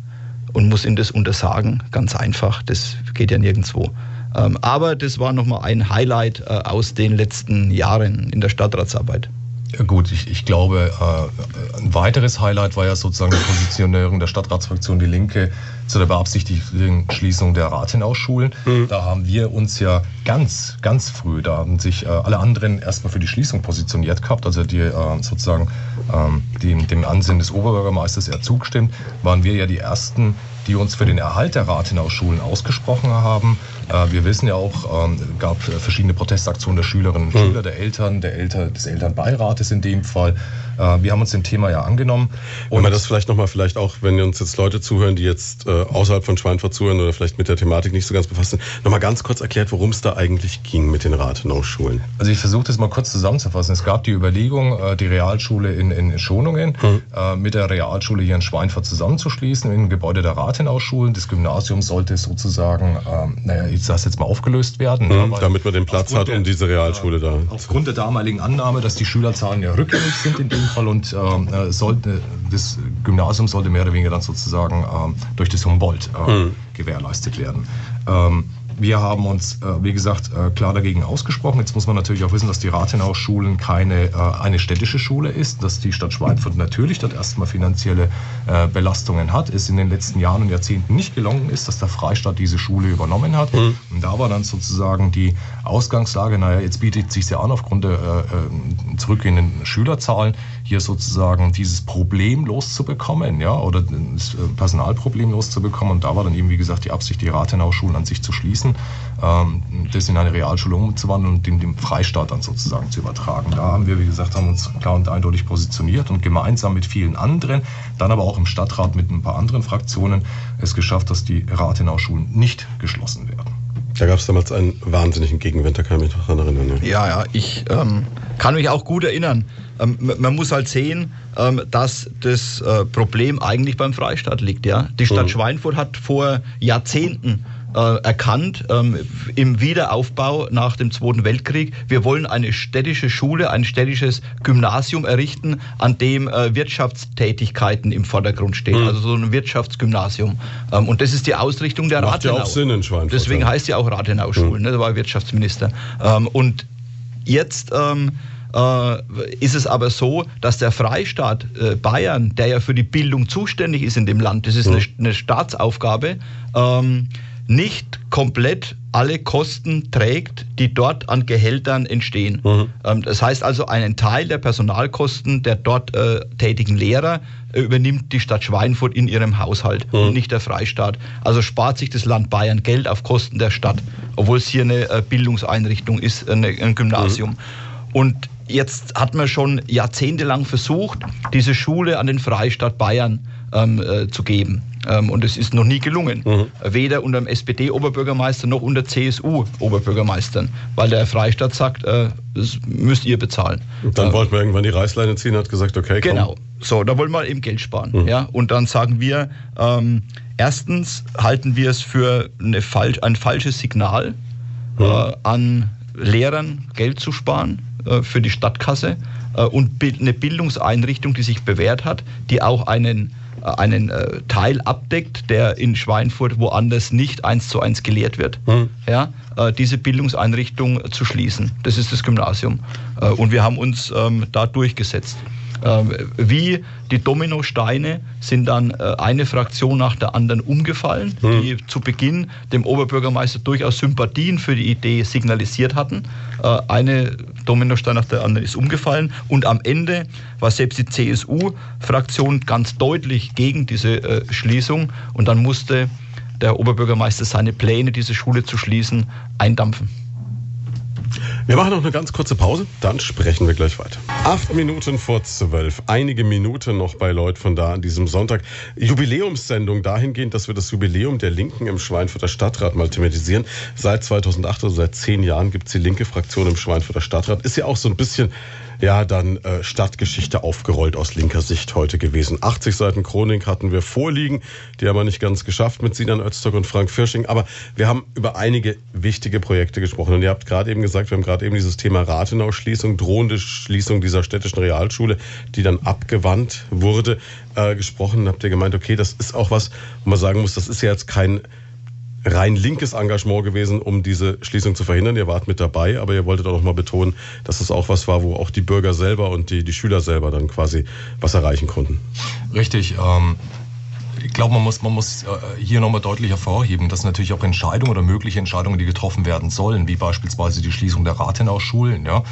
und muss ihm das untersagen. Ganz einfach, das geht ja nirgendwo. Ähm, aber das war nochmal ein Highlight äh, aus den letzten Jahren in der Stadtratsarbeit. Gut, ich, ich glaube, äh, ein weiteres Highlight war ja sozusagen die Positionierung der Stadtratsfraktion Die Linke zu der beabsichtigten Schließung der Rathenausschulen. Mhm. Da haben wir uns ja ganz, ganz früh, da haben sich äh, alle anderen erstmal für die Schließung positioniert gehabt, also die äh, sozusagen ähm, dem, dem Ansinnen des Oberbürgermeisters eher zugestimmt, waren wir ja die ersten, die uns für den Erhalt der Rathenausschulen ausgesprochen haben. Äh, wir wissen ja auch, ähm, gab verschiedene Protestaktionen der Schülerinnen und mhm. Schüler, der Eltern, der Eltern, des Elternbeirates in dem Fall. Äh, wir haben uns dem Thema ja angenommen. Und wenn man das vielleicht nochmal, vielleicht auch, wenn uns jetzt Leute zuhören, die jetzt äh, außerhalb von Schweinfurt zuhören oder vielleicht mit der Thematik nicht so ganz befasst sind, nochmal ganz kurz erklärt, worum es da eigentlich ging mit den Rathenau-Schulen. Also ich versuche das mal kurz zusammenzufassen. Es gab die Überlegung, äh, die Realschule in, in Schonungen hm. äh, mit der Realschule hier in Schweinfurt zusammenzuschließen im Gebäude der Rathenau-Schulen. Das Gymnasium sollte sozusagen, ähm, naja, ich sage jetzt mal aufgelöst werden. Hm, ja, damit man den Platz hat, um diese Realschule da. Aufgrund der damaligen Annahme, dass die Schülerzahlen ja rückgängig sind in dem Fall und ähm, äh, sollte, das Gymnasium sollte mehr oder weniger dann sozusagen ähm, durch das Humboldt äh, mhm. gewährleistet werden. Ähm, wir haben uns, äh, wie gesagt, äh, klar dagegen ausgesprochen. Jetzt muss man natürlich auch wissen, dass die Rathenau-Schulen keine äh, eine städtische Schule ist, dass die Stadt Schweinfurt natürlich dort erstmal finanzielle Belastungen hat. Es in den letzten Jahren und Jahrzehnten nicht gelungen ist, dass der Freistaat diese Schule übernommen hat. Mhm. Und da war dann sozusagen die Ausgangslage, naja, jetzt bietet es sich ja an, aufgrund der äh, zurückgehenden Schülerzahlen, hier sozusagen dieses Problem loszubekommen, ja, oder das Personalproblem loszubekommen. Und da war dann eben, wie gesagt, die Absicht, die Rathenau-Schulen an sich zu schließen, ähm, das in eine Realschule umzuwandeln und dem, dem Freistaat dann sozusagen zu übertragen. Da haben wir, wie gesagt, haben uns klar und eindeutig positioniert und gemeinsam mit vielen anderen, dann aber auch im Stadtrat mit ein paar anderen Fraktionen, es geschafft, dass die Rathenau-Schulen nicht geschlossen werden. Da gab es damals einen wahnsinnigen Gegenwind, da kann ich mich daran erinnern. Ja, ja, ich ähm, kann mich auch gut erinnern. Ähm, man muss halt sehen, ähm, dass das äh, Problem eigentlich beim Freistaat liegt. Ja? Die Stadt mhm. Schweinfurt hat vor Jahrzehnten äh, erkannt ähm, im Wiederaufbau nach dem Zweiten Weltkrieg. Wir wollen eine städtische Schule, ein städtisches Gymnasium errichten, an dem äh, Wirtschaftstätigkeiten im Vordergrund stehen. Mhm. Also so ein Wirtschaftsgymnasium. Ähm, und das ist die Ausrichtung der Macht Rathenau. Ja auch Sinn in. Deswegen heißt ja auch Rathenau-Schule, mhm. ne? da war Wirtschaftsminister. Ähm, und jetzt ähm, äh, ist es aber so, dass der Freistaat äh, Bayern, der ja für die Bildung zuständig ist in dem Land, das ist mhm. eine, eine, Staatsaufgabe, ähm, nicht komplett alle Kosten trägt, die dort an Gehältern entstehen. Mhm. Ähm, das heißt also, einen Teil der Personalkosten der dort äh, tätigen Lehrer äh, übernimmt die Stadt Schweinfurt in ihrem Haushalt mhm. und nicht der Freistaat. Also spart sich das Land Bayern Geld auf Kosten der Stadt, obwohl es hier eine äh, Bildungseinrichtung ist, eine, ein Gymnasium. Mhm. Und jetzt hat man schon jahrzehntelang versucht, diese Schule an den Freistaat Bayern äh, zu geben. Ähm, und es ist noch nie gelungen. Mhm. Weder unter dem SPD-Oberbürgermeister noch unter CSU-Oberbürgermeistern, weil der Freistaat sagt, äh, das müsst ihr bezahlen. Und dann ähm, wollten wir irgendwann die Reißleine ziehen, hat gesagt, okay, komm. Genau, so, da wollen wir eben Geld sparen. Mhm. Ja? Und dann sagen wir, ähm, erstens halten wir es für eine falsch, ein falsches Signal mhm. äh, an Lehrern, Geld zu sparen äh, für die Stadtkasse äh, und eine Bildungseinrichtung, die sich bewährt hat, die auch einen einen äh, Teil abdeckt, der in Schweinfurt woanders nicht eins zu eins gelehrt wird. Mhm. Ja, äh, diese Bildungseinrichtung zu schließen. Das ist das Gymnasium. Äh, und wir haben uns ähm, da durchgesetzt. Ähm, wie die Dominosteine sind dann äh, eine Fraktion nach der anderen umgefallen, mhm. die zu Beginn dem Oberbürgermeister durchaus Sympathien für die Idee signalisiert hatten. Äh, eine Dominostein nach der anderen ist umgefallen und am Ende war selbst die CSU-Fraktion ganz deutlich gegen diese äh, Schließung und dann musste der Oberbürgermeister seine Pläne, diese Schule zu schließen, eindampfen. Wir machen noch eine ganz kurze Pause, dann sprechen wir gleich weiter. Acht Minuten vor zwölf, einige Minuten noch bei Leut von da an diesem Sonntag. Jubiläumssendung dahingehend, dass wir das Jubiläum der Linken im Schweinfurter Stadtrat mal thematisieren. Seit 2008, also seit zehn Jahren, gibt es die linke Fraktion im Schweinfurter Stadtrat. Ist ja auch so ein bisschen ja, dann äh, Stadtgeschichte aufgerollt aus linker Sicht heute gewesen. 80 Seiten Chronik hatten wir vorliegen, die haben wir nicht ganz geschafft mit Sinan Öztürk und Frank Firsching, aber wir haben über einige wichtige Projekte gesprochen und ihr habt gerade eben gesagt, wir haben gerade eben dieses Thema Rathenau-Schließung, drohende Schließung dieser städtischen Realschule, die dann abgewandt wurde, äh, gesprochen. Habt ihr gemeint, okay, das ist auch was, wo man sagen muss, das ist ja jetzt kein rein linkes Engagement gewesen, um diese Schließung zu verhindern. Ihr wart mit dabei, aber ihr wolltet auch noch mal betonen, dass es auch was war, wo auch die Bürger selber und die, die Schüler selber dann quasi was erreichen konnten. Richtig. Ähm ich glaube, man muss, man muss äh, hier nochmal deutlich hervorheben, dass natürlich auch Entscheidungen oder mögliche Entscheidungen, die getroffen werden sollen, wie beispielsweise die Schließung der Rathenau-Schulen, ja,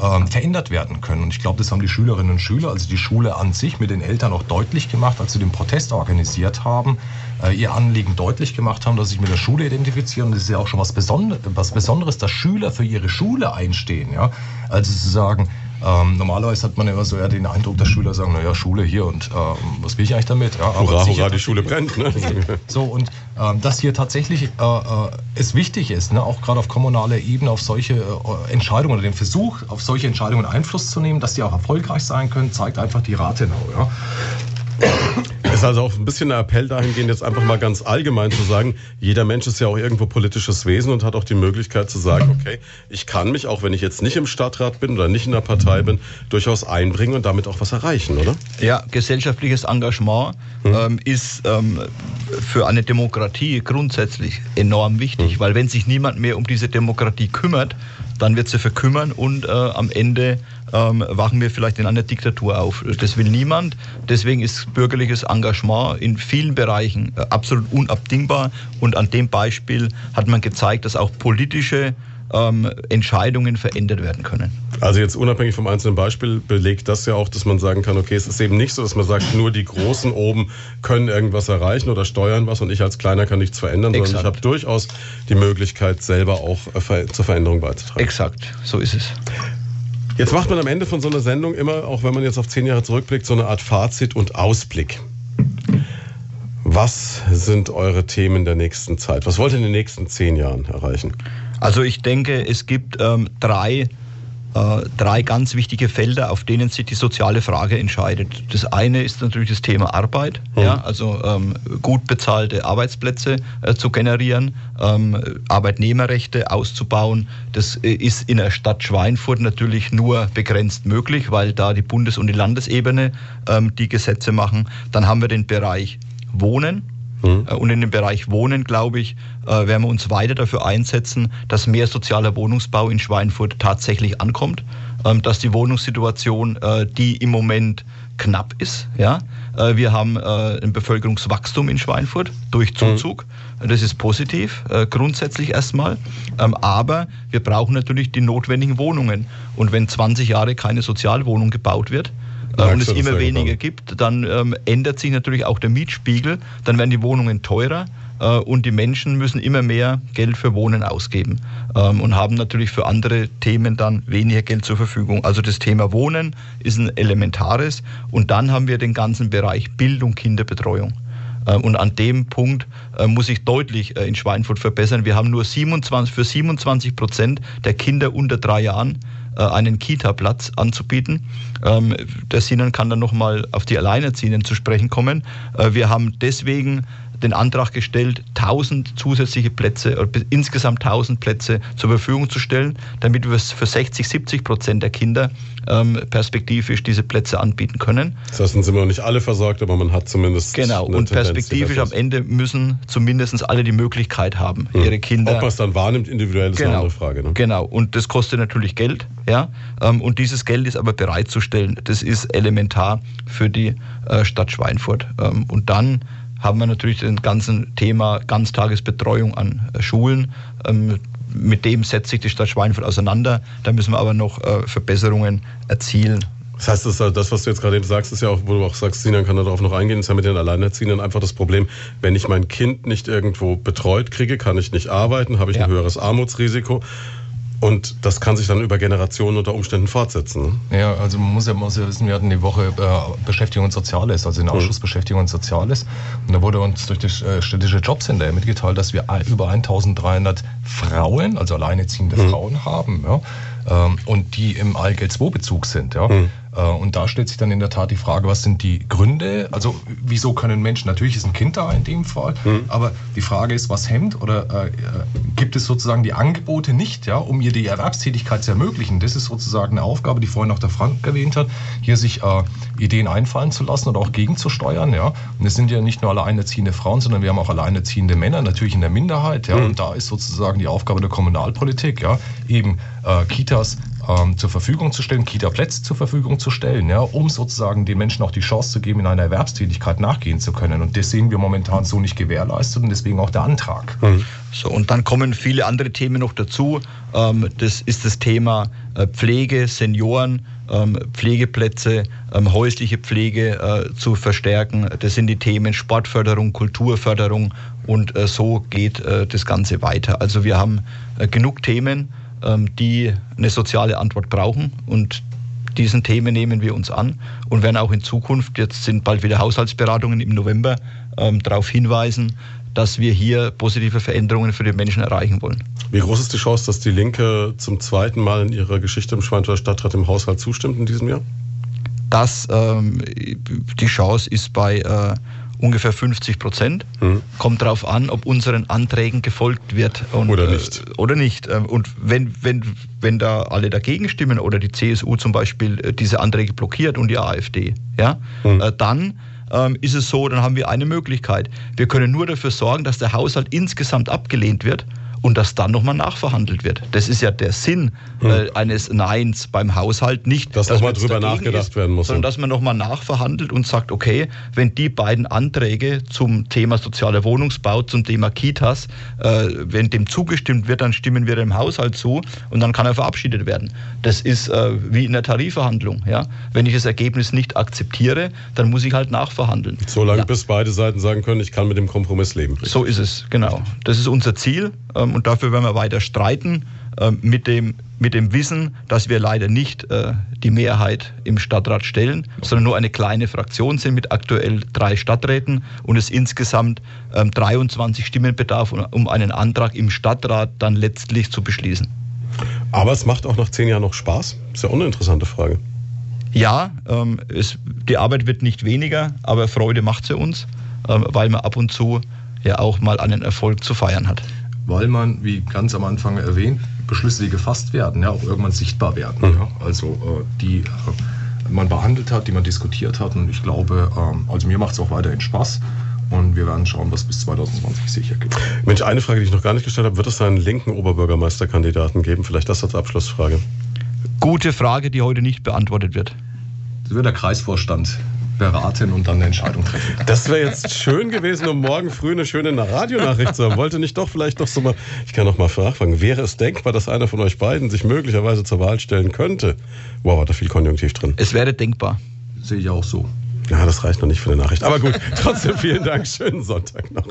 ähm, verändert werden können. Und ich glaube, das haben die Schülerinnen und Schüler, also die Schule an sich mit den Eltern auch deutlich gemacht, als sie den Protest organisiert haben, äh, ihr Anliegen deutlich gemacht haben, dass sie sich mit der Schule identifizieren. Und das ist ja auch schon was, Besonder was Besonderes, dass Schüler für ihre Schule einstehen. Ja? Also zu sagen, ähm, normalerweise hat man immer so eher den Eindruck, dass Schüler sagen, naja, Schule hier und ähm, was will ich eigentlich damit? Ja, aber hurra, hurra, die Schule brennt. Ne? so, und ähm, dass hier tatsächlich äh, äh, es wichtig ist, ne, auch gerade auf kommunaler Ebene auf solche äh, Entscheidungen oder den Versuch, auf solche Entscheidungen Einfluss zu nehmen, dass die auch erfolgreich sein können, zeigt einfach die Rathenau. Ja? Ist also auch ein bisschen ein Appell dahingehend, jetzt einfach mal ganz allgemein zu sagen, jeder Mensch ist ja auch irgendwo politisches Wesen und hat auch die Möglichkeit zu sagen, okay, ich kann mich, auch wenn ich jetzt nicht im Stadtrat bin oder nicht in der Partei bin, durchaus einbringen und damit auch was erreichen, oder? Ja, gesellschaftliches Engagement hm. ähm, ist ähm, für eine Demokratie grundsätzlich enorm wichtig, mhm. weil wenn sich niemand mehr um diese Demokratie kümmert, dann wird sie verkümmern und äh, am Ende ähm, wachen wir vielleicht in einer Diktatur auf. Das will niemand. Deswegen ist bürgerliches Engagement in vielen Bereichen äh, absolut unabdingbar. Und an dem Beispiel hat man gezeigt, dass auch politische ähm, Entscheidungen verändert werden können. Also jetzt unabhängig vom einzelnen Beispiel belegt das ja auch, dass man sagen kann, okay, es ist eben nicht so, dass man sagt, nur die Großen oben können irgendwas erreichen oder steuern was und ich als Kleiner kann nichts verändern, Exakt. sondern ich habe durchaus die Möglichkeit, selber auch äh, zur Veränderung beizutragen. Exakt, so ist es. Jetzt macht man am Ende von so einer Sendung immer, auch wenn man jetzt auf zehn Jahre zurückblickt, so eine Art Fazit und Ausblick. Was sind eure Themen der nächsten Zeit? Was wollt ihr in den nächsten zehn Jahren erreichen? Also ich denke, es gibt ähm, drei, äh, drei ganz wichtige Felder, auf denen sich die soziale Frage entscheidet. Das eine ist natürlich das Thema Arbeit, mhm. ja, also ähm, gut bezahlte Arbeitsplätze äh, zu generieren, ähm, Arbeitnehmerrechte auszubauen. Das äh, ist in der Stadt Schweinfurt natürlich nur begrenzt möglich, weil da die Bundes- und die Landesebene ähm, die Gesetze machen. Dann haben wir den Bereich Wohnen Mhm. Und in dem Bereich Wohnen, glaube ich, äh, werden wir uns weiter dafür einsetzen, dass mehr sozialer Wohnungsbau in Schweinfurt tatsächlich ankommt, ähm, dass die Wohnungssituation, äh, die im Moment knapp ist, ja, wir haben ein Bevölkerungswachstum in Schweinfurt durch Zuzug. Mhm. Das ist positiv, grundsätzlich erstmal. Ähm, aber wir brauchen natürlich die notwendigen Wohnungen. Und wenn 20 Jahre keine Sozialwohnung gebaut wird, äh, und es immer weniger gibt, dann ähm, ändert sich natürlich auch der Mietspiegel, dann werden die Wohnungen teurer äh, und die Menschen müssen immer mehr Geld für Wohnen ausgeben ähm, und haben natürlich für andere Themen dann weniger Geld zur Verfügung. Also das Thema Wohnen ist ein elementares und dann haben wir den ganzen Bereich Bildung, Kinderbetreuung. Äh, und an dem Punkt äh, muss sich deutlich in Schweinfurt verbessern. Wir haben nur 27, für 27 Prozent der Kinder unter drei Jahren äh, einen Kita-Platz anzubieten. Ähm, der Sinan kann dann nochmal auf die Alleinerziehenden zu sprechen kommen. Äh, wir haben deswegen den Antrag gestellt, 1000 zusätzliche Plätze, insgesamt 1000 Plätze zur Verfügung zu stellen, damit wir für 60, 70 Prozent der Kinder ähm, perspektivisch diese Plätze anbieten können. Das heißt, dann sind wir noch nicht alle versorgt, aber man hat zumindest. Genau, und perspektivisch am Ende müssen zumindest alle die Möglichkeit haben, hm. ihre Kinder. Ob man es dann wahrnimmt, individuell ist genau, eine andere Frage. Ne? Genau, und das kostet natürlich Geld, ja. Ähm, und dieses Geld ist aber bereitzustellen. Das ist elementar für die äh, Stadt Schweinfurt. Ähm, und dann haben wir natürlich das ganze Thema Ganztagesbetreuung an äh, Schulen. Ähm, mit dem setzt sich die Stadt Schweinfurt auseinander. Da müssen wir aber noch äh, Verbesserungen erzielen. Das heißt, das, das, was du jetzt gerade sagst, ist ja auch, wo du auch sagst, Sinan kann darauf noch eingehen, ist ja mit den Alleinerziehenden einfach das Problem, wenn ich mein Kind nicht irgendwo betreut kriege, kann ich nicht arbeiten, habe ich ja. ein höheres Armutsrisiko. Und das kann sich dann über Generationen unter Umständen fortsetzen. Ne? Ja, also man muss ja, muss ja wissen, wir hatten die Woche äh, Beschäftigung und Soziales, also den Ausschuss mhm. Beschäftigung und Soziales. Und da wurde uns durch das äh, städtische Jobcenter mitgeteilt, dass wir über 1300 Frauen, also alleineziehende mhm. Frauen haben, ja, ähm, und die im ALG-2-Bezug sind. Ja. Mhm. Äh, und da stellt sich dann in der Tat die Frage, was sind die Gründe? Also wieso können Menschen, natürlich ist ein Kind da in dem Fall, mhm. aber die Frage ist, was hemmt oder äh, gibt es sozusagen die Angebote nicht, ja, um ihr die Erwerbstätigkeit zu ermöglichen? Das ist sozusagen eine Aufgabe, die vorhin auch der Frank erwähnt hat, hier sich äh, Ideen einfallen zu lassen oder auch gegenzusteuern. Ja. Und es sind ja nicht nur alleinerziehende Frauen, sondern wir haben auch alleinerziehende Männer, natürlich in der Minderheit. Ja. Mhm. Und da ist sozusagen die Aufgabe der Kommunalpolitik, ja, eben äh, Kitas ähm, zur Verfügung zu stellen, Kita-Plätze zur Verfügung zu stellen, ja, um sozusagen den Menschen auch die Chance zu geben, in einer Erwerbstätigkeit nachgehen zu können. Und das sehen wir momentan so nicht gewährleistet und deswegen auch der Antrag. Mhm. So, und dann kommen viele andere Themen noch dazu. Ähm, das ist das Thema äh, Pflege, Senioren, ähm, Pflegeplätze, ähm, häusliche Pflege äh, zu verstärken. Das sind die Themen Sportförderung, Kulturförderung und äh, so geht äh, das Ganze weiter. Also wir haben äh, genug Themen die eine soziale Antwort brauchen. Und diesen Themen nehmen wir uns an und werden auch in Zukunft, jetzt sind bald wieder Haushaltsberatungen im November, ähm, darauf hinweisen, dass wir hier positive Veränderungen für die Menschen erreichen wollen. Wie groß ist die Chance, dass die Linke zum zweiten Mal in ihrer Geschichte im Schweinfurter Stadtrat im Haushalt zustimmt in diesem Jahr? Das, ähm, die Chance ist bei äh, ungefähr 50 Prozent. Mhm. Kommt darauf an, ob unseren Anträgen gefolgt wird. Und, oder nicht. Äh, oder nicht. Ähm, und wenn, wenn, wenn da alle dagegen stimmen oder die CSU zum Beispiel äh, diese Anträge blockiert und die AfD, ja, mhm. äh, dann ähm, ist es so, dann haben wir eine Möglichkeit. Wir können nur dafür sorgen, dass der Haushalt insgesamt abgelehnt wird und dass dann nochmal nachverhandelt wird. Das ist ja der Sinn hm. äh, eines Neins beim Haushalt. Nicht, dass, dass nochmal drüber nachgedacht ist, werden muss. Sondern dass man nochmal nachverhandelt und sagt, okay, wenn die beiden Anträge zum Thema sozialer Wohnungsbau, zum Thema Kitas, äh, wenn dem zugestimmt wird, dann stimmen wir dem Haushalt zu und dann kann er verabschiedet werden. Das ist äh, wie in der Tarifverhandlung. Ja? Wenn ich das Ergebnis nicht akzeptiere, dann muss ich halt nachverhandeln. Solange ja. bis beide Seiten sagen können, ich kann mit dem Kompromiss leben. So ist es, genau. Das ist unser Ziel. Ähm, ähm, und dafür werden wir weiter streiten ähm, mit dem, mit dem Wissen, dass wir leider nicht äh, die Mehrheit im Stadtrat stellen, sondern nur eine kleine Fraktion sind mit aktuell drei Stadträten und es insgesamt 23 ähm, Stimmen bedarf, um einen Antrag im Stadtrat dann letztlich zu beschließen. Aber es macht auch nach zehn Jahren noch Spaß? Ist ja auch eine interessante Frage. Ja, ähm, es, die Arbeit wird nicht weniger, aber Freude macht sie uns, ähm, weil man ab und zu ja auch mal einen Erfolg zu feiern hat weil man, wie ganz am Anfang erwähnt, Beschlüsse, die gefasst werden, ja, auch irgendwann sichtbar werden. Mhm. Ja. Also äh, die äh, man behandelt hat, die man diskutiert hat. Und ich glaube, ähm, also mir macht es auch weiterhin Spaß. Und wir werden schauen, was bis 2020 sicher gibt. Mensch, eine Frage, die ich noch gar nicht gestellt habe. Wird es einen linken Oberbürgermeisterkandidaten geben? Vielleicht das als Abschlussfrage. Gute Frage, die heute nicht beantwortet wird. Das wird der Kreisvorstand beraten und dann eine Entscheidung treffen. Das wäre jetzt schön gewesen, um morgen früh eine schöne Radionachricht zu haben. Wollte nicht doch vielleicht noch so mal, ich kann noch mal nachfragen, wäre es denkbar, dass einer von euch beiden sich möglicherweise zur Wahl stellen könnte? Wow, hat da viel Konjunktiv drin. Es wäre denkbar. Sehe ich auch so. Ja, das reicht noch nicht für eine Nachricht. Aber gut, trotzdem vielen Dank. Schönen Sonntag noch.